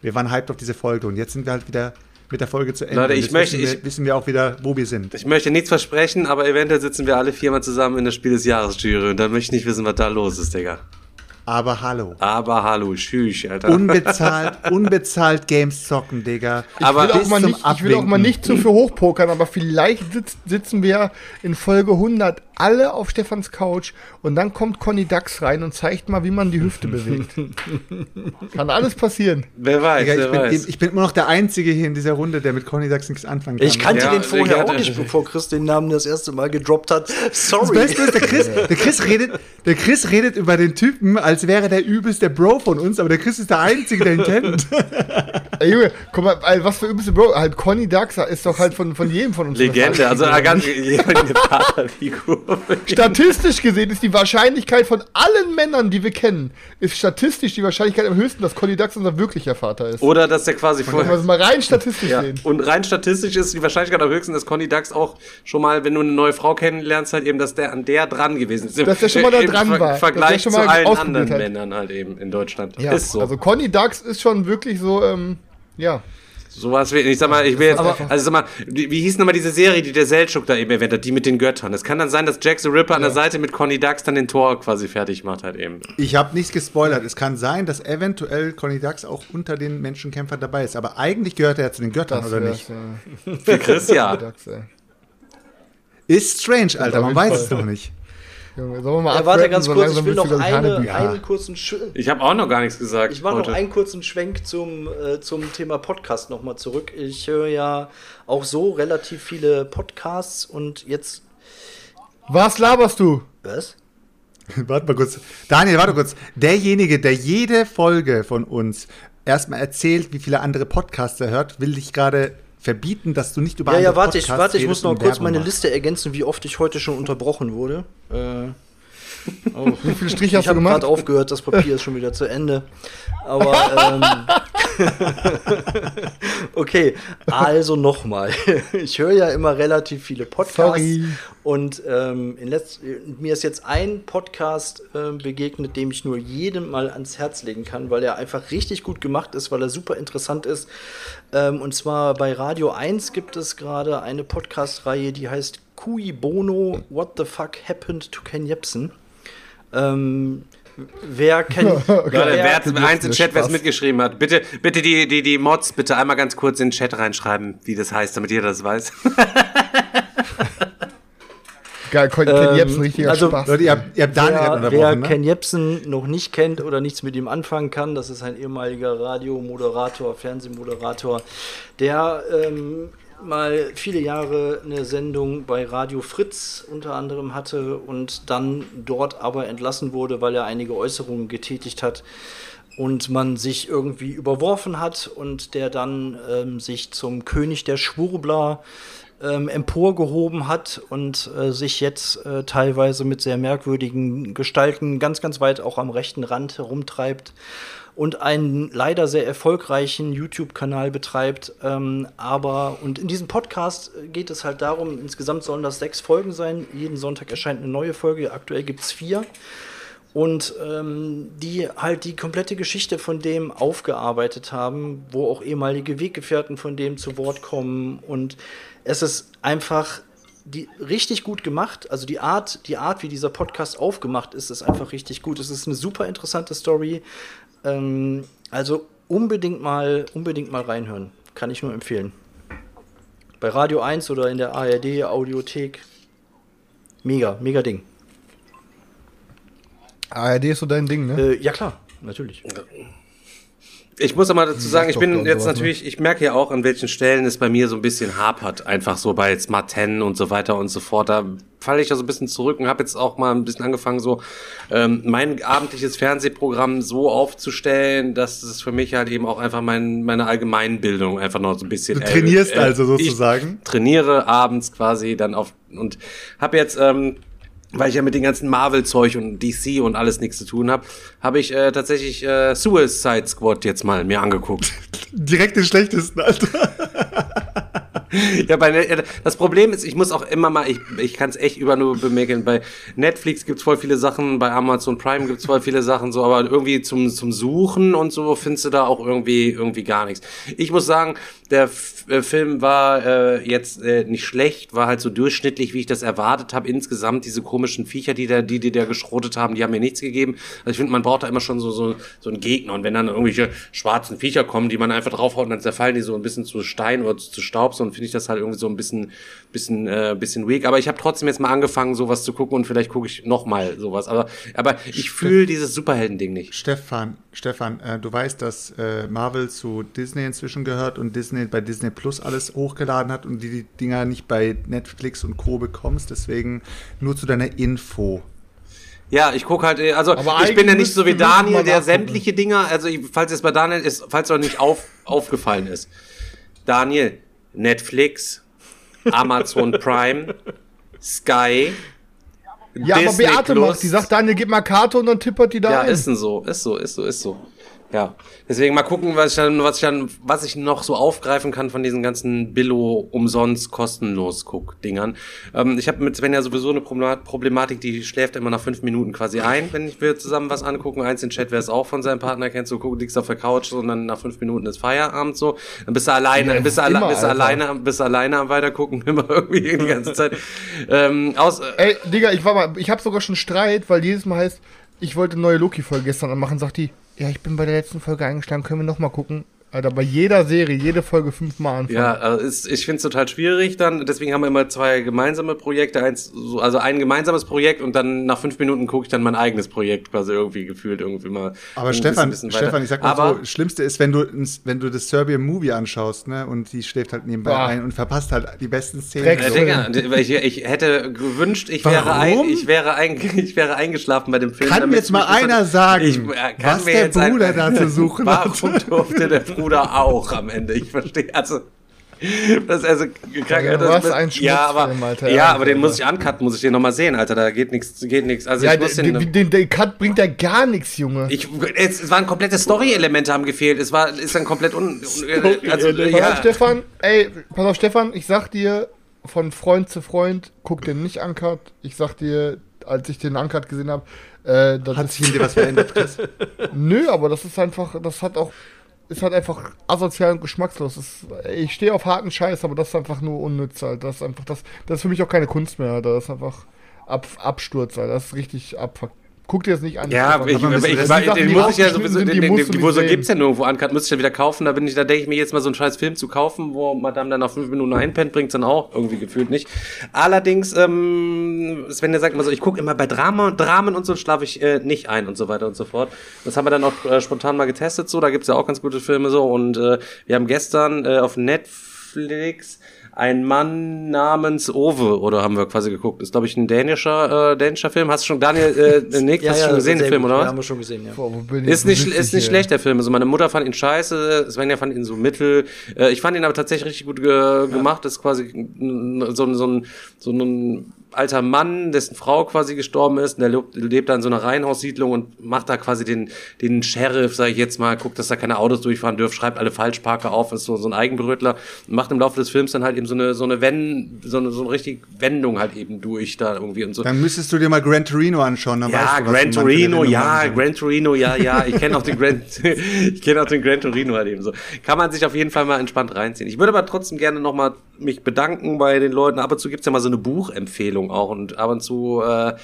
Wir waren hyped auf diese Folge und jetzt sind wir halt wieder mit der Folge zu Ende. Leute, ich jetzt möchte- wissen wir, ich- wissen wir auch wieder, wo wir sind. Ich möchte nichts versprechen, aber eventuell sitzen wir alle viermal zusammen in der Spiel des Jahres Jury und dann möchte ich nicht wissen, was da los ist, Digga. Aber hallo. Aber hallo, tschüss, Alter. Unbezahlt, unbezahlt Games zocken, Digga. aber Ich will, auch mal nicht, ich will auch mal nicht zu viel hochpokern, aber vielleicht sitz, sitzen wir in Folge 100 alle auf Stefans Couch und dann kommt Conny Dax rein und zeigt mal, wie man die Hüfte bewegt. Kann alles passieren. wer weiß, Digga, ich, wer bin, weiß. ich bin immer noch der Einzige hier in dieser Runde, der mit Conny Dax nichts anfangen kann. Ich kannte Ja, den vorher ja, auch nicht, bevor Chris den Namen das erste Mal gedroppt hat. Das Sorry. Beste ist, der Chris, der, Chris redet, der Chris redet über den Typen, als wäre der übelste Bro von uns, aber der Chris ist der Einzige, der ihn kennt. Ey, Junge, guck mal, was für übelste Bro. Halt Conny Dax ist doch halt von, von jedem von uns. Legende, also eine ganz eine Vaterfigur. Statistisch gesehen ist die Wahrscheinlichkeit von allen Männern, die wir kennen, ist statistisch die Wahrscheinlichkeit am höchsten, dass Conny Dax unser wirklicher Vater ist. Oder dass der quasi vorher. es mal rein statistisch Ja. sehen. Und rein statistisch ist die Wahrscheinlichkeit am höchsten, dass Conny Dax auch schon mal, wenn du eine neue Frau kennenlernst, halt eben, dass der an der dran gewesen ist. Dass der schon mal da Im dran Ver- war. Dass Vergleich zu allen anderen hat. Männern halt eben in Deutschland. Ja, ist so. Also Conny Dax ist schon wirklich so, ähm, ja. Sowas wie, ich sag mal, ich will jetzt, also sag mal, wie hieß nochmal diese Serie, die der Seltschuk da eben erwähnt hat, die mit den Göttern. Es kann dann sein, dass Jack the Ripper an der Seite mit Conny Dax dann den Tor quasi fertig macht halt eben. Ich habe nichts gespoilert. Es kann sein, dass eventuell Conny Dax auch unter den Menschenkämpfern dabei ist. Aber eigentlich gehört er ja zu den Göttern, Das oder nicht? ja. Für Chris ja. Ist strange, Alter. Man weiß es noch nicht. Junge, sollen wir mal Ja, warte ganz So kurz, ich will noch eine, einen kurzen Sch Ich habe auch noch gar nichts gesagt. Ich mache noch einen kurzen Schwenk zum, äh, zum Thema Podcast nochmal zurück. Ich höre ja auch so relativ viele Podcasts und jetzt. Was laberst du? Was? warte mal kurz. Daniel, warte kurz. Derjenige, der jede Folge von uns erstmal erzählt, wie viele andere Podcasts er hört, will dich gerade verbieten, dass du nicht über Ja, ja, warte, ich, warte, ich muss noch kurz Werbung meine. Liste ergänzen, wie oft ich heute schon unterbrochen wurde. Äh, Wie viele Striche hast ich du habe gemacht? gerade aufgehört, das Papier ist schon wieder zu Ende. Aber ähm, okay, also nochmal. Ich höre ja immer relativ viele Podcasts Sorry. und ähm, in letz mir ist jetzt ein Podcast ähm, begegnet, dem ich nur jedem mal ans Herz legen kann, weil er einfach richtig gut gemacht ist, weil er super interessant ist. Ähm, und zwar bei Radio 1 gibt es gerade eine Podcast-Reihe, die heißt Cui Bono, What the Fuck Happened to Ken Jebsen. Ähm, wer kennt. Leute, wer hat eins im Chat, wer es mitgeschrieben hat? Bitte, bitte die, die, die Mods, bitte einmal ganz kurz in den Chat reinschreiben, wie das heißt, damit jeder das weiß. Geil, Ken Ähm, Jebsen, richtiger also, Spaß. Leute, ihr habt, ihr habt Daniel wer, gerade wer unterbrochen, ne? Ken Jebsen noch nicht kennt oder nichts mit ihm anfangen kann, das ist ein ehemaliger Radiomoderator, Fernsehmoderator, der ähm, mal viele Jahre eine Sendung bei Radio Fritz unter anderem hatte und dann dort aber entlassen wurde, weil er einige Äußerungen getätigt hat und man sich irgendwie überworfen hat und der dann ähm, sich zum König der Schwurbler ähm, emporgehoben hat und äh, sich jetzt äh, teilweise mit sehr merkwürdigen Gestalten ganz, ganz weit auch am rechten Rand herumtreibt und einen leider sehr erfolgreichen YouTube-Kanal betreibt. Ähm, aber, und in diesem Podcast geht es halt darum, insgesamt sollen das sechs Folgen sein. Jeden Sonntag erscheint eine neue Folge. Aktuell gibt es vier und ähm, die halt die komplette Geschichte von dem aufgearbeitet haben, wo auch ehemalige Weggefährten von dem zu Wort kommen und es ist einfach die richtig gut gemacht, also die Art, die Art, wie dieser Podcast aufgemacht ist, ist einfach richtig gut. Es ist eine super interessante Story. Ähm, also unbedingt mal, unbedingt mal reinhören. Kann ich nur empfehlen. Bei Radio 1 oder in der ARD Audiothek. Mega, mega Ding. ARD ist so dein Ding, ne? Äh, ja klar, natürlich. Ich muss aber dazu sagen, ich bin jetzt sowas, natürlich, ich merke ja auch, an welchen Stellen es bei mir so ein bisschen hapert. Einfach so bei Smart 10 und so weiter und so fort. Da falle ich da so ein bisschen zurück und habe jetzt auch mal ein bisschen angefangen, so ähm, mein abendliches Fernsehprogramm so aufzustellen, dass es für mich halt eben auch einfach mein, meine Allgemeinbildung einfach noch so ein bisschen. Du trainierst also ich sozusagen? trainiere abends quasi dann auf und habe jetzt ähm, weil ich ja mit den ganzen Marvel-Zeug und DC und alles nichts zu tun habe, habe ich äh, tatsächlich äh, Suicide Squad jetzt mal mir angeguckt. Direkt den schlechtesten, Alter. ja, bei, das Problem ist, ich muss auch immer mal, ich, ich kann es echt über nur bemerken, bei Netflix gibt's voll viele Sachen, bei Amazon Prime gibt's voll viele Sachen, so, aber irgendwie zum, zum Suchen und so findest du da auch irgendwie, irgendwie gar nichts. Ich muss sagen, der F äh, Film war äh, jetzt äh, nicht schlecht, war halt so durchschnittlich, wie ich das erwartet habe. Insgesamt diese komischen Viecher, die da, die, die da geschrotet haben, die haben mir nichts gegeben. Also ich finde, man braucht da immer schon so, so, so einen Gegner. Und wenn dann irgendwelche schwarzen Viecher kommen, die man einfach draufhaut und dann zerfallen die so ein bisschen zu Stein oder zu Staub, so, finde ich das halt irgendwie so ein bisschen, bisschen, äh, bisschen weak. Aber ich habe trotzdem jetzt mal angefangen, sowas zu gucken und vielleicht gucke ich noch mal sowas. Aber, aber ich fühle dieses Superhelden-Ding nicht. Stefan, Stefan, äh, du weißt, dass äh, Marvel zu Disney inzwischen gehört und Disney bei Disney Plus alles hochgeladen hat und die, die Dinger nicht bei Netflix und Co. bekommst. Deswegen nur zu deiner Info. Ja, ich guck halt, äh, also Aber ich bin ja nicht so wie Daniel, der sämtliche Dinger, also ich, falls es bei Daniel ist, falls euch nicht auf, aufgefallen ist. Daniel, Netflix, Amazon Prime, Sky, Ja, aber Disney Beate Plus. macht, die sagt, Daniel, gib mal Karte und dann tippert die da Ja, ein. ist denn so, ist so, ist so, ist so. Ja, deswegen mal gucken, was ich dann, was ich dann, was ich noch so aufgreifen kann von diesen ganzen Billo umsonst kostenlos guck Dingern. Ähm, ich habe mit Sven ja sowieso eine Problema- Problematik, die schläft immer nach fünf Minuten quasi ein, wenn ich wir zusammen was angucken. Eins in Chat, wer es auch von seinem Partner kennt, so guck, liegst auf der Couch und dann nach fünf Minuten ist Feierabend so, dann bist du alleine, Ja, bist du, alle, bist du alleine, bist du alleine am weitergucken, immer irgendwie die ganze Zeit. ähm, aus, äh, Ey, Digga, ich war mal, ich habe sogar schon Streit, weil jedes Mal heißt, ich wollte neue Loki-Folge gestern anmachen, sagt die, ja, ich bin bei der letzten Folge eingeschlagen, können wir noch mal gucken. Alter, bei jeder Serie, jede Folge fünfmal anfangen. Ja, also ist, ich finde es total schwierig dann. Deswegen haben wir immer zwei gemeinsame Projekte. Eins, so, also ein gemeinsames Projekt und dann nach fünf Minuten gucke ich dann mein eigenes Projekt quasi irgendwie gefühlt irgendwie mal. Aber ein Stefan, bisschen- bisschen. Stefan, ich sag mal Aber, so, das Schlimmste ist, wenn du, wenn du das Serbian Movie anschaust, ne, und die schläft halt nebenbei Boah. ein und verpasst halt die besten Szenen. Äh, Digga, ich, ich hätte gewünscht, ich wäre, ein, ich, wäre ein, ich wäre eingeschlafen bei dem Film. Kann damit jetzt mal einer sagen, ich, äh, kann was mir der jetzt ein- Bruder da zu suchen hat? Warum durfte der Bruder auch am Ende? Ich verstehe, also... Das ist also krank, Ja, das, was ein ja, aber, Schmutzfilm, Alter. ja, aber den Alter. muss ich uncutten, muss ich den nochmal sehen, Alter. Da geht nichts, geht nichts. Also Ja, ich muss den, den, den, den Cut bringt ja gar nichts, Junge. ich, es, es waren komplette Story-Elemente haben gefehlt. Es war, ist dann komplett un, un also, Pass ja. auf, Stefan, ey, pass auf, Stefan, ich sag dir von Freund zu Freund, guck den nicht Uncut. Ich sag dir, als ich den Uncut gesehen habe, äh, Hat sich in dir was verändert, Chris? nö, aber das ist einfach, das hat auch, ist halt einfach asozial und geschmackslos. Ist, ich stehe auf harten Scheiß, aber das ist einfach nur unnütz, halt. Das ist einfach, das, das ist für mich auch keine Kunst mehr, Alter. Das ist einfach Ab, Absturz, Alter. Das ist richtig abfuck. Guck dir das nicht an. Ja, ich, Aber ich, das war- den muss ich ja sowieso, den, den, den, wo so gibt's ja nirgendwo uncut, müsste ich ja wieder kaufen, da bin ich, da denke ich mir jetzt mal so einen scheiß Film zu kaufen, wo Madame dann nach fünf Minuten einpennt, bringt's dann auch irgendwie gefühlt nicht. Allerdings, ähm, Sven, der sagt immer so, ich gucke immer bei Drama, Dramen und so schlafe ich äh, nicht ein und so weiter und so fort. Das haben wir dann auch äh, spontan mal getestet, so, da gibt's ja auch ganz gute Filme so und äh, wir haben gestern äh, auf Netflix ein Mann namens Ove, oder haben wir quasi geguckt. Ist, glaube ich, ein dänischer, äh, dänischer Film. Hast du schon, Daniel, äh, Nick, hast du schon gesehen, den Film, gut. oder Ja, was? haben wir schon gesehen, ja. Boah? Ist nicht, ist ich nicht schlecht, der Film. Also meine Mutter fand ihn scheiße, Svenja fand ihn so mittel. Äh, ich fand ihn aber tatsächlich richtig gut ge gemacht. Das ist quasi so, ein- so, ein, so ein alter Mann, dessen Frau quasi gestorben ist. Und der lebt, lebt da in so einer Reihenhaussiedlung und macht da quasi den, den Sheriff, sag ich jetzt mal, guckt, dass da keine Autos durchfahren dürfen, schreibt alle Falschparker auf, ist so, so ein Eigenbrötler und macht im Laufe des Films dann halt eben so eine, so eine Wend, so eine, so eine richtig Wendung halt eben durch da irgendwie und so. Dann müsstest du dir mal Gran Torino anschauen. Dann Ja, weißt du, Gran Torino, ja. Gran Torino, ja, ja. Ich kenne auch den Gran, ich kenne auch den Gran Torino halt eben so. Kann man sich auf jeden Fall mal entspannt reinziehen. Ich würde aber trotzdem gerne nochmal mich bedanken bei den Leuten. Ab und zu gibt's ja mal so eine Buchempfehlung auch und ab und zu äh,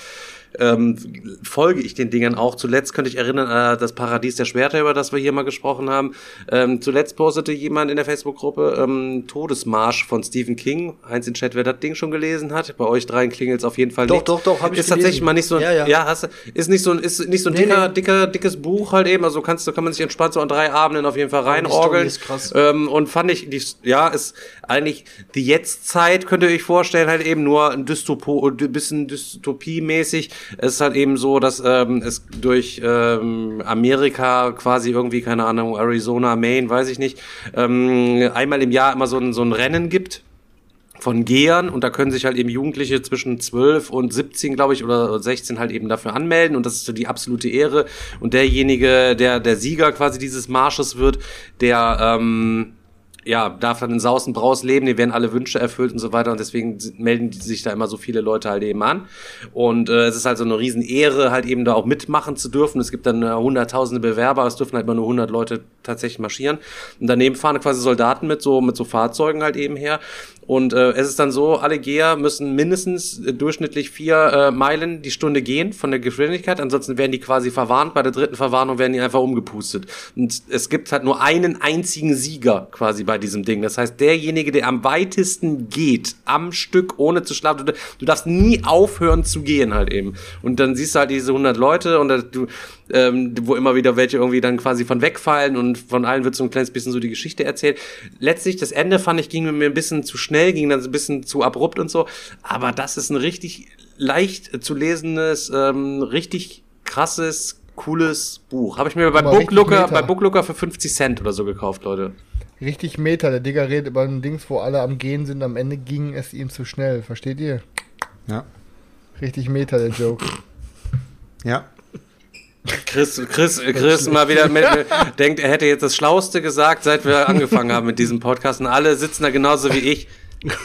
ähm, folge ich den Dingern auch. Zuletzt könnte ich erinnern an das Paradies der Schwerter, über das wir hier mal gesprochen haben. Ähm, zuletzt postete jemand in der Facebook-Gruppe ähm, Todesmarsch von Stephen King. Eins in Chat, wer das Ding schon gelesen hat. Bei euch dreien klingelt's auf jeden Fall Doch, nicht. doch, doch, hab ich Ist tatsächlich gelesen. mal nicht so ein, Ja, ja. hast du, ist nicht so ein, ist nicht so ein Nee, dicker, nee. dicker, dickes Buch halt eben. Also kannst du, kann man sich entspannt so an drei Abenden auf jeden Fall reinorgeln. ist krass. Ähm, und fand ich, die, ja, ist eigentlich die Jetztzeit, könnt ihr euch vorstellen, halt eben nur ein Dystopo, bisschen Dystopie-mäßig. Es ist halt eben so, dass ähm, es durch ähm, Amerika quasi irgendwie, keine Ahnung, Arizona, Maine, weiß ich nicht, ähm, einmal im Jahr immer so ein, so ein Rennen gibt von Gehern. Und da können sich halt eben Jugendliche zwischen 12 und 17, glaube ich, oder 16 halt eben dafür anmelden. Und das ist so die absolute Ehre. Und derjenige, der der Sieger quasi dieses Marsches wird, der ähm, ja, darf dann in Saus und Braus leben, die werden alle Wünsche erfüllt und so weiter und deswegen melden die sich da immer so viele Leute halt eben an. Und äh, es ist halt so eine riesen Ehre, halt eben da auch mitmachen zu dürfen. Es gibt dann äh, hunderttausende Bewerber, es dürfen halt mal nur 100 Leute tatsächlich marschieren. Und daneben fahren quasi Soldaten mit so mit so Fahrzeugen halt eben her und äh, es ist dann so, alle Geher müssen mindestens äh, durchschnittlich vier äh, Meilen die Stunde gehen von der Geschwindigkeit. Ansonsten werden die quasi verwarnt. Bei der dritten Verwarnung werden die einfach umgepustet. Und es gibt halt nur einen einzigen Sieger quasi bei diesem Ding. Das heißt, derjenige, der am weitesten geht, am Stück, ohne zu schlafen, du, du darfst nie aufhören zu gehen halt eben. Und dann siehst du halt diese 100 Leute und äh, du, ähm, wo immer wieder welche irgendwie dann quasi von wegfallen und von allen wird so ein kleines bisschen so die Geschichte erzählt. Letztlich, das Ende fand ich, ging mir ein bisschen zu schnell, ging dann so ein bisschen zu abrupt und so. Aber das ist ein richtig leicht zu lesendes, ähm, richtig krasses, cooles Buch. Habe ich mir bei Booklooker, bei Booklooker für 50 Cent oder so gekauft, Leute. Richtig Meta. Der Digger redet über ein Dings, wo alle am Gehen sind. Am Ende ging es ihm zu schnell. Versteht ihr? Ja. Richtig Meta, der Joke. Ja. Chris, Chris, Chris mal wieder mit, mit, denkt, er hätte jetzt das Schlauste gesagt, seit wir angefangen haben mit diesem Podcast. Und alle sitzen da genauso wie ich.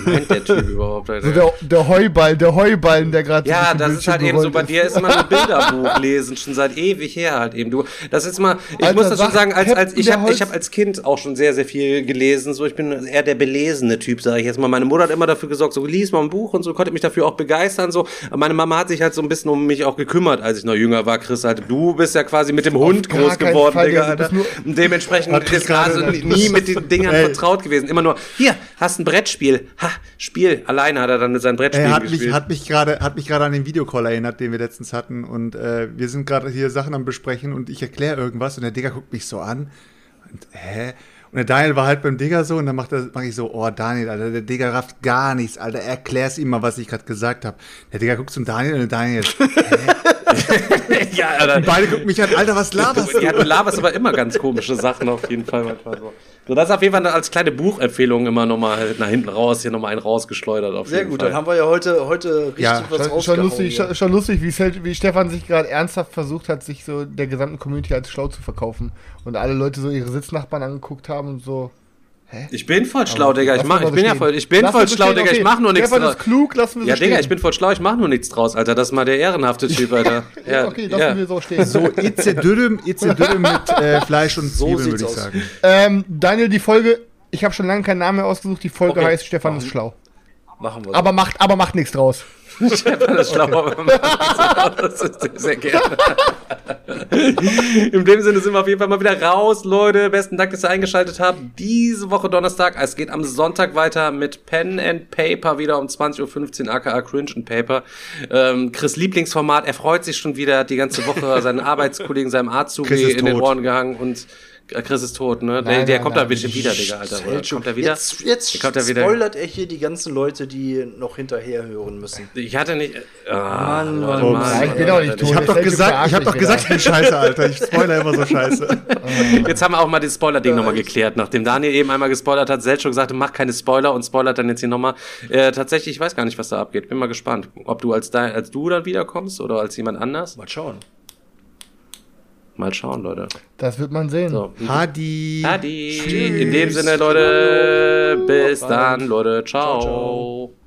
Meint der Typ überhaupt? Alter? So der, der Heuballen, der Heuballen, der gerade Ja, das ist halt eben so, bei dir ist immer so Bilderbuch lesen, schon seit ewig her halt eben. Du, das ist mal, ich Alter, muss das schon sag sagen, als, als ich habe ich hab als Kind auch schon sehr, sehr viel gelesen. So, ich bin eher der belesene Typ, sage ich jetzt mal. Meine Mutter hat immer dafür gesorgt, so lies mal ein Buch und so, konnte mich dafür auch begeistern. So, meine Mama hat sich halt so ein bisschen um mich auch gekümmert, als ich noch jünger war, Chris. Halt, du bist ja quasi mit dem Hund gar groß geworden, Fall, Digga, Alter. dementsprechend ist gerade- nie mit den Dingern vertraut gewesen. Immer nur, hier, hast ein Brettspiel. Ha, Spiel. Alleine hat er dann mit seinem Brettspiel Er hat gespielt. mich, hat mich gerade, hat mich gerade an den Videocall erinnert, den wir letztens hatten. Und äh, wir sind gerade hier Sachen am besprechen und ich erkläre irgendwas und der Digger guckt mich so an. Und hä? Und der Daniel war halt beim Digger so und dann macht er, mach ich so, oh Daniel, Alter, der Digger rafft gar nichts, Alter, erklär's ihm mal, was ich gerade gesagt habe. Der Digger guckt zum Daniel und der Daniel, ja, Alter. beide gucken mich an, Alter, was laberst Du, ja, du laberst aber immer ganz komische Sachen auf jeden Fall manchmal so. So, das ist auf jeden Fall als kleine Buchempfehlung immer nochmal nach hinten raus, hier nochmal einen rausgeschleudert auf Sehr jeden gut, Fall. dann haben wir ja heute, heute richtig Ja, was Schon, schon lustig, schon, schon lustig wie, Sel- wie Stefan sich gerade ernsthaft versucht hat, sich so der gesamten Community als schlau zu verkaufen. Und alle Leute so ihre Sitznachbarn angeguckt haben und so. Ich bin voll schlau, Digga. Ich, mach, ich bin ja voll, ich bin Lass voll schlau, Digga. okay. Ich mach nur nichts draus. ist klug, lassen wir Ja, so Digga, stehen. ich bin voll schlau, ich mach nur nichts draus, Alter. Das ist mal der ehrenhafte Typ, Alter. Ja, okay, lassen wir so stehen. So, Itze Dürüm, Itze Dürüm mit äh, Fleisch und So Zwiebeln, würde ich aus. sagen. Ähm, Daniel, die Folge, ich habe schon lange keinen Namen mehr ausgesucht. Die Folge Okay. heißt Stefan ist schlau. Machen wir so. Aber macht, aber macht nichts draus. Stefan ist schlau, aber man macht nichts draus. Das ist sehr, sehr gerne. In dem Sinne sind wir auf jeden Fall mal wieder raus, Leute. Besten Dank, dass ihr eingeschaltet habt. Diese Woche Donnerstag. Es geht am Sonntag weiter mit Pen and Paper wieder um 20.15 Uhr, aka Cringe and Paper. Ähm, Chris Lieblingsformat. Er freut sich schon wieder. Hat die ganze Woche seinen Arbeitskollegen, seinem ist in den tot. Ohren gehangen und äh, Chris ist tot, ne? der Nein, der nein, kommt da nein. bestimmt wieder, Digga, Alter. Oder? Kommt er wieder? Jetzt, jetzt kommt er wieder. spoilert er hier die ganzen Leute, die noch hinterher hören müssen. Ich hatte nicht. Ah, Mann, Leute, Mann, Mann, ich bin auch nicht tot. Ich habe doch gesagt, ich habe mich doch gesagt, ich bin scheiße, Alter. Ich spoiler immer so scheiße. Jetzt haben wir auch mal das Spoiler-Ding nochmal geklärt. Nachdem Daniel eben einmal gespoilert hat, Selchuk sagte, mach keine Spoiler und spoilert dann jetzt hier nochmal. Äh, tatsächlich, ich weiß gar nicht, was da abgeht. Bin mal gespannt. Ob du als, da, als du dann wiederkommst oder als jemand anders. Mal schauen. Mal schauen, Leute. Das wird man sehen. So. Hadi. Adi. In dem Sinne, Leute. Bis dann, Leute. Ciao. ciao.